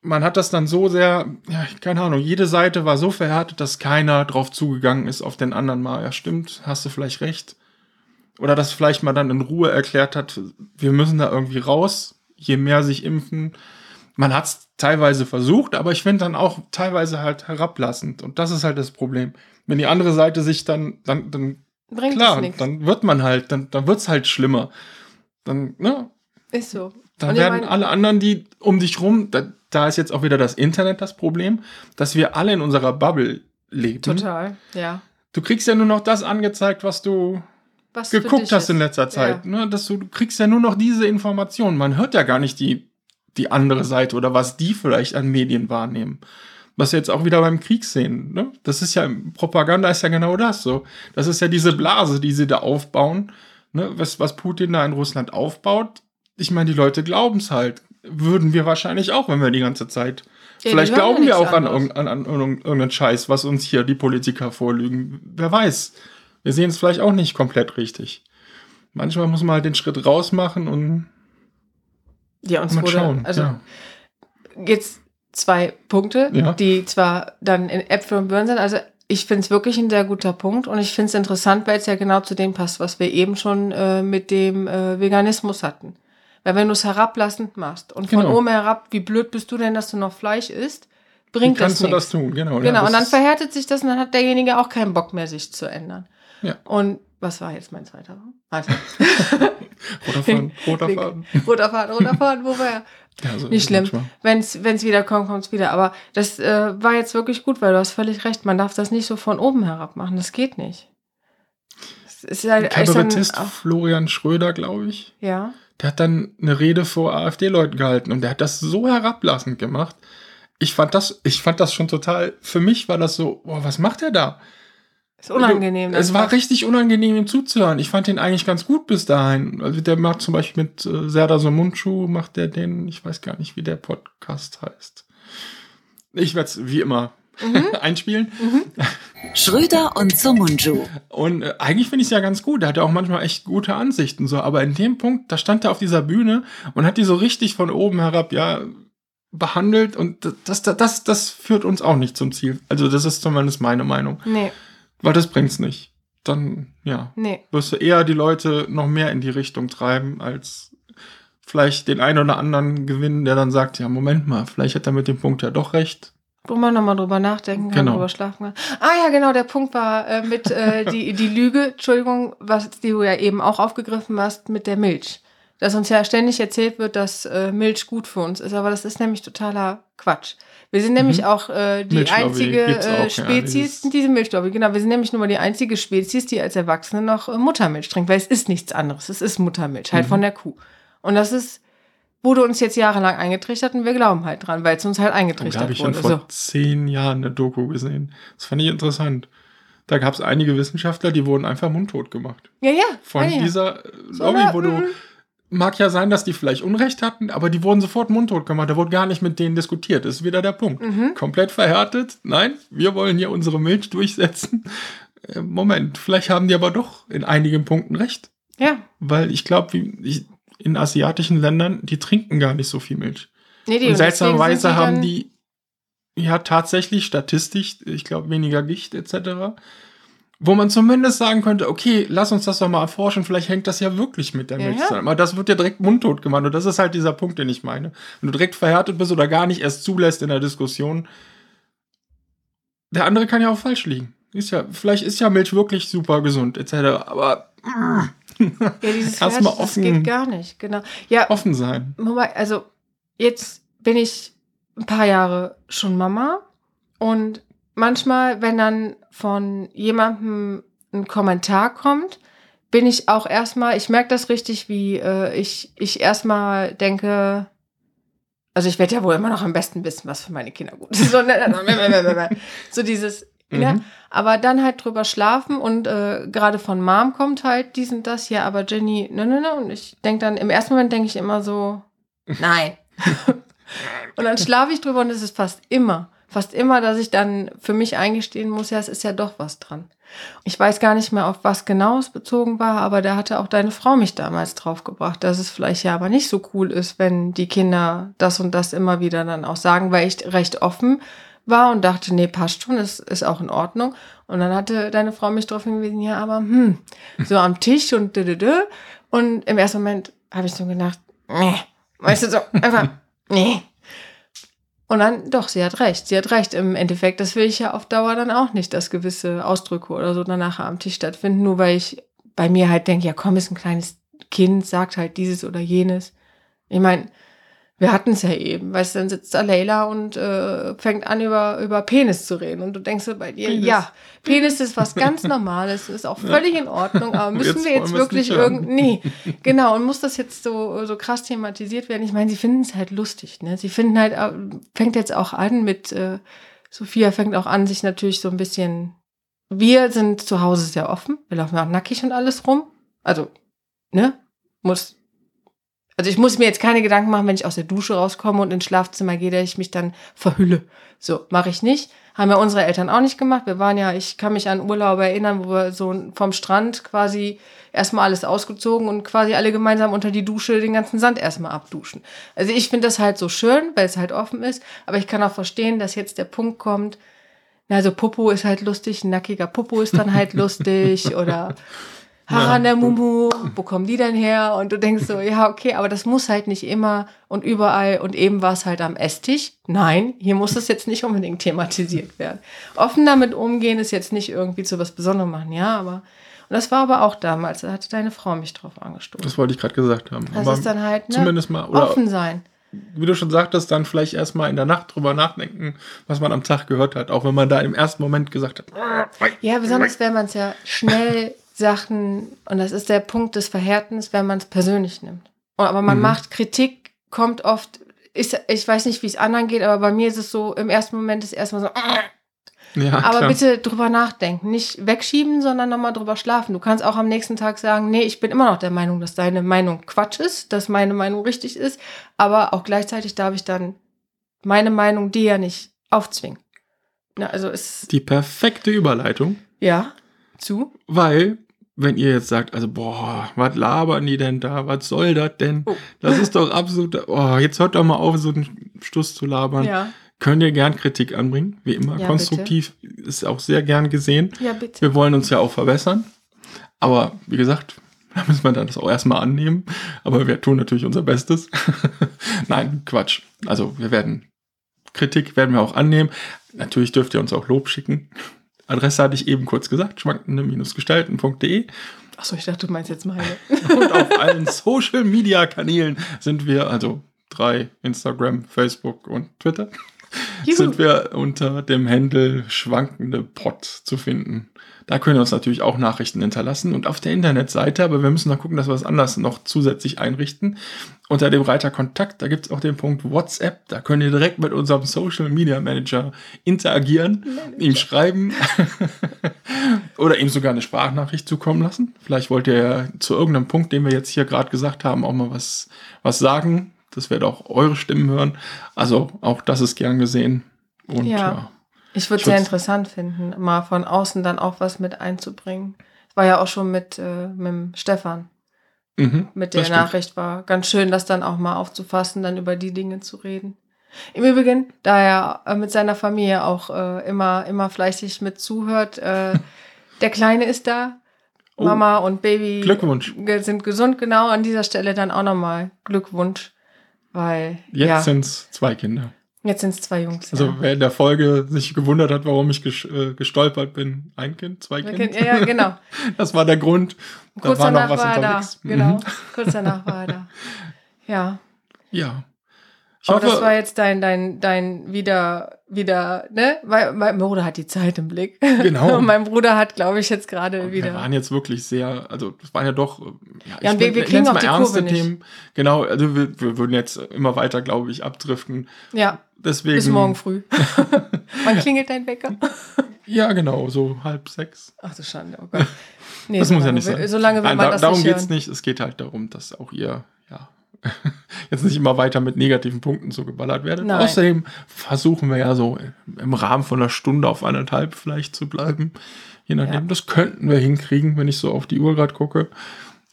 Man hat das dann so sehr, ja, keine Ahnung, jede Seite war so verhärtet, dass keiner drauf zugegangen ist auf den anderen mal. Ja, stimmt, hast du vielleicht recht. Oder dass vielleicht mal dann in Ruhe erklärt hat, wir müssen da irgendwie raus, je mehr sich impfen. Man hat es teilweise versucht, aber ich finde dann auch teilweise halt herablassend. Und das ist halt das Problem. Wenn die andere Seite sich dann, dann, dann
bringt
Klar,
es
dann wird man halt, dann, dann wird's halt schlimmer. Dann, ne,
Ist so.
dann werden
mein-
alle anderen, die um dich rum, da, da ist jetzt auch wieder das Internet das Problem, dass wir alle in unserer Bubble leben.
Total, ja.
Du kriegst ja nur noch das angezeigt, was du
Was
geguckt hast
ist.
in letzter Zeit.
Ja.
Ne? Dass du, du kriegst ja nur noch diese Informationen. Man hört ja gar nicht die, die andere Seite oder was die vielleicht an Medien wahrnehmen. Was wir jetzt auch wieder beim Krieg sehen. Ne? Das ist ja, Propaganda ist ja genau das so. Das ist ja diese Blase, die sie da aufbauen. Ne? Was, was Putin da in Russland aufbaut. Ich meine, die Leute glauben es halt. Würden wir wahrscheinlich auch, wenn wir die ganze Zeit.
Ja,
Vielleicht glauben wir auch an, an, an irgend- irgendeinen Scheiß, was uns hier die Politiker vorlügen. Wer weiß. Wir sehen es vielleicht auch nicht komplett richtig. Manchmal muss man halt den Schritt raus machen und
Ja, uns
mal
wurde,
schauen.
also
ja.
jetzt zwei Punkte,
Ja.
die zwar dann in Äpfel und Birnen sind. Also ich finde es wirklich ein sehr guter Punkt und ich finde es interessant, weil es ja genau zu dem passt, was wir eben schon äh, mit dem äh, Veganismus hatten. Weil wenn du es herablassend machst und von
Genau.
oben herab, wie blöd bist du denn, dass du noch Fleisch isst, bringt
kannst
das
du das
nichts.
tun? Genau. ja,
Genau,
das
und dann verhärtet sich das und dann hat derjenige auch keinen Bock mehr, sich zu ändern.
Ja.
Und was war jetzt mein zweiter Punkt? Warte.
Roter Faden, roter Faden.
roter Faden, roter Faden, wo war er?
Ja, so
Nicht schlimm. Wenn es wieder kommt, kommt es wieder. Aber das äh, war jetzt wirklich gut, weil du hast völlig recht. Man darf das nicht so von oben herab machen. Das geht nicht. Es ist halt, ist dann,
Kabarettist
auch-
Florian Schröder, glaube ich,
ja.
der hat dann eine Rede vor AfD-Leuten gehalten und der hat das so herablassend gemacht. Ich fand das, ich fand das schon total, für mich war das so, boah, was macht er da?
Ist unangenehm.
Es war richtig unangenehm, ihm zuzuhören. Ich fand den eigentlich ganz gut bis dahin. Also der macht zum Beispiel mit äh, Serdar Somuncu, macht der den, ich weiß gar nicht, wie der Podcast heißt. Ich werde es wie immer
Mhm.
einspielen.
Schröder und Sumunju.
Und äh, eigentlich finde ich es ja ganz gut. Der hat ja auch manchmal echt gute Ansichten. so. Aber in dem Punkt, da stand er auf dieser Bühne und hat die so richtig von oben herab, ja, behandelt. Und das, das, das, das führt uns auch nicht zum Ziel. Also das ist zumindest meine Meinung.
Nee,
Weil das bringt's nicht. Dann, ja,
nee.
wirst du eher die Leute noch mehr in die Richtung treiben, als vielleicht den einen oder anderen gewinnen, der dann sagt, ja, Moment mal, vielleicht hat er mit dem Punkt ja doch recht.
Wo man nochmal drüber nachdenken kann,
Genau.
drüber schlafen kann. Ah ja, genau, der Punkt war äh, mit äh, die, die Lüge, Entschuldigung, was du ja eben auch aufgegriffen hast mit der Milch. Dass uns ja ständig erzählt wird, dass äh, Milch gut für uns ist, aber das ist nämlich totaler Quatsch. Wir sind nämlich
Mhm.
auch äh, die einzige äh,
ja,
Spezies,
dieses-
diese Milchlobby, genau, wir sind nämlich nur mal die einzige Spezies, die als Erwachsene noch äh, Muttermilch trinkt, weil es ist nichts anderes, es ist Muttermilch, halt
Mhm.
von der Kuh. Und das ist, wurde uns jetzt jahrelang eingetrichtert und wir glauben halt dran, weil es uns halt
Und da
eingetrichtert
habe ich schon
wurde.
vor
So.
zehn Jahren eine Doku gesehen. Das fand ich interessant. Da gab es einige Wissenschaftler, die wurden einfach mundtot gemacht.
Ja, ja.
Von
ja, ja.
dieser äh,
So
Lobby, wo du. Mag ja sein, dass die vielleicht Unrecht hatten, aber die wurden sofort mundtot gemacht. Da wurde gar nicht mit denen diskutiert. Das ist wieder der Punkt.
Mhm.
Komplett verhärtet. Nein, wir wollen hier unsere Milch durchsetzen. Äh, Moment, vielleicht haben die aber doch in einigen Punkten recht.
Ja.
Weil ich glaube, in asiatischen Ländern, die trinken gar nicht so viel Milch.
Nee, die,
Und seltsamerweise haben die ja tatsächlich statistisch, ich glaube, weniger Gicht etc. Wo man zumindest sagen könnte, okay, lass uns das doch mal erforschen, vielleicht hängt das ja wirklich mit der
Ja,
Milch zusammen. Aber das wird ja direkt mundtot gemacht und das ist halt dieser Punkt, den ich meine. Wenn du direkt verhärtet bist oder gar nicht erst zulässt in der Diskussion, der andere kann ja auch falsch liegen. Ist ja, vielleicht ist ja Milch wirklich super gesund etc. Aber
Ja, dieses
Erst mal
Fertig, das
offen-
geht gar nicht, genau. Ja,
offen sein.
Also jetzt bin ich ein paar Jahre schon Mama und manchmal, wenn dann von jemandem ein Kommentar kommt, bin ich auch erstmal, ich merke das richtig, wie äh, ich, ich erstmal denke, also ich werde ja wohl immer noch am besten wissen, was für meine Kinder gut ist. So, ne, ne, ne, so dieses?
Mhm.
Aber dann halt drüber schlafen und äh, gerade von Mom kommt halt dies und das, ja, aber Jenny, ne, ne, ne. Und ich denke dann, im ersten Moment denke ich immer so, nein. und dann schlafe ich drüber und es ist fast immer, fast immer, dass ich dann für mich eingestehen muss, ja, es ist ja doch was dran. Ich weiß gar nicht mehr, auf was genau es bezogen war, aber da hatte auch deine Frau mich damals draufgebracht, dass es vielleicht ja aber nicht so cool ist, wenn die Kinder das und das immer wieder dann auch sagen, weil ich recht offen war und dachte, nee, passt schon, das ist auch in Ordnung. Und dann hatte deine Frau mich darauf hingewiesen, ja, aber hm, so am Tisch und dö, dö, dö. Und im ersten Moment habe ich so gedacht, nee, weißt du, so einfach, nee. Und dann, doch, sie hat recht. Sie hat recht. Im Endeffekt, das will ich ja auf Dauer dann auch nicht, dass gewisse Ausdrücke oder so dann nachher am Tisch stattfinden, nur weil ich bei mir halt denke, ja komm, ist ein kleines Kind, sagt halt dieses oder jenes. Ich meine, wir hatten es ja eben, weißt du, dann sitzt da Leila und äh, fängt an, über, über Penis zu reden. Und du denkst so bei dir,
Penis.
ja, Penis ist was ganz Normales, ist auch völlig in Ordnung, aber müssen
Jetzt
wir jetzt
wir
wirklich irgendwie, nee, genau, und muss das jetzt so, so krass thematisiert werden? Ich meine, sie finden es halt lustig, ne? Sie finden halt, äh, fängt jetzt auch an mit, äh, Sophia fängt auch an, sich natürlich so ein bisschen, wir sind zu Hause sehr offen, wir laufen auch nackig und alles rum. Also, ne? Muss, also ich muss mir jetzt keine Gedanken machen, wenn ich aus der Dusche rauskomme und ins Schlafzimmer gehe, dass ich mich dann verhülle. So, mache ich nicht. Haben ja unsere Eltern auch nicht gemacht. Wir waren ja, ich kann mich an Urlaube erinnern, wo wir so vom Strand quasi erstmal alles ausgezogen und quasi alle gemeinsam unter die Dusche den ganzen Sand erstmal abduschen. Also ich finde das halt so schön, weil es halt offen ist, aber ich kann auch verstehen, dass jetzt der Punkt kommt, na, also Popo ist halt lustig, ein nackiger Popo ist dann halt lustig oder Haare an der Mumu, wo kommen die denn her? Und du denkst so, ja, okay, aber das muss halt nicht immer und überall und eben war es halt am Esstisch. Nein, hier muss es jetzt nicht unbedingt thematisiert werden. Offen damit umgehen ist jetzt nicht irgendwie zu was Besonderem machen, ja, aber und das war aber auch damals, da hatte deine Frau mich drauf angestoßen.
Das wollte ich gerade gesagt haben.
Das
Aber
ist dann halt, ne,
zumindest mal,
offen sein.
wie du schon sagtest, dann vielleicht erstmal in der Nacht drüber nachdenken, was man am Tag gehört hat. Auch wenn man da im ersten Moment gesagt hat,
Ja, besonders wenn man es ja schnell Sachen, und das ist der Punkt des Verhärtens, wenn man es persönlich nimmt. Aber man
Mhm.
macht Kritik, kommt oft, ist, ich weiß nicht, wie es anderen geht, aber bei mir ist es so, im ersten Moment ist erstmal so,
ja,
aber
klar.
bitte drüber nachdenken. Nicht wegschieben, sondern nochmal drüber schlafen. Du kannst auch am nächsten Tag sagen, nee, ich bin immer noch der Meinung, dass deine Meinung Quatsch ist, dass meine Meinung richtig ist, aber auch gleichzeitig darf ich dann meine Meinung dir ja nicht aufzwingen. Na, also es,
die perfekte Überleitung,
ja, zu.
weil wenn ihr jetzt sagt, also boah, was labern die denn da, was soll das denn?
Oh.
Das ist doch absolut, oh, jetzt hört doch mal auf, so einen Stuss zu labern.
Ja,
Könnt ihr gern Kritik anbringen, wie immer,
Ja,
konstruktiv, ist auch sehr gern gesehen.
ja, bitte.
Wir wollen uns ja auch verbessern. Aber wie gesagt, Da müssen wir dann das auch erstmal annehmen. Aber wir tun natürlich unser Bestes. Nein, Quatsch. Also wir werden Kritik werden wir auch annehmen. Natürlich dürft ihr uns auch Lob schicken. Adresse hatte ich eben kurz gesagt, schwankende-gestalten.de.
Achso, ich dachte, du meinst jetzt meine.
Und auf allen Social Media Kanälen sind wir, also drei, Instagram, Facebook und Twitter,
Juhu.
sind wir unter dem Handle schwankende Pod zu finden. Da können wir uns natürlich auch Nachrichten hinterlassen und auf der Internetseite, aber wir müssen noch gucken, dass wir was anderes noch zusätzlich einrichten. Unter dem Reiter Kontakt, da gibt es auch den Punkt WhatsApp, da könnt ihr direkt mit unserem Social Media Manager interagieren, ihm schreiben oder ihm sogar eine Sprachnachricht zukommen lassen. Vielleicht wollt ihr ja zu irgendeinem Punkt, den wir jetzt hier gerade gesagt haben, auch mal was, was sagen. Das wird auch eure Stimmen hören. Also auch das ist gern gesehen. Und
Ja.
ja.
Ich würde es sehr interessant finden, mal von außen dann auch was mit einzubringen. Es war ja auch schon mit, äh, mit dem Stefan,
Mhm,
mit der. Nachricht war ganz schön, das dann auch mal aufzufassen, dann über die Dinge zu reden. Im Übrigen, da er äh, mit seiner Familie auch äh, immer, immer fleißig mit zuhört, äh, der Kleine ist da,
Oh.
Mama und Baby sind gesund, genau an dieser Stelle dann auch nochmal Glückwunsch, weil
Jetzt
ja,
sind es zwei Kinder.
jetzt sind es zwei Jungs.
Also
ja.
wer in der Folge sich gewundert hat, warum ich äh, gestolpert bin, ein Kind, zwei Kinder.
kennen- ja, genau.
Das war der Grund. Da
Kurz
war noch
danach
was
war er da. Genau.
Mhm.
Kurz danach war er da. Ja.
Ja. Ich
Aber das war
hoffe,
jetzt dein, dein, dein wieder, wieder, ne? Weil mein Bruder hat die Zeit im Blick.
Genau.
Und mein Bruder hat, glaube ich, jetzt gerade
wir
wieder.
waren jetzt wirklich sehr, also das waren ja doch, äh, ja,
Ja, und wir- wir kriegen
mal
die
ernste
Kurve nicht.
Themen. Genau, also wir, wir würden jetzt immer weiter, glaube ich, abdriften.
Ja,
Deswegen.
bis morgen früh. Wann klingelt dein Wecker?
Ja, genau, so halb sechs.
Ach du Schande, oh Gott. Nee,
Das muss ja nicht sein.
So lange will
Nein, da,
das
darum
nicht
geht's
hören.
nicht. Es geht halt darum, dass auch ihr, ja, jetzt nicht immer weiter mit negativen Punkten so geballert werdet.
Nein.
Außerdem versuchen wir ja so im Rahmen von einer Stunde auf anderthalb vielleicht zu bleiben. Je nachdem.
Ja.
Das könnten wir hinkriegen, wenn ich so auf die Uhr gerade gucke.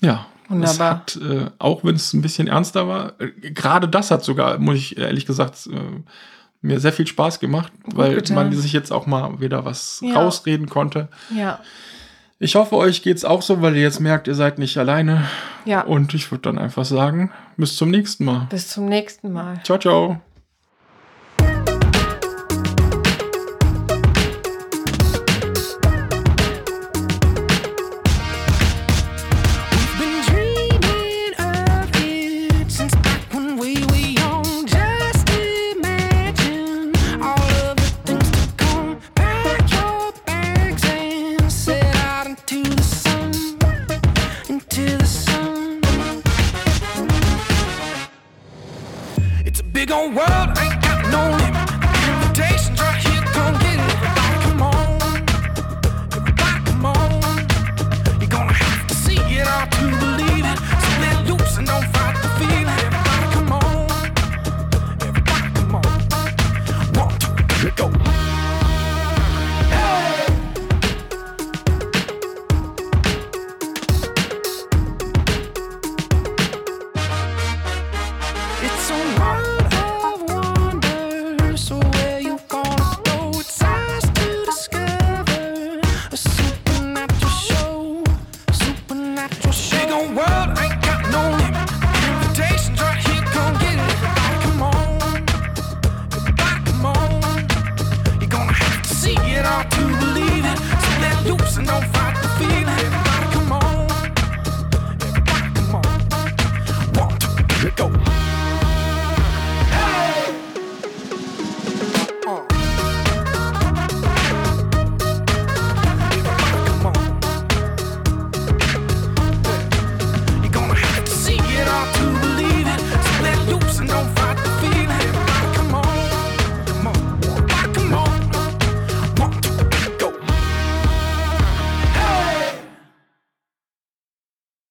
Ja. Das
Wunderbar.
hat, äh, auch wenn es ein bisschen ernster war, äh, gerade das hat sogar, muss ich ehrlich gesagt, äh, mir sehr viel Spaß gemacht, weil
getan.
man sich jetzt auch mal wieder was
Ja.
rausreden konnte.
Ja,
Ich hoffe, euch geht's auch so, weil ihr jetzt merkt, ihr seid nicht alleine.
ja.
Und ich würde dann einfach sagen, bis zum nächsten Mal.
Bis zum nächsten Mal.
Ciao, ciao.